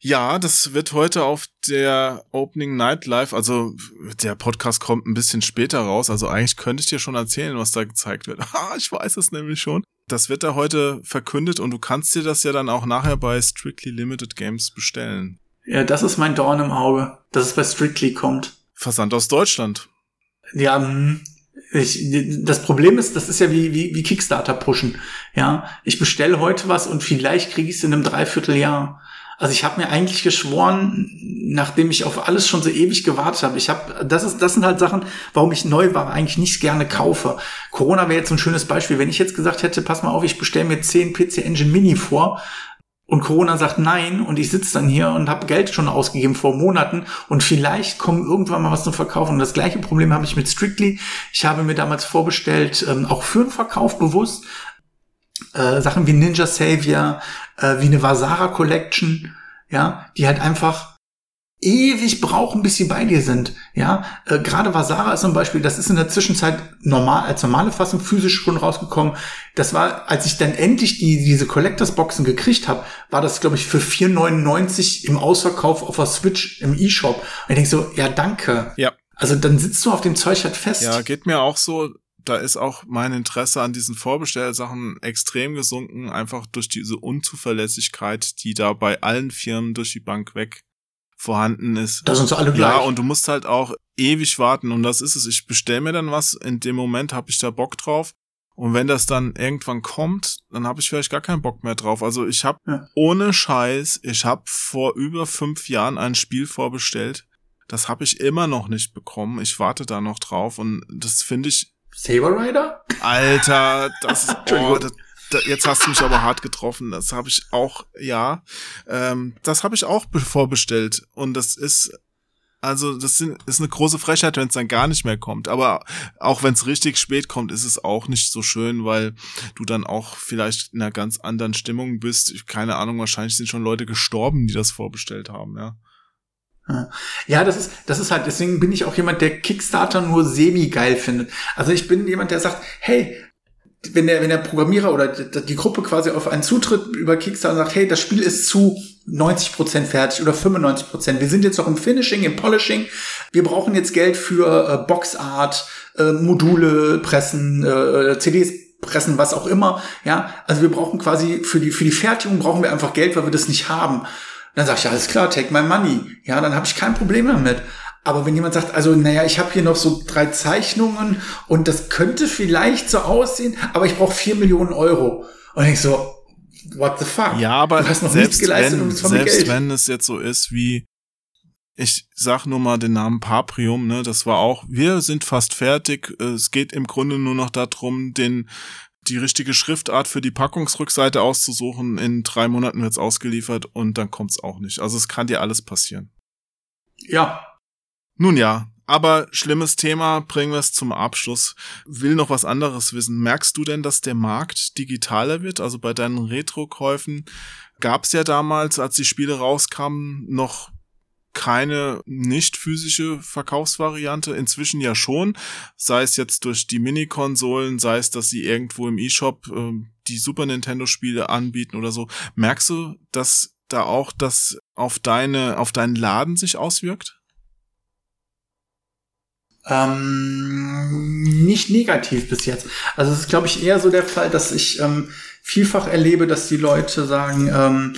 Ja, das wird heute auf der Opening Night Live, also der Podcast kommt ein bisschen später raus, also eigentlich könnte ich dir schon erzählen, was da gezeigt wird. [LAUGHS] Ich weiß es nämlich schon. Das wird da heute verkündet und du kannst dir das ja dann auch nachher bei Strictly Limited Games bestellen. Ja, das ist mein Dorn im Auge, dass es bei Strictly kommt. Versand aus Deutschland. Ja, hm, ich, das Problem ist, das ist ja wie, wie, wie Kickstarter pushen. Ja, ich bestelle heute was und vielleicht kriege ich es in einem Dreivierteljahr. Also ich habe mir eigentlich geschworen, nachdem ich auf alles schon so ewig gewartet habe. Ich habe, das ist, das sind halt Sachen, warum ich Neuware eigentlich nicht gerne kaufe. Corona wäre jetzt ein schönes Beispiel. Wenn ich jetzt gesagt hätte, pass mal auf, ich bestelle mir 10 PC Engine Mini vor, und Corona sagt nein und ich sitze dann hier und habe Geld schon ausgegeben vor Monaten und vielleicht kommen irgendwann mal was zum Verkaufen. Und das gleiche Problem habe ich mit Strictly. Ich habe mir damals vorbestellt, ähm, auch für den Verkauf bewusst, äh, Sachen wie Ninja Savior, äh, wie eine Vasara Collection, ja, die halt einfach ewig brauchen, bis sie bei dir sind. Ja, äh, gerade Vasara ist zum Beispiel, das ist in der Zwischenzeit normal als normale Fassung physisch schon rausgekommen. Das war, als ich dann endlich die diese Collectors Boxen gekriegt habe, war das glaube ich für 4,99 im Ausverkauf auf der Switch im eShop. Und ich denke so, ja danke. Ja. Also dann sitzt du auf dem Zeug halt fest. Ja, geht mir auch so. Da ist auch mein Interesse an diesen Vorbestellsachen extrem gesunken, einfach durch diese Unzuverlässigkeit, die da bei allen Firmen durch die Bank weg vorhanden ist. Da sind sie alle gleich. Ja, und du musst halt auch ewig warten und das ist es. Ich bestell mir dann was, in dem Moment habe ich da Bock drauf und wenn das dann irgendwann kommt, dann habe ich vielleicht gar keinen Bock mehr drauf. Also ich habe Ja. ohne Scheiß, ich habe vor über fünf Jahren ein Spiel vorbestellt. Das habe ich immer noch nicht bekommen. Ich warte da noch drauf und das finde ich, Saber Rider? Alter, das [LAUGHS] ist, oh, das, da, jetzt hast du mich aber hart getroffen. Das habe ich auch, ja, ähm, das habe ich auch be- vorbestellt und das ist also das sind, ist eine große Frechheit, wenn es dann gar nicht mehr kommt. Aber auch wenn es richtig spät kommt, ist es auch nicht so schön, weil du dann auch vielleicht in einer ganz anderen Stimmung bist. Ich- Keine Ahnung, wahrscheinlich sind schon Leute gestorben, die das vorbestellt haben, ja. Ja, das ist, das ist halt, deswegen bin ich auch jemand, der Kickstarter nur semi-geil findet. Also ich bin jemand, der sagt, hey, wenn der, wenn der Programmierer oder die, Gruppe quasi auf einen zutritt über Kickstarter sagt, hey, das Spiel ist zu 90% fertig oder 95%. Wir sind jetzt noch im Finishing, im Polishing. Wir brauchen jetzt Geld für äh, Boxart, äh, Module pressen, äh, CDs pressen, was auch immer. Ja, also wir brauchen quasi für die, für die Fertigung brauchen wir einfach Geld, weil wir das nicht haben. Dann sag ich, ja, alles klar, take my money. Ja, dann habe ich kein Problem damit. Aber wenn jemand sagt, also naja, ich habe hier noch so drei Zeichnungen und das könnte vielleicht so aussehen, aber ich brauche vier Millionen Euro. Und ich so, what the fuck? Ja, aber du hast noch selbst nichts geleistet wenn, selbst wenn es jetzt so ist wie, ich sag nur mal den Namen Paprium, ne, das war auch, wir sind fast fertig, es geht im Grunde nur noch darum, den, die richtige Schriftart für die Packungsrückseite auszusuchen, in drei Monaten wird's ausgeliefert und dann kommt's auch nicht. Also es kann dir alles passieren. Ja, Nun ja, aber schlimmes Thema, bringen wir es zum Abschluss. Will noch was anderes wissen. Merkst du denn, dass der Markt digitaler wird? Also bei deinen Retro-Käufen gab es ja damals, als die Spiele rauskamen, noch keine nicht physische Verkaufsvariante. Inzwischen ja schon. Sei es jetzt durch die Mini-Konsolen, sei es, dass sie irgendwo im E-Shop ähm, die Super Nintendo-Spiele anbieten oder so. Merkst du, dass da auch das auf deine, auf deinen Laden sich auswirkt? ähm, nicht negativ bis jetzt. Also es ist, glaube ich, eher so der Fall, dass ich ähm, vielfach erlebe, dass die Leute sagen, ähm,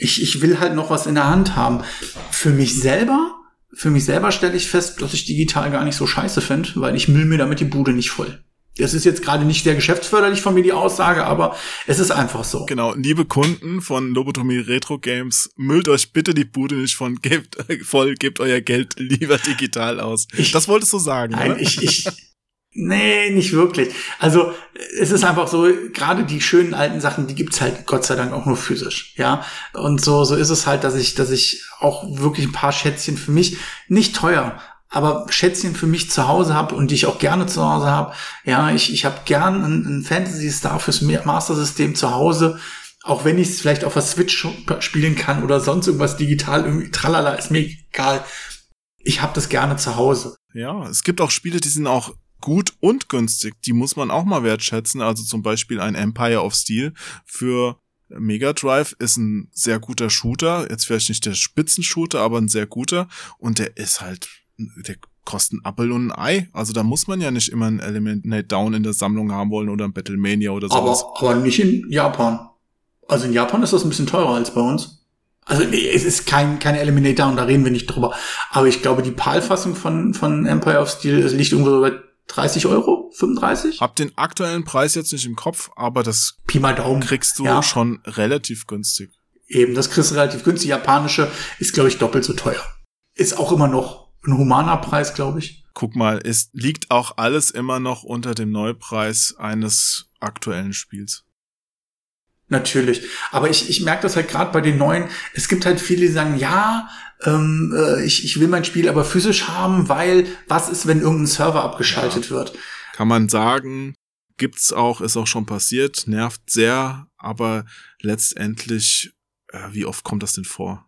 ich, ich will halt noch was in der Hand haben. Für mich selber, für mich selber stelle ich fest, dass ich digital gar nicht so scheiße finde, weil ich müll mir damit die Bude nicht voll. Das ist jetzt gerade nicht sehr geschäftsförderlich von mir die Aussage, aber es ist einfach so. Genau, liebe Kunden von Lobotomie Retro Games, müllt euch bitte die Bude nicht von gebt, [LAUGHS] voll, gebt euer Geld lieber digital aus. Ich- das wolltest du sagen, Nein, oder? ich, ich, [LAUGHS] nee, nicht wirklich. Also, es ist einfach so, gerade die schönen alten Sachen, die gibt's halt Gott sei Dank auch nur physisch, ja. Und so, so ist es halt, dass ich, dass ich auch wirklich ein paar Schätzchen für mich, nicht teuer, aber Schätzchen für mich zu Hause habe und die ich auch gerne zu Hause habe. Ja, ich, ich habe gern ein, Fantasy Star fürs Master System zu Hause. Auch wenn ich es vielleicht auf der Switch spielen kann oder sonst irgendwas digital, irgendwie tralala, ist mir egal. Ich habe das gerne zu Hause. Ja, es gibt auch Spiele, die sind auch gut und günstig. Die muss man auch mal wertschätzen. Also zum Beispiel ein Empire of Steel für Mega Drive ist ein sehr guter Shooter. Jetzt vielleicht nicht der Spitzenshooter, aber ein sehr guter. Und der ist halt, der kostet ein Apfel und ein Ei. Also da muss man ja nicht immer ein Eliminate Down in der Sammlung haben wollen oder ein Battlemania oder sowas. Aber, aber nicht in Japan. Also in Japan ist das ein bisschen teurer als bei uns. Also es ist kein, kein Eliminator und da reden wir nicht drüber. Aber ich glaube, die PAL-Fassung von, von Empire of Steel liegt irgendwo so bei 30 Euro, 35? Hab den aktuellen Preis jetzt nicht im Kopf, aber das Pi mal Daumen. kriegst du Ja. schon relativ günstig. Eben, das kriegst du relativ günstig. Japanische ist, glaube ich, doppelt so teuer. Ist auch immer noch ein humaner Preis, glaube ich. Guck mal, es liegt auch alles immer noch unter dem Neupreis eines aktuellen Spiels. Natürlich. Aber ich, ich merke das halt gerade bei den neuen. Es gibt halt viele, die sagen, ja, ähm, äh, ich, ich will mein Spiel aber physisch haben, weil was ist, wenn irgendein Server abgeschaltet wird? Kann man sagen, gibt's auch, ist auch schon passiert, nervt sehr, aber letztendlich, äh, wie oft kommt das denn vor?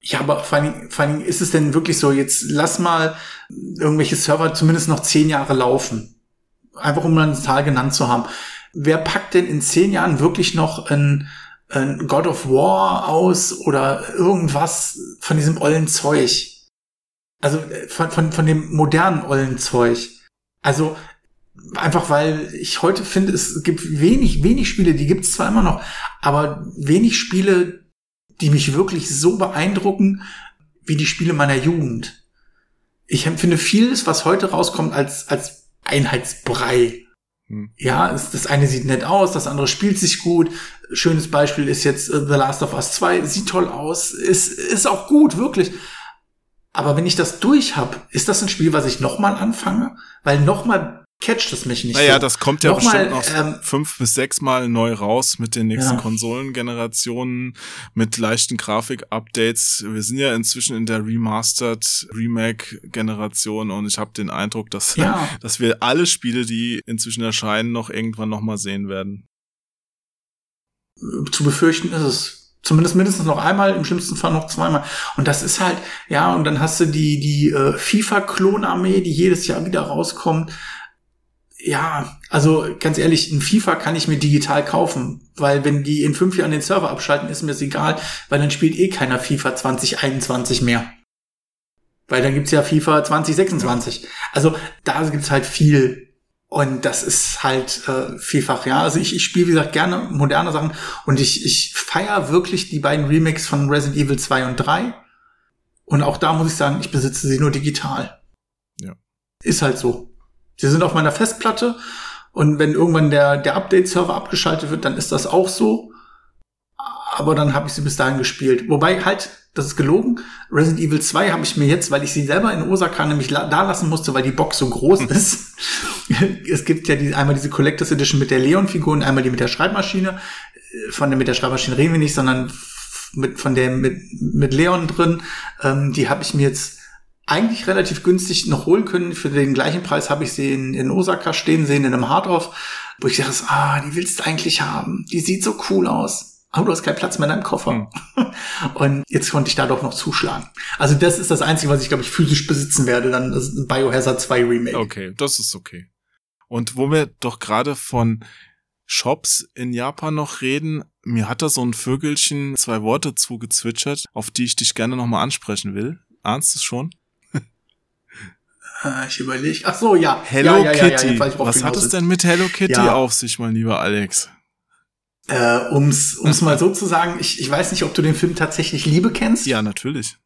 Ja, aber vor allen, Dingen, vor allen Dingen ist es denn wirklich so, jetzt lass mal irgendwelche Server zumindest noch zehn Jahre laufen. Einfach um mal eine Zahl genannt zu haben. Wer packt denn in zehn Jahren wirklich noch ein, ein God of War aus oder irgendwas von diesem ollen Zeug? Also äh, von, von, von dem modernen ollen Zeug. Also einfach weil ich heute finde, es gibt wenig, wenig Spiele, die gibt es zwar immer noch, aber wenig Spiele, die mich wirklich so beeindrucken wie die Spiele meiner Jugend. Ich empfinde vieles, was heute rauskommt, als, als Einheitsbrei. Hm. Ja, das eine sieht nett aus, das andere spielt sich gut. Schönes Beispiel ist jetzt äh, The Last of Us 2, sieht toll aus, ist, ist auch gut, wirklich. Aber wenn ich das durch hab, ist das ein Spiel, was ich nochmal anfange? Weil nochmal catcht es mich nicht Naja, so. das kommt ja Nochmal, bestimmt noch ähm, fünf bis sechs Mal neu raus mit den nächsten Ja. Konsolengenerationen, mit leichten Grafik-Updates. Wir sind ja inzwischen in der Remastered Remake-Generation und ich habe den Eindruck, dass, Ja. [LAUGHS] dass wir alle Spiele, die inzwischen erscheinen, noch irgendwann noch mal sehen werden. zu befürchten ist es. Zumindest mindestens noch einmal, im schlimmsten Fall noch zweimal. Und das ist halt, ja, und dann hast du die, die äh, FIFA-Klonarmee, die jedes Jahr wieder rauskommt. Ja, also ganz ehrlich, ein FIFA kann ich mir digital kaufen, weil wenn die in fünf Jahren den Server abschalten, ist mir das egal, weil dann spielt eh keiner FIFA 2021 mehr. Weil dann gibt's ja FIFA 2026. Also da gibt's halt viel und das ist halt äh, vielfach, ja. Also ich, ich spiele, wie gesagt, gerne moderne Sachen und ich, ich feier wirklich die beiden Remakes von Resident Evil 2 und 3. Und auch da muss ich sagen, ich besitze sie nur digital. Ja. Ist halt so. Sie sind auf meiner Festplatte und wenn irgendwann der, der Update-Server abgeschaltet wird, dann ist das auch so. Aber dann habe ich sie bis dahin gespielt. Wobei halt, das ist gelogen, Resident Evil 2 habe ich mir jetzt, weil ich sie selber in Osaka nämlich la da lassen musste, weil die Box so groß ist. es gibt ja die, einmal diese Collectors Edition mit der Leon-Figur und einmal die mit der Schreibmaschine. Von der mit der Schreibmaschine reden wir nicht, sondern mit, von der mit, mit Leon drin. Ähm, die habe ich mir jetzt eigentlich relativ günstig noch holen können. Für den gleichen Preis habe ich sie in, in Osaka stehen sehen, in einem Hardorf, wo ich dachte, ah, die willst du eigentlich haben. Die sieht so cool aus. Aber du hast keinen Platz mehr in deinem Koffer. [LAUGHS] Und jetzt konnte ich da doch noch zuschlagen. Also das ist das Einzige, was ich, glaube ich, physisch besitzen werde. Dann das Biohazard 2 Remake. Okay, das ist okay. Und wo wir doch gerade von Shops in Japan noch reden, mir hat da so ein Vögelchen zwei Worte zugezwitschert, auf die ich dich gerne nochmal ansprechen will. Ahnst du es schon? Äh, ich überlege. Ach so, ja. Hello ja, ja, ja, ja, Kitty. worauf Was hat es denn mit Hello Kitty Ja. auf sich, mein lieber Alex? Äh, um's, um's mal so zu sagen, ich, ich weiß nicht, ob du den Film tatsächlich Liebe kennst. Ja, natürlich.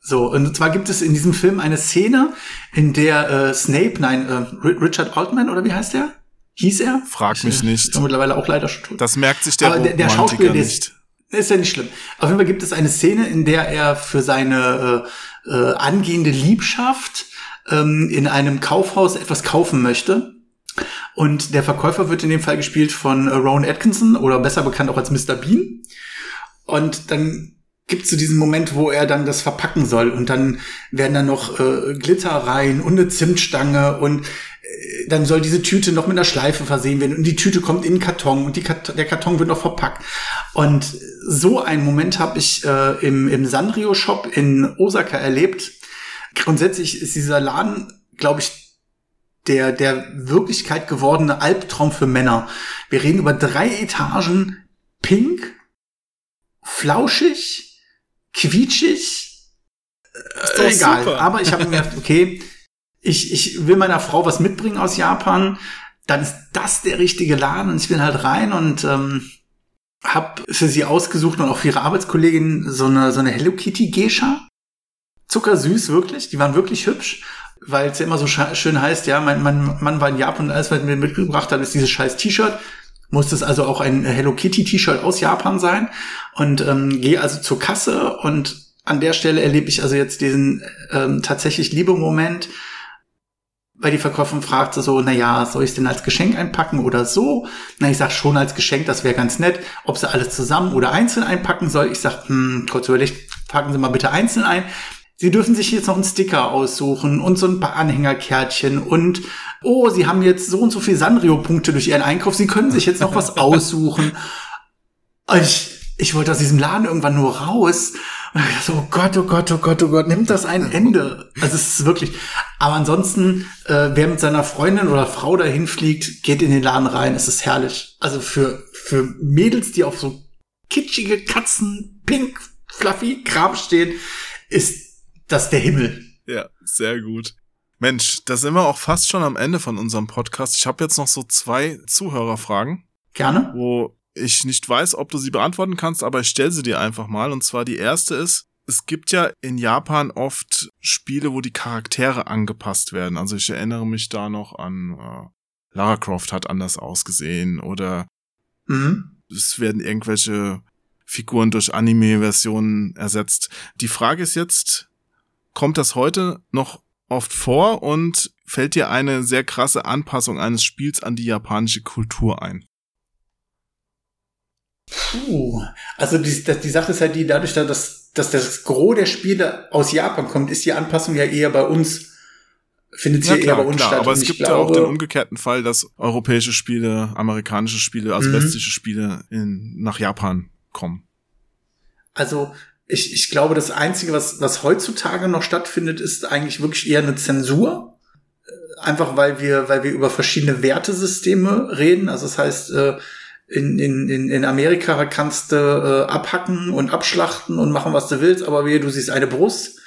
So, und zwar gibt es in diesem Film eine Szene, in der äh, Snape, nein, äh, Ri- Richard Altman, oder wie heißt der? Hieß er? Frag mich Ich, nicht. Ist er mittlerweile auch leider schon tot. Das merkt sich der Aber der, der Schauspieler, nicht. ist, ist ja nicht schlimm. Auf jeden Fall gibt es eine Szene, in der er für seine äh, äh, angehende Liebschaft ähm, in einem Kaufhaus etwas kaufen möchte. Und der Verkäufer wird in dem Fall gespielt von äh, Rowan Atkinson oder besser bekannt auch als Mr. Bean. Und dann gibt so diesen Moment, wo er dann das verpacken soll und dann werden da noch äh, Glitter rein und eine Zimtstange und äh, dann soll diese Tüte noch mit einer Schleife versehen werden und die Tüte kommt in den Karton und die Kat der Karton wird noch verpackt. Und so einen Moment habe ich äh, im, im Sanrio-Shop in Osaka erlebt. Grundsätzlich ist dieser Laden, glaube ich, der, der Wirklichkeit gewordene Albtraum für Männer. Wir reden über drei Etagen, pink, flauschig, quietschig, äh, egal. super. Aber ich habe mir gedacht, [LAUGHS] okay, ich, ich will meiner Frau was mitbringen aus Japan, dann ist das der richtige Laden und ich bin halt rein und ähm, Hab für sie ausgesucht und auch für ihre Arbeitskollegin so eine, so eine Hello Kitty Geisha. Zuckersüß, wirklich. Die waren wirklich hübsch. Weil es ja immer so schön heißt, ja, mein, mein Mann war in Japan und alles, was er mir mitgebracht hat, ist dieses scheiß T-Shirt. Muss es also auch ein Hello Kitty T-Shirt aus Japan sein. Und ähm, gehe also zur Kasse und an der Stelle erlebe ich also jetzt diesen ähm, tatsächlich Liebemoment, weil die Verkäuferin fragt so, na ja, soll ich es denn als Geschenk einpacken oder so? Na, ich sag schon als Geschenk, das wäre ganz nett. Ob sie alles zusammen oder einzeln einpacken soll, ich sag, hm, kurz überlegt, packen Sie mal bitte einzeln ein. Sie dürfen sich jetzt noch einen Sticker aussuchen und so ein paar Anhängerkärtchen und oh, Sie haben jetzt so und so viel Sanrio-Punkte durch Ihren Einkauf. Sie können sich jetzt noch was [LAUGHS] aussuchen. Ich, ich wollte aus diesem Laden irgendwann nur raus. Und ich dachte so, oh Gott, oh Gott, oh Gott, oh Gott, nimmt das ein Ende? Also es ist wirklich. Aber ansonsten, äh, wer mit seiner Freundin oder Frau dahin fliegt, geht in den Laden rein. Es ist herrlich. Also für für Mädels, die auf so kitschige Katzen, pink, fluffy Kram stehen, ist das der Himmel. Ja, sehr gut. Mensch, da sind wir auch fast schon am Ende von unserem Podcast. Ich habe jetzt noch so zwei Zuhörerfragen, Gerne. wo ich nicht weiß, ob du sie beantworten kannst, aber ich stelle sie dir einfach mal. Und zwar die erste ist, es gibt ja in Japan oft Spiele, wo die Charaktere angepasst werden. Also ich erinnere mich da noch an äh, Lara Croft hat anders ausgesehen oder Mhm. es werden irgendwelche Figuren durch Anime-Versionen ersetzt. Die Frage ist jetzt, kommt das heute noch oft vor und fällt dir eine sehr krasse Anpassung eines Spiels an die japanische Kultur ein? Puh. Also die, die Sache ist halt die, dadurch, dass, dass das Gros der Spiele aus Japan kommt, ist die Anpassung ja eher bei uns, findet sie Ja, eher bei uns klar, statt. aber es gibt ja auch den glaube- umgekehrten Fall, dass europäische Spiele, amerikanische Spiele, also Mhm. westliche Spiele in, nach Japan kommen. Also ich, ich glaube, das Einzige, was, was heutzutage noch stattfindet, ist eigentlich wirklich eher eine Zensur. Äh, Einfach weil wir, weil wir über verschiedene Wertesysteme reden. Also das heißt, äh, in, in, in Amerika kannst du äh, abhacken und abschlachten und machen, was du willst, aber wehe, du siehst eine Brust,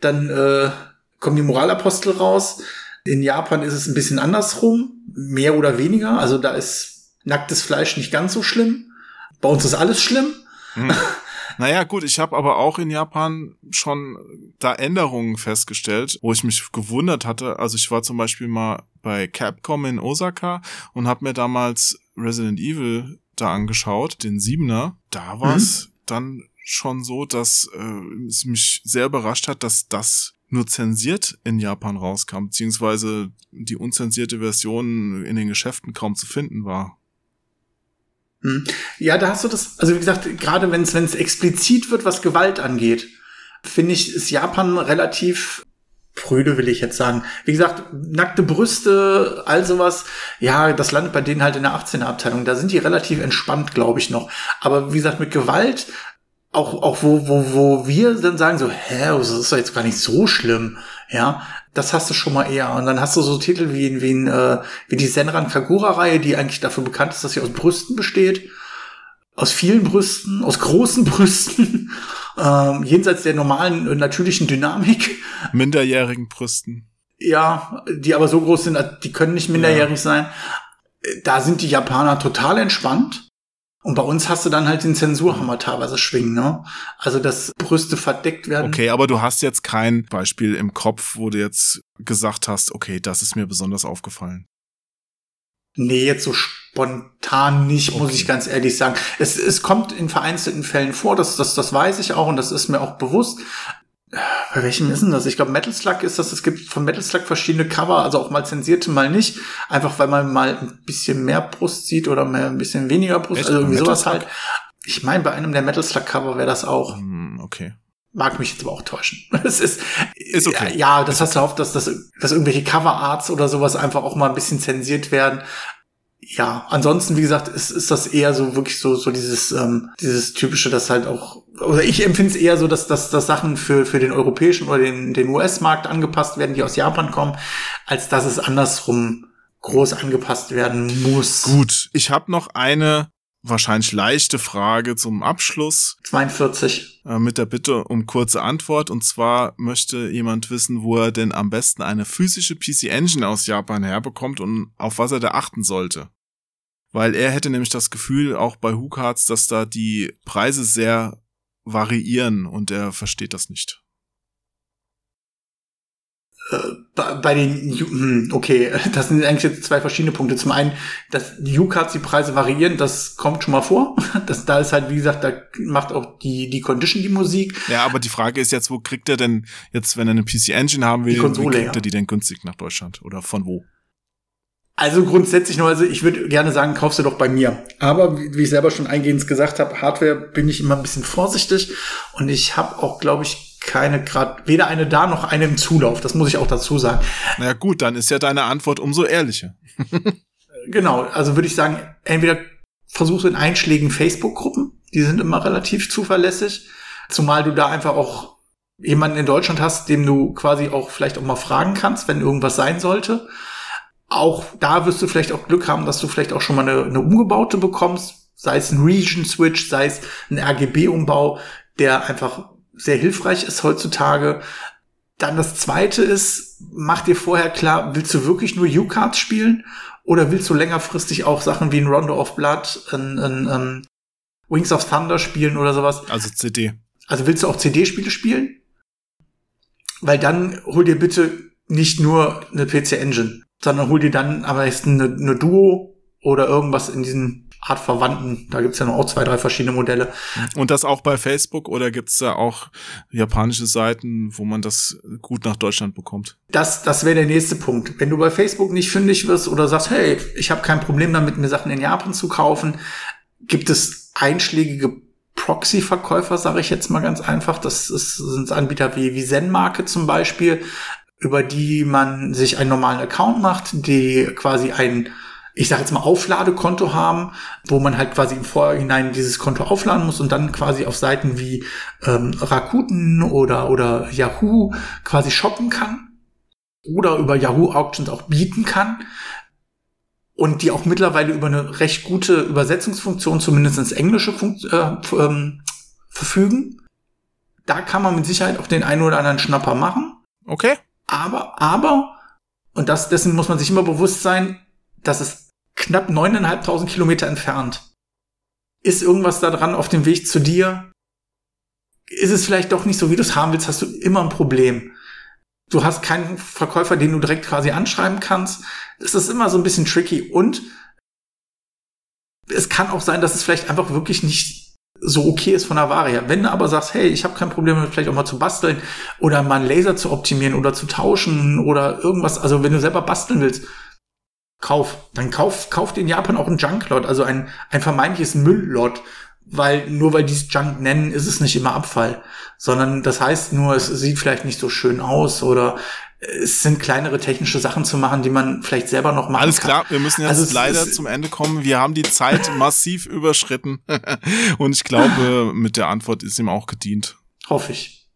dann äh, kommen die Moralapostel raus. In Japan ist es ein bisschen andersrum, mehr oder weniger. Also da ist nacktes Fleisch nicht ganz so schlimm. Bei uns ist alles schlimm. Hm. [LAUGHS] Naja, gut, ich habe aber auch in Japan schon da Änderungen festgestellt, wo ich mich gewundert hatte. Also ich war zum Beispiel mal bei Capcom in Osaka und habe mir damals Resident Evil da angeschaut, den Siebener. Da war es dann schon so, dass äh, es mich sehr überrascht hat, dass das nur zensiert in Japan rauskam, beziehungsweise die unzensierte Version in den Geschäften kaum zu finden war. Hm. Ja, da hast du das, also wie gesagt, gerade wenn es explizit wird, was Gewalt angeht, finde ich, ist Japan relativ prüde, will ich jetzt sagen. Wie gesagt, nackte Brüste, all sowas, ja, das landet bei denen halt in der 18er Abteilung. Da sind die relativ entspannt, glaube ich, noch. Aber wie gesagt, mit Gewalt, auch, auch wo, wo, wo wir dann sagen so, hä, das ist doch jetzt gar nicht so schlimm, ja, das hast du schon mal eher. Und dann hast du so Titel wie, wie, äh, wie die Senran Kagura-Reihe, die eigentlich dafür bekannt ist, dass sie aus Brüsten besteht. Aus vielen Brüsten, aus großen [LAUGHS] Brüsten, ähm, jenseits der normalen äh, natürlichen Dynamik. Minderjährigen Brüsten. Ja, die aber so groß sind, die können nicht minderjährig sein. Äh, Da sind die Japaner total entspannt. Und bei uns hast du dann halt den Zensurhammer teilweise schwingen, ne? Also, dass Brüste verdeckt werden. Okay, aber du hast jetzt kein Beispiel im Kopf, wo du jetzt gesagt hast, okay, das ist mir besonders aufgefallen. Nee, jetzt so spontan nicht, muss Okay. ich ganz ehrlich sagen. Es, es kommt in vereinzelten Fällen vor, das, das, das weiß ich auch und das ist mir auch bewusst. Bei welchem ist denn das? Ich glaube, Metal Slug ist das. Es gibt von Metal Slug verschiedene Cover, also auch mal zensierte, mal nicht. Einfach weil man mal ein bisschen mehr Brust sieht oder mehr, ein bisschen weniger Brust. Echt? Also irgendwie Metal sowas Slug? halt. Ich meine, bei einem der Metal Slug Cover wäre das auch. Hm, okay. Mag mich jetzt aber auch täuschen. [LAUGHS] Es ist, Ist okay. Ja, das hast du oft, dass, dass, dass irgendwelche Coverarts oder sowas einfach auch mal ein bisschen zensiert werden. Ja, ansonsten, wie gesagt, ist, ist das eher so wirklich so, so dieses, ähm, dieses typische, das halt auch, oder ich empfinde es eher so, dass, dass, dass Sachen für, für den europäischen oder den, den US-Markt angepasst werden, die aus Japan kommen, als dass es andersrum groß angepasst werden muss. Gut, ich habe noch eine wahrscheinlich leichte Frage zum Abschluss 42. äh, mit der Bitte um kurze Antwort. Und zwar möchte jemand wissen, wo er denn am besten eine physische PC Engine aus Japan herbekommt und auf was er da achten sollte. Weil er hätte nämlich das Gefühl, auch bei Cards, dass da die Preise sehr variieren und er versteht das nicht. bei, bei den, hm, okay, [LAUGHS] das sind eigentlich jetzt zwei verschiedene Punkte. Zum einen, dass die U-Cards die Preise variieren, das kommt schon mal vor. [LAUGHS] Das, da ist halt, wie gesagt, da macht auch die, die Condition die Musik. Ja, aber die Frage ist jetzt, wo kriegt er denn jetzt, wenn er eine PC Engine haben will, Die Konsole, kriegt ja. er die denn günstig nach Deutschland oder von wo? Also grundsätzlich nur, also ich würde gerne sagen, kaufst du doch bei mir. Aber wie, wie ich selber schon eingehend gesagt habe, Hardware bin ich immer ein bisschen vorsichtig und ich habe auch, glaube ich, keine gerade weder eine da noch eine im Zulauf. Das muss ich auch dazu sagen. Na gut, dann ist ja deine Antwort umso ehrlicher. [LAUGHS] Genau, also würde ich sagen, entweder versuchst du in einschlägigen Facebook-Gruppen, die sind immer relativ zuverlässig, zumal du da einfach auch jemanden in Deutschland hast, dem du quasi auch vielleicht auch mal fragen kannst, wenn irgendwas sein sollte. Auch da wirst du vielleicht auch Glück haben, dass du vielleicht auch schon mal eine, eine umgebaute bekommst, sei es ein Region-Switch, sei es ein RGB-Umbau, der einfach sehr hilfreich ist heutzutage. Dann das zweite ist, mach dir vorher klar, willst du wirklich nur U-Cards spielen oder willst du längerfristig auch Sachen wie ein Rondo of Blood, ein, ein, ein Wings of Thunder spielen oder sowas? Also CD. Also willst du auch CD-Spiele spielen? Weil dann hol dir bitte nicht nur eine PC Engine, sondern hol dir dann am besten eine, eine Duo oder irgendwas in diesen Art Verwandten. Da gibt's ja noch auch zwei, drei verschiedene Modelle. Und das auch bei Facebook oder gibt's da auch japanische Seiten, wo man das gut nach Deutschland bekommt? Das, das wäre der nächste Punkt. Wenn du bei Facebook nicht fündig wirst oder sagst, hey, ich habe kein Problem damit, mir Sachen in Japan zu kaufen, gibt es einschlägige Proxy-Verkäufer, sage ich jetzt mal ganz einfach. Das ist, sind Anbieter wie, wie Zen-Marke zum Beispiel, über die man sich einen normalen Account macht, die quasi ein, ich sage jetzt mal, Aufladekonto haben, wo man halt quasi im Vorhinein dieses Konto aufladen muss und dann quasi auf Seiten wie ähm, Rakuten oder, oder Yahoo quasi shoppen kann oder über Yahoo Auctions auch bieten kann und die auch mittlerweile über eine recht gute Übersetzungsfunktion zumindest ins Englische funkt, äh, ähm, verfügen. Da kann man mit Sicherheit auch den einen oder anderen Schnapper machen. Okay. Aber, aber, und das, dessen muss man sich immer bewusst sein, dass es knapp neuneinhalbtausend Kilometer entfernt. Ist irgendwas da dran auf dem Weg zu dir? Ist es vielleicht doch nicht so, wie du es haben willst, hast du immer ein Problem. Du hast keinen Verkäufer, den du direkt quasi anschreiben kannst. Das ist immer so ein bisschen tricky. Und es kann auch sein, dass es vielleicht einfach wirklich nicht so okay ist von der Ware her. Wenn du aber sagst, hey, ich habe kein Problem damit, vielleicht auch mal zu basteln oder mal einen Laser zu optimieren oder zu tauschen oder irgendwas, also wenn du selber basteln willst, kauf. Dann kauf, kauf in Japan auch einen Junklot, also ein, ein vermeintliches Mülllot. Weil, nur weil die es Junk nennen, ist es nicht immer Abfall. Sondern das heißt nur, es sieht vielleicht nicht so schön aus oder es sind kleinere technische Sachen zu machen, die man vielleicht selber noch machen Alles kann. klar, wir müssen jetzt Also leider zum Ende kommen. Wir haben die Zeit [LAUGHS] massiv überschritten. [LAUGHS] Und ich glaube, mit der Antwort ist ihm auch gedient. Hoffe ich.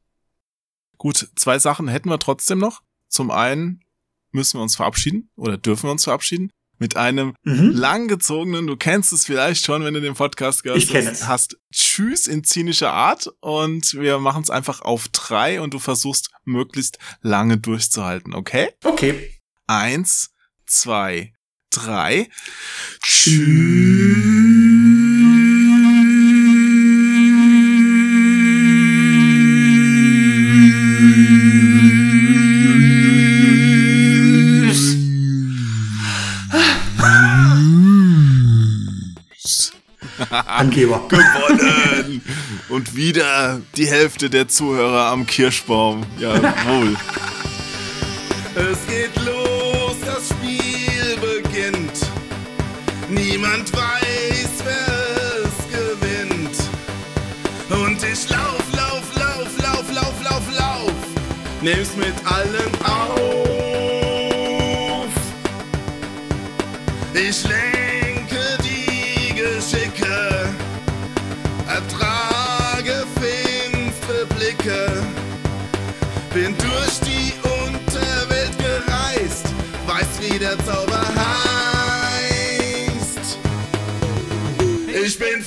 Gut, zwei Sachen hätten wir trotzdem noch. Zum einen müssen wir uns verabschieden oder dürfen wir uns verabschieden mit einem Mhm. langgezogenen, du kennst es vielleicht schon, wenn du den Podcast gehört Ich es. hast, Tschüss in zynischer Art und wir machen es einfach auf drei und du versuchst möglichst lange durchzuhalten, okay? Okay. Eins, zwei, drei. Tschüss. Angeber. Gewonnen! Und wieder die Hälfte der Zuhörer am Kirschbaum. Jawohl. Es geht los, das Spiel beginnt. Niemand weiß, wer es gewinnt. Und ich lauf, lauf, lauf, lauf, lauf, lauf, lauf. Nimm's mit allen auf. Der Zauber heißt. Ich bin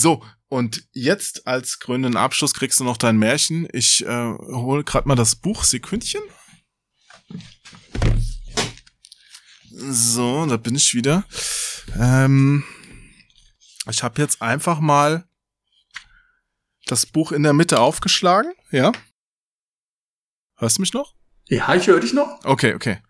So, und jetzt als grünen Abschluss kriegst du noch dein Märchen. Ich äh, hole gerade mal das Buch Sekündchen. So, da bin ich wieder. Ähm, ich habe jetzt einfach mal das Buch in der Mitte aufgeschlagen. Ja? Hörst du mich noch? Ja, ich höre dich noch. Okay, okay.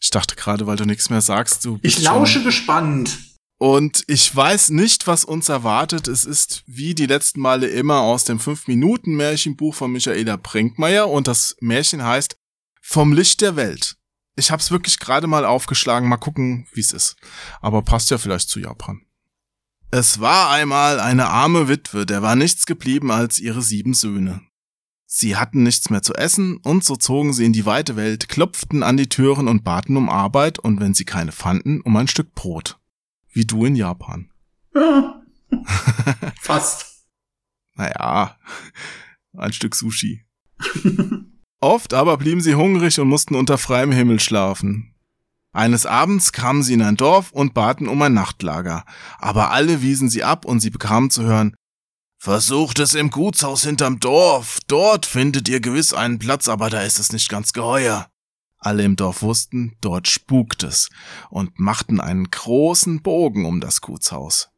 Ich dachte gerade, weil du nichts mehr sagst, du Ich bist lausche schon- gespannt. Und ich weiß nicht, was uns erwartet. Es ist wie die letzten Male immer aus dem 5-Minuten-Märchenbuch von Michaela Brinkmeier und das Märchen heißt Vom Licht der Welt. Ich hab's wirklich gerade mal aufgeschlagen, mal gucken, wie's ist. Aber passt ja vielleicht zu Japan. Es war einmal eine arme Witwe, der war nichts geblieben als ihre sieben Söhne. Sie hatten nichts mehr zu essen und so zogen sie in die weite Welt, klopften an die Türen und baten um Arbeit und wenn sie keine fanden, um ein Stück Brot. Wie du in Japan. Ja. [LAUGHS] Fast. Naja, ein Stück Sushi. [LAUGHS] Oft aber blieben sie hungrig und mussten unter freiem Himmel schlafen. Eines Abends kamen sie in ein Dorf und baten um ein Nachtlager, aber alle wiesen sie ab und sie bekamen zu hören, Versucht es im Gutshaus hinterm Dorf, dort findet ihr gewiss einen Platz, aber da ist es nicht ganz geheuer. Alle im Dorf wussten, dort spukt es und machten einen großen Bogen um das Gutshaus.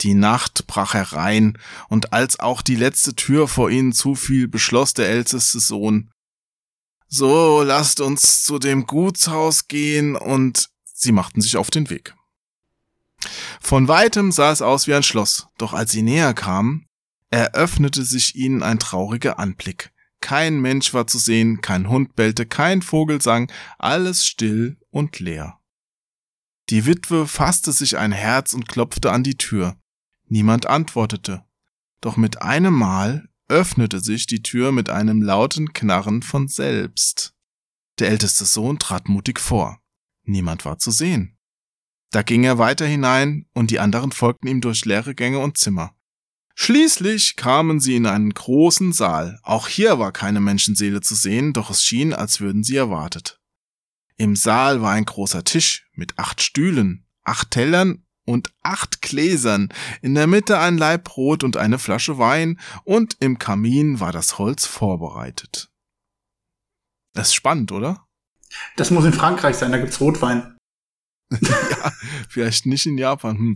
Die Nacht brach herein, und als auch die letzte Tür vor ihnen zufiel, beschloss der älteste Sohn, so lasst uns zu dem Gutshaus gehen, und sie machten sich auf den Weg. Von weitem sah es aus wie ein Schloss, doch als sie näher kamen, eröffnete sich ihnen ein trauriger Anblick. Kein Mensch war zu sehen, kein Hund bellte, kein Vogel sang, alles still und leer. Die Witwe fasste sich ein Herz und klopfte an die Tür. Niemand antwortete. Doch mit einem Mal öffnete sich die Tür mit einem lauten Knarren von selbst. Der älteste Sohn trat mutig vor. Niemand war zu sehen. Da ging er weiter hinein, und die anderen folgten ihm durch leere Gänge und Zimmer. Schließlich kamen sie in einen großen Saal. Auch hier war keine Menschenseele zu sehen, doch es schien, als würden sie erwartet. Im Saal war ein großer Tisch mit acht Stühlen, acht Tellern und acht Gläsern, in der Mitte ein Laib Brot und eine Flasche Wein, und im Kamin war das Holz vorbereitet. Das ist spannend, oder? Das muss in Frankreich sein, da gibt's Rotwein. Ja, [LAUGHS] vielleicht nicht in Japan. Hm.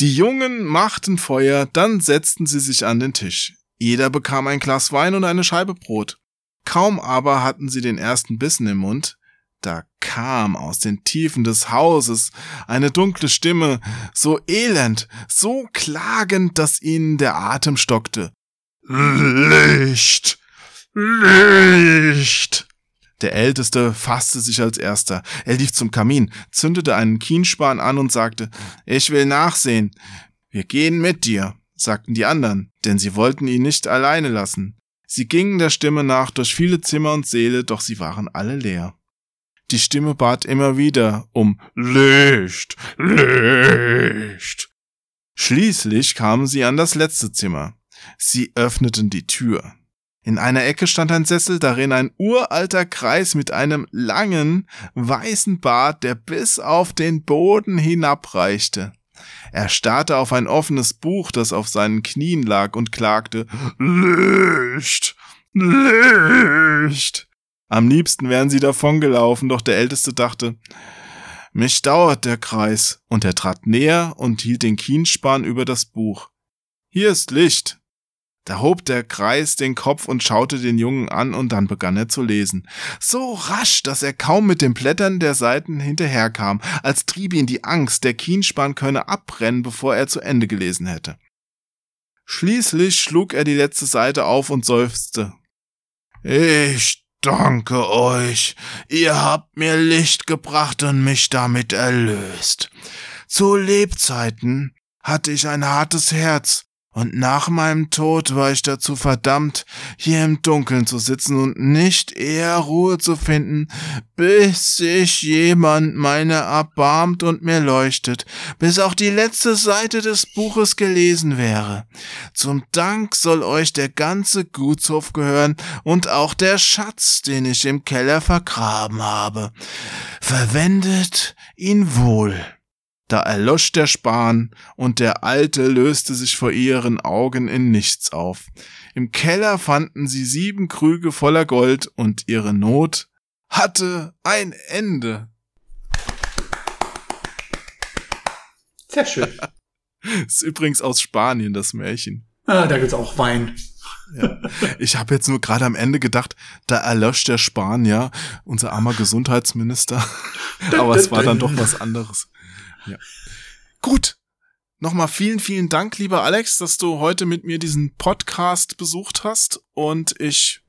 Die Jungen machten Feuer, dann setzten sie sich an den Tisch. Jeder bekam ein Glas Wein und eine Scheibe Brot. Kaum aber hatten sie den ersten Bissen im Mund, Da kam aus den Tiefen des Hauses eine dunkle Stimme, so elend, so klagend, dass ihnen der Atem stockte. Licht! Licht! Der Älteste fasste sich als erster. Er lief zum Kamin, zündete einen Kienspan an und sagte, ich will nachsehen. Wir gehen mit dir, sagten die anderen, denn sie wollten ihn nicht alleine lassen. Sie gingen der Stimme nach durch viele Zimmer und Säle, doch sie waren alle leer. Die Stimme bat immer wieder um Licht, Licht. Schließlich kamen sie an das letzte Zimmer. Sie öffneten die Tür. In einer Ecke stand ein Sessel, darin ein uralter Kreis mit einem langen, weißen Bart, der bis auf den Boden hinabreichte. Er starrte auf ein offenes Buch, das auf seinen Knien lag, und klagte Licht, Licht. Am liebsten wären sie davongelaufen, doch der Älteste dachte, mich dauert der Kreis, und er trat näher und hielt den Kienspan über das Buch. Hier ist Licht. Da hob der Kreis den Kopf und schaute den Jungen an, und dann begann er zu lesen. So rasch, dass er kaum mit dem Blättern der Seiten hinterherkam, als trieb ihn die Angst, der Kienspan könne abbrennen, bevor er zu Ende gelesen hätte. Schließlich schlug er die letzte Seite auf und seufzte. Ich danke euch. Ihr habt mir Licht gebracht und mich damit erlöst. Zu Lebzeiten hatte ich ein hartes Herz, und nach meinem Tod war ich dazu verdammt, hier im Dunkeln zu sitzen und nicht eher Ruhe zu finden, bis sich jemand meiner erbarmt und mir leuchtet, bis auch die letzte Seite des Buches gelesen wäre. Zum Dank soll euch der ganze Gutshof gehören und auch der Schatz, den ich im Keller vergraben habe. Verwendet ihn wohl. Da erlosch der Span, und der Alte löste sich vor ihren Augen in nichts auf. Im Keller fanden sie sieben Krüge voller Gold, und ihre Not hatte ein Ende. Sehr schön. [LAUGHS] Ist übrigens aus Spanien, das Märchen. Ah, da gibt's auch Wein. Ja. Ich habe jetzt nur gerade am Ende gedacht, da erlöscht der Spanier, unser armer Gesundheitsminister. [LAUGHS] Aber es war dann doch was anderes. Ja. Gut. Nochmal vielen, vielen Dank, lieber Alex, dass du heute mit mir diesen Podcast besucht hast. Und ich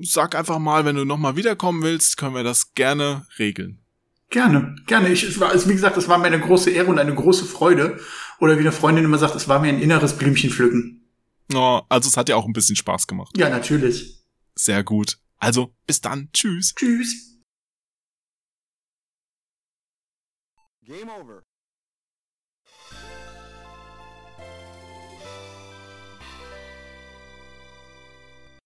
sag einfach mal, wenn du nochmal wiederkommen willst, können wir das gerne regeln. Gerne, gerne. Ich, es war, also wie gesagt, es war mir eine große Ehre und eine große Freude. Oder wie eine Freundin immer sagt, es war mir ein inneres Blümchen pflücken. Oh, also es hat ja auch ein bisschen Spaß gemacht. Ja, natürlich. Sehr gut. Also, bis dann. Tschüss. Tschüss. Game over.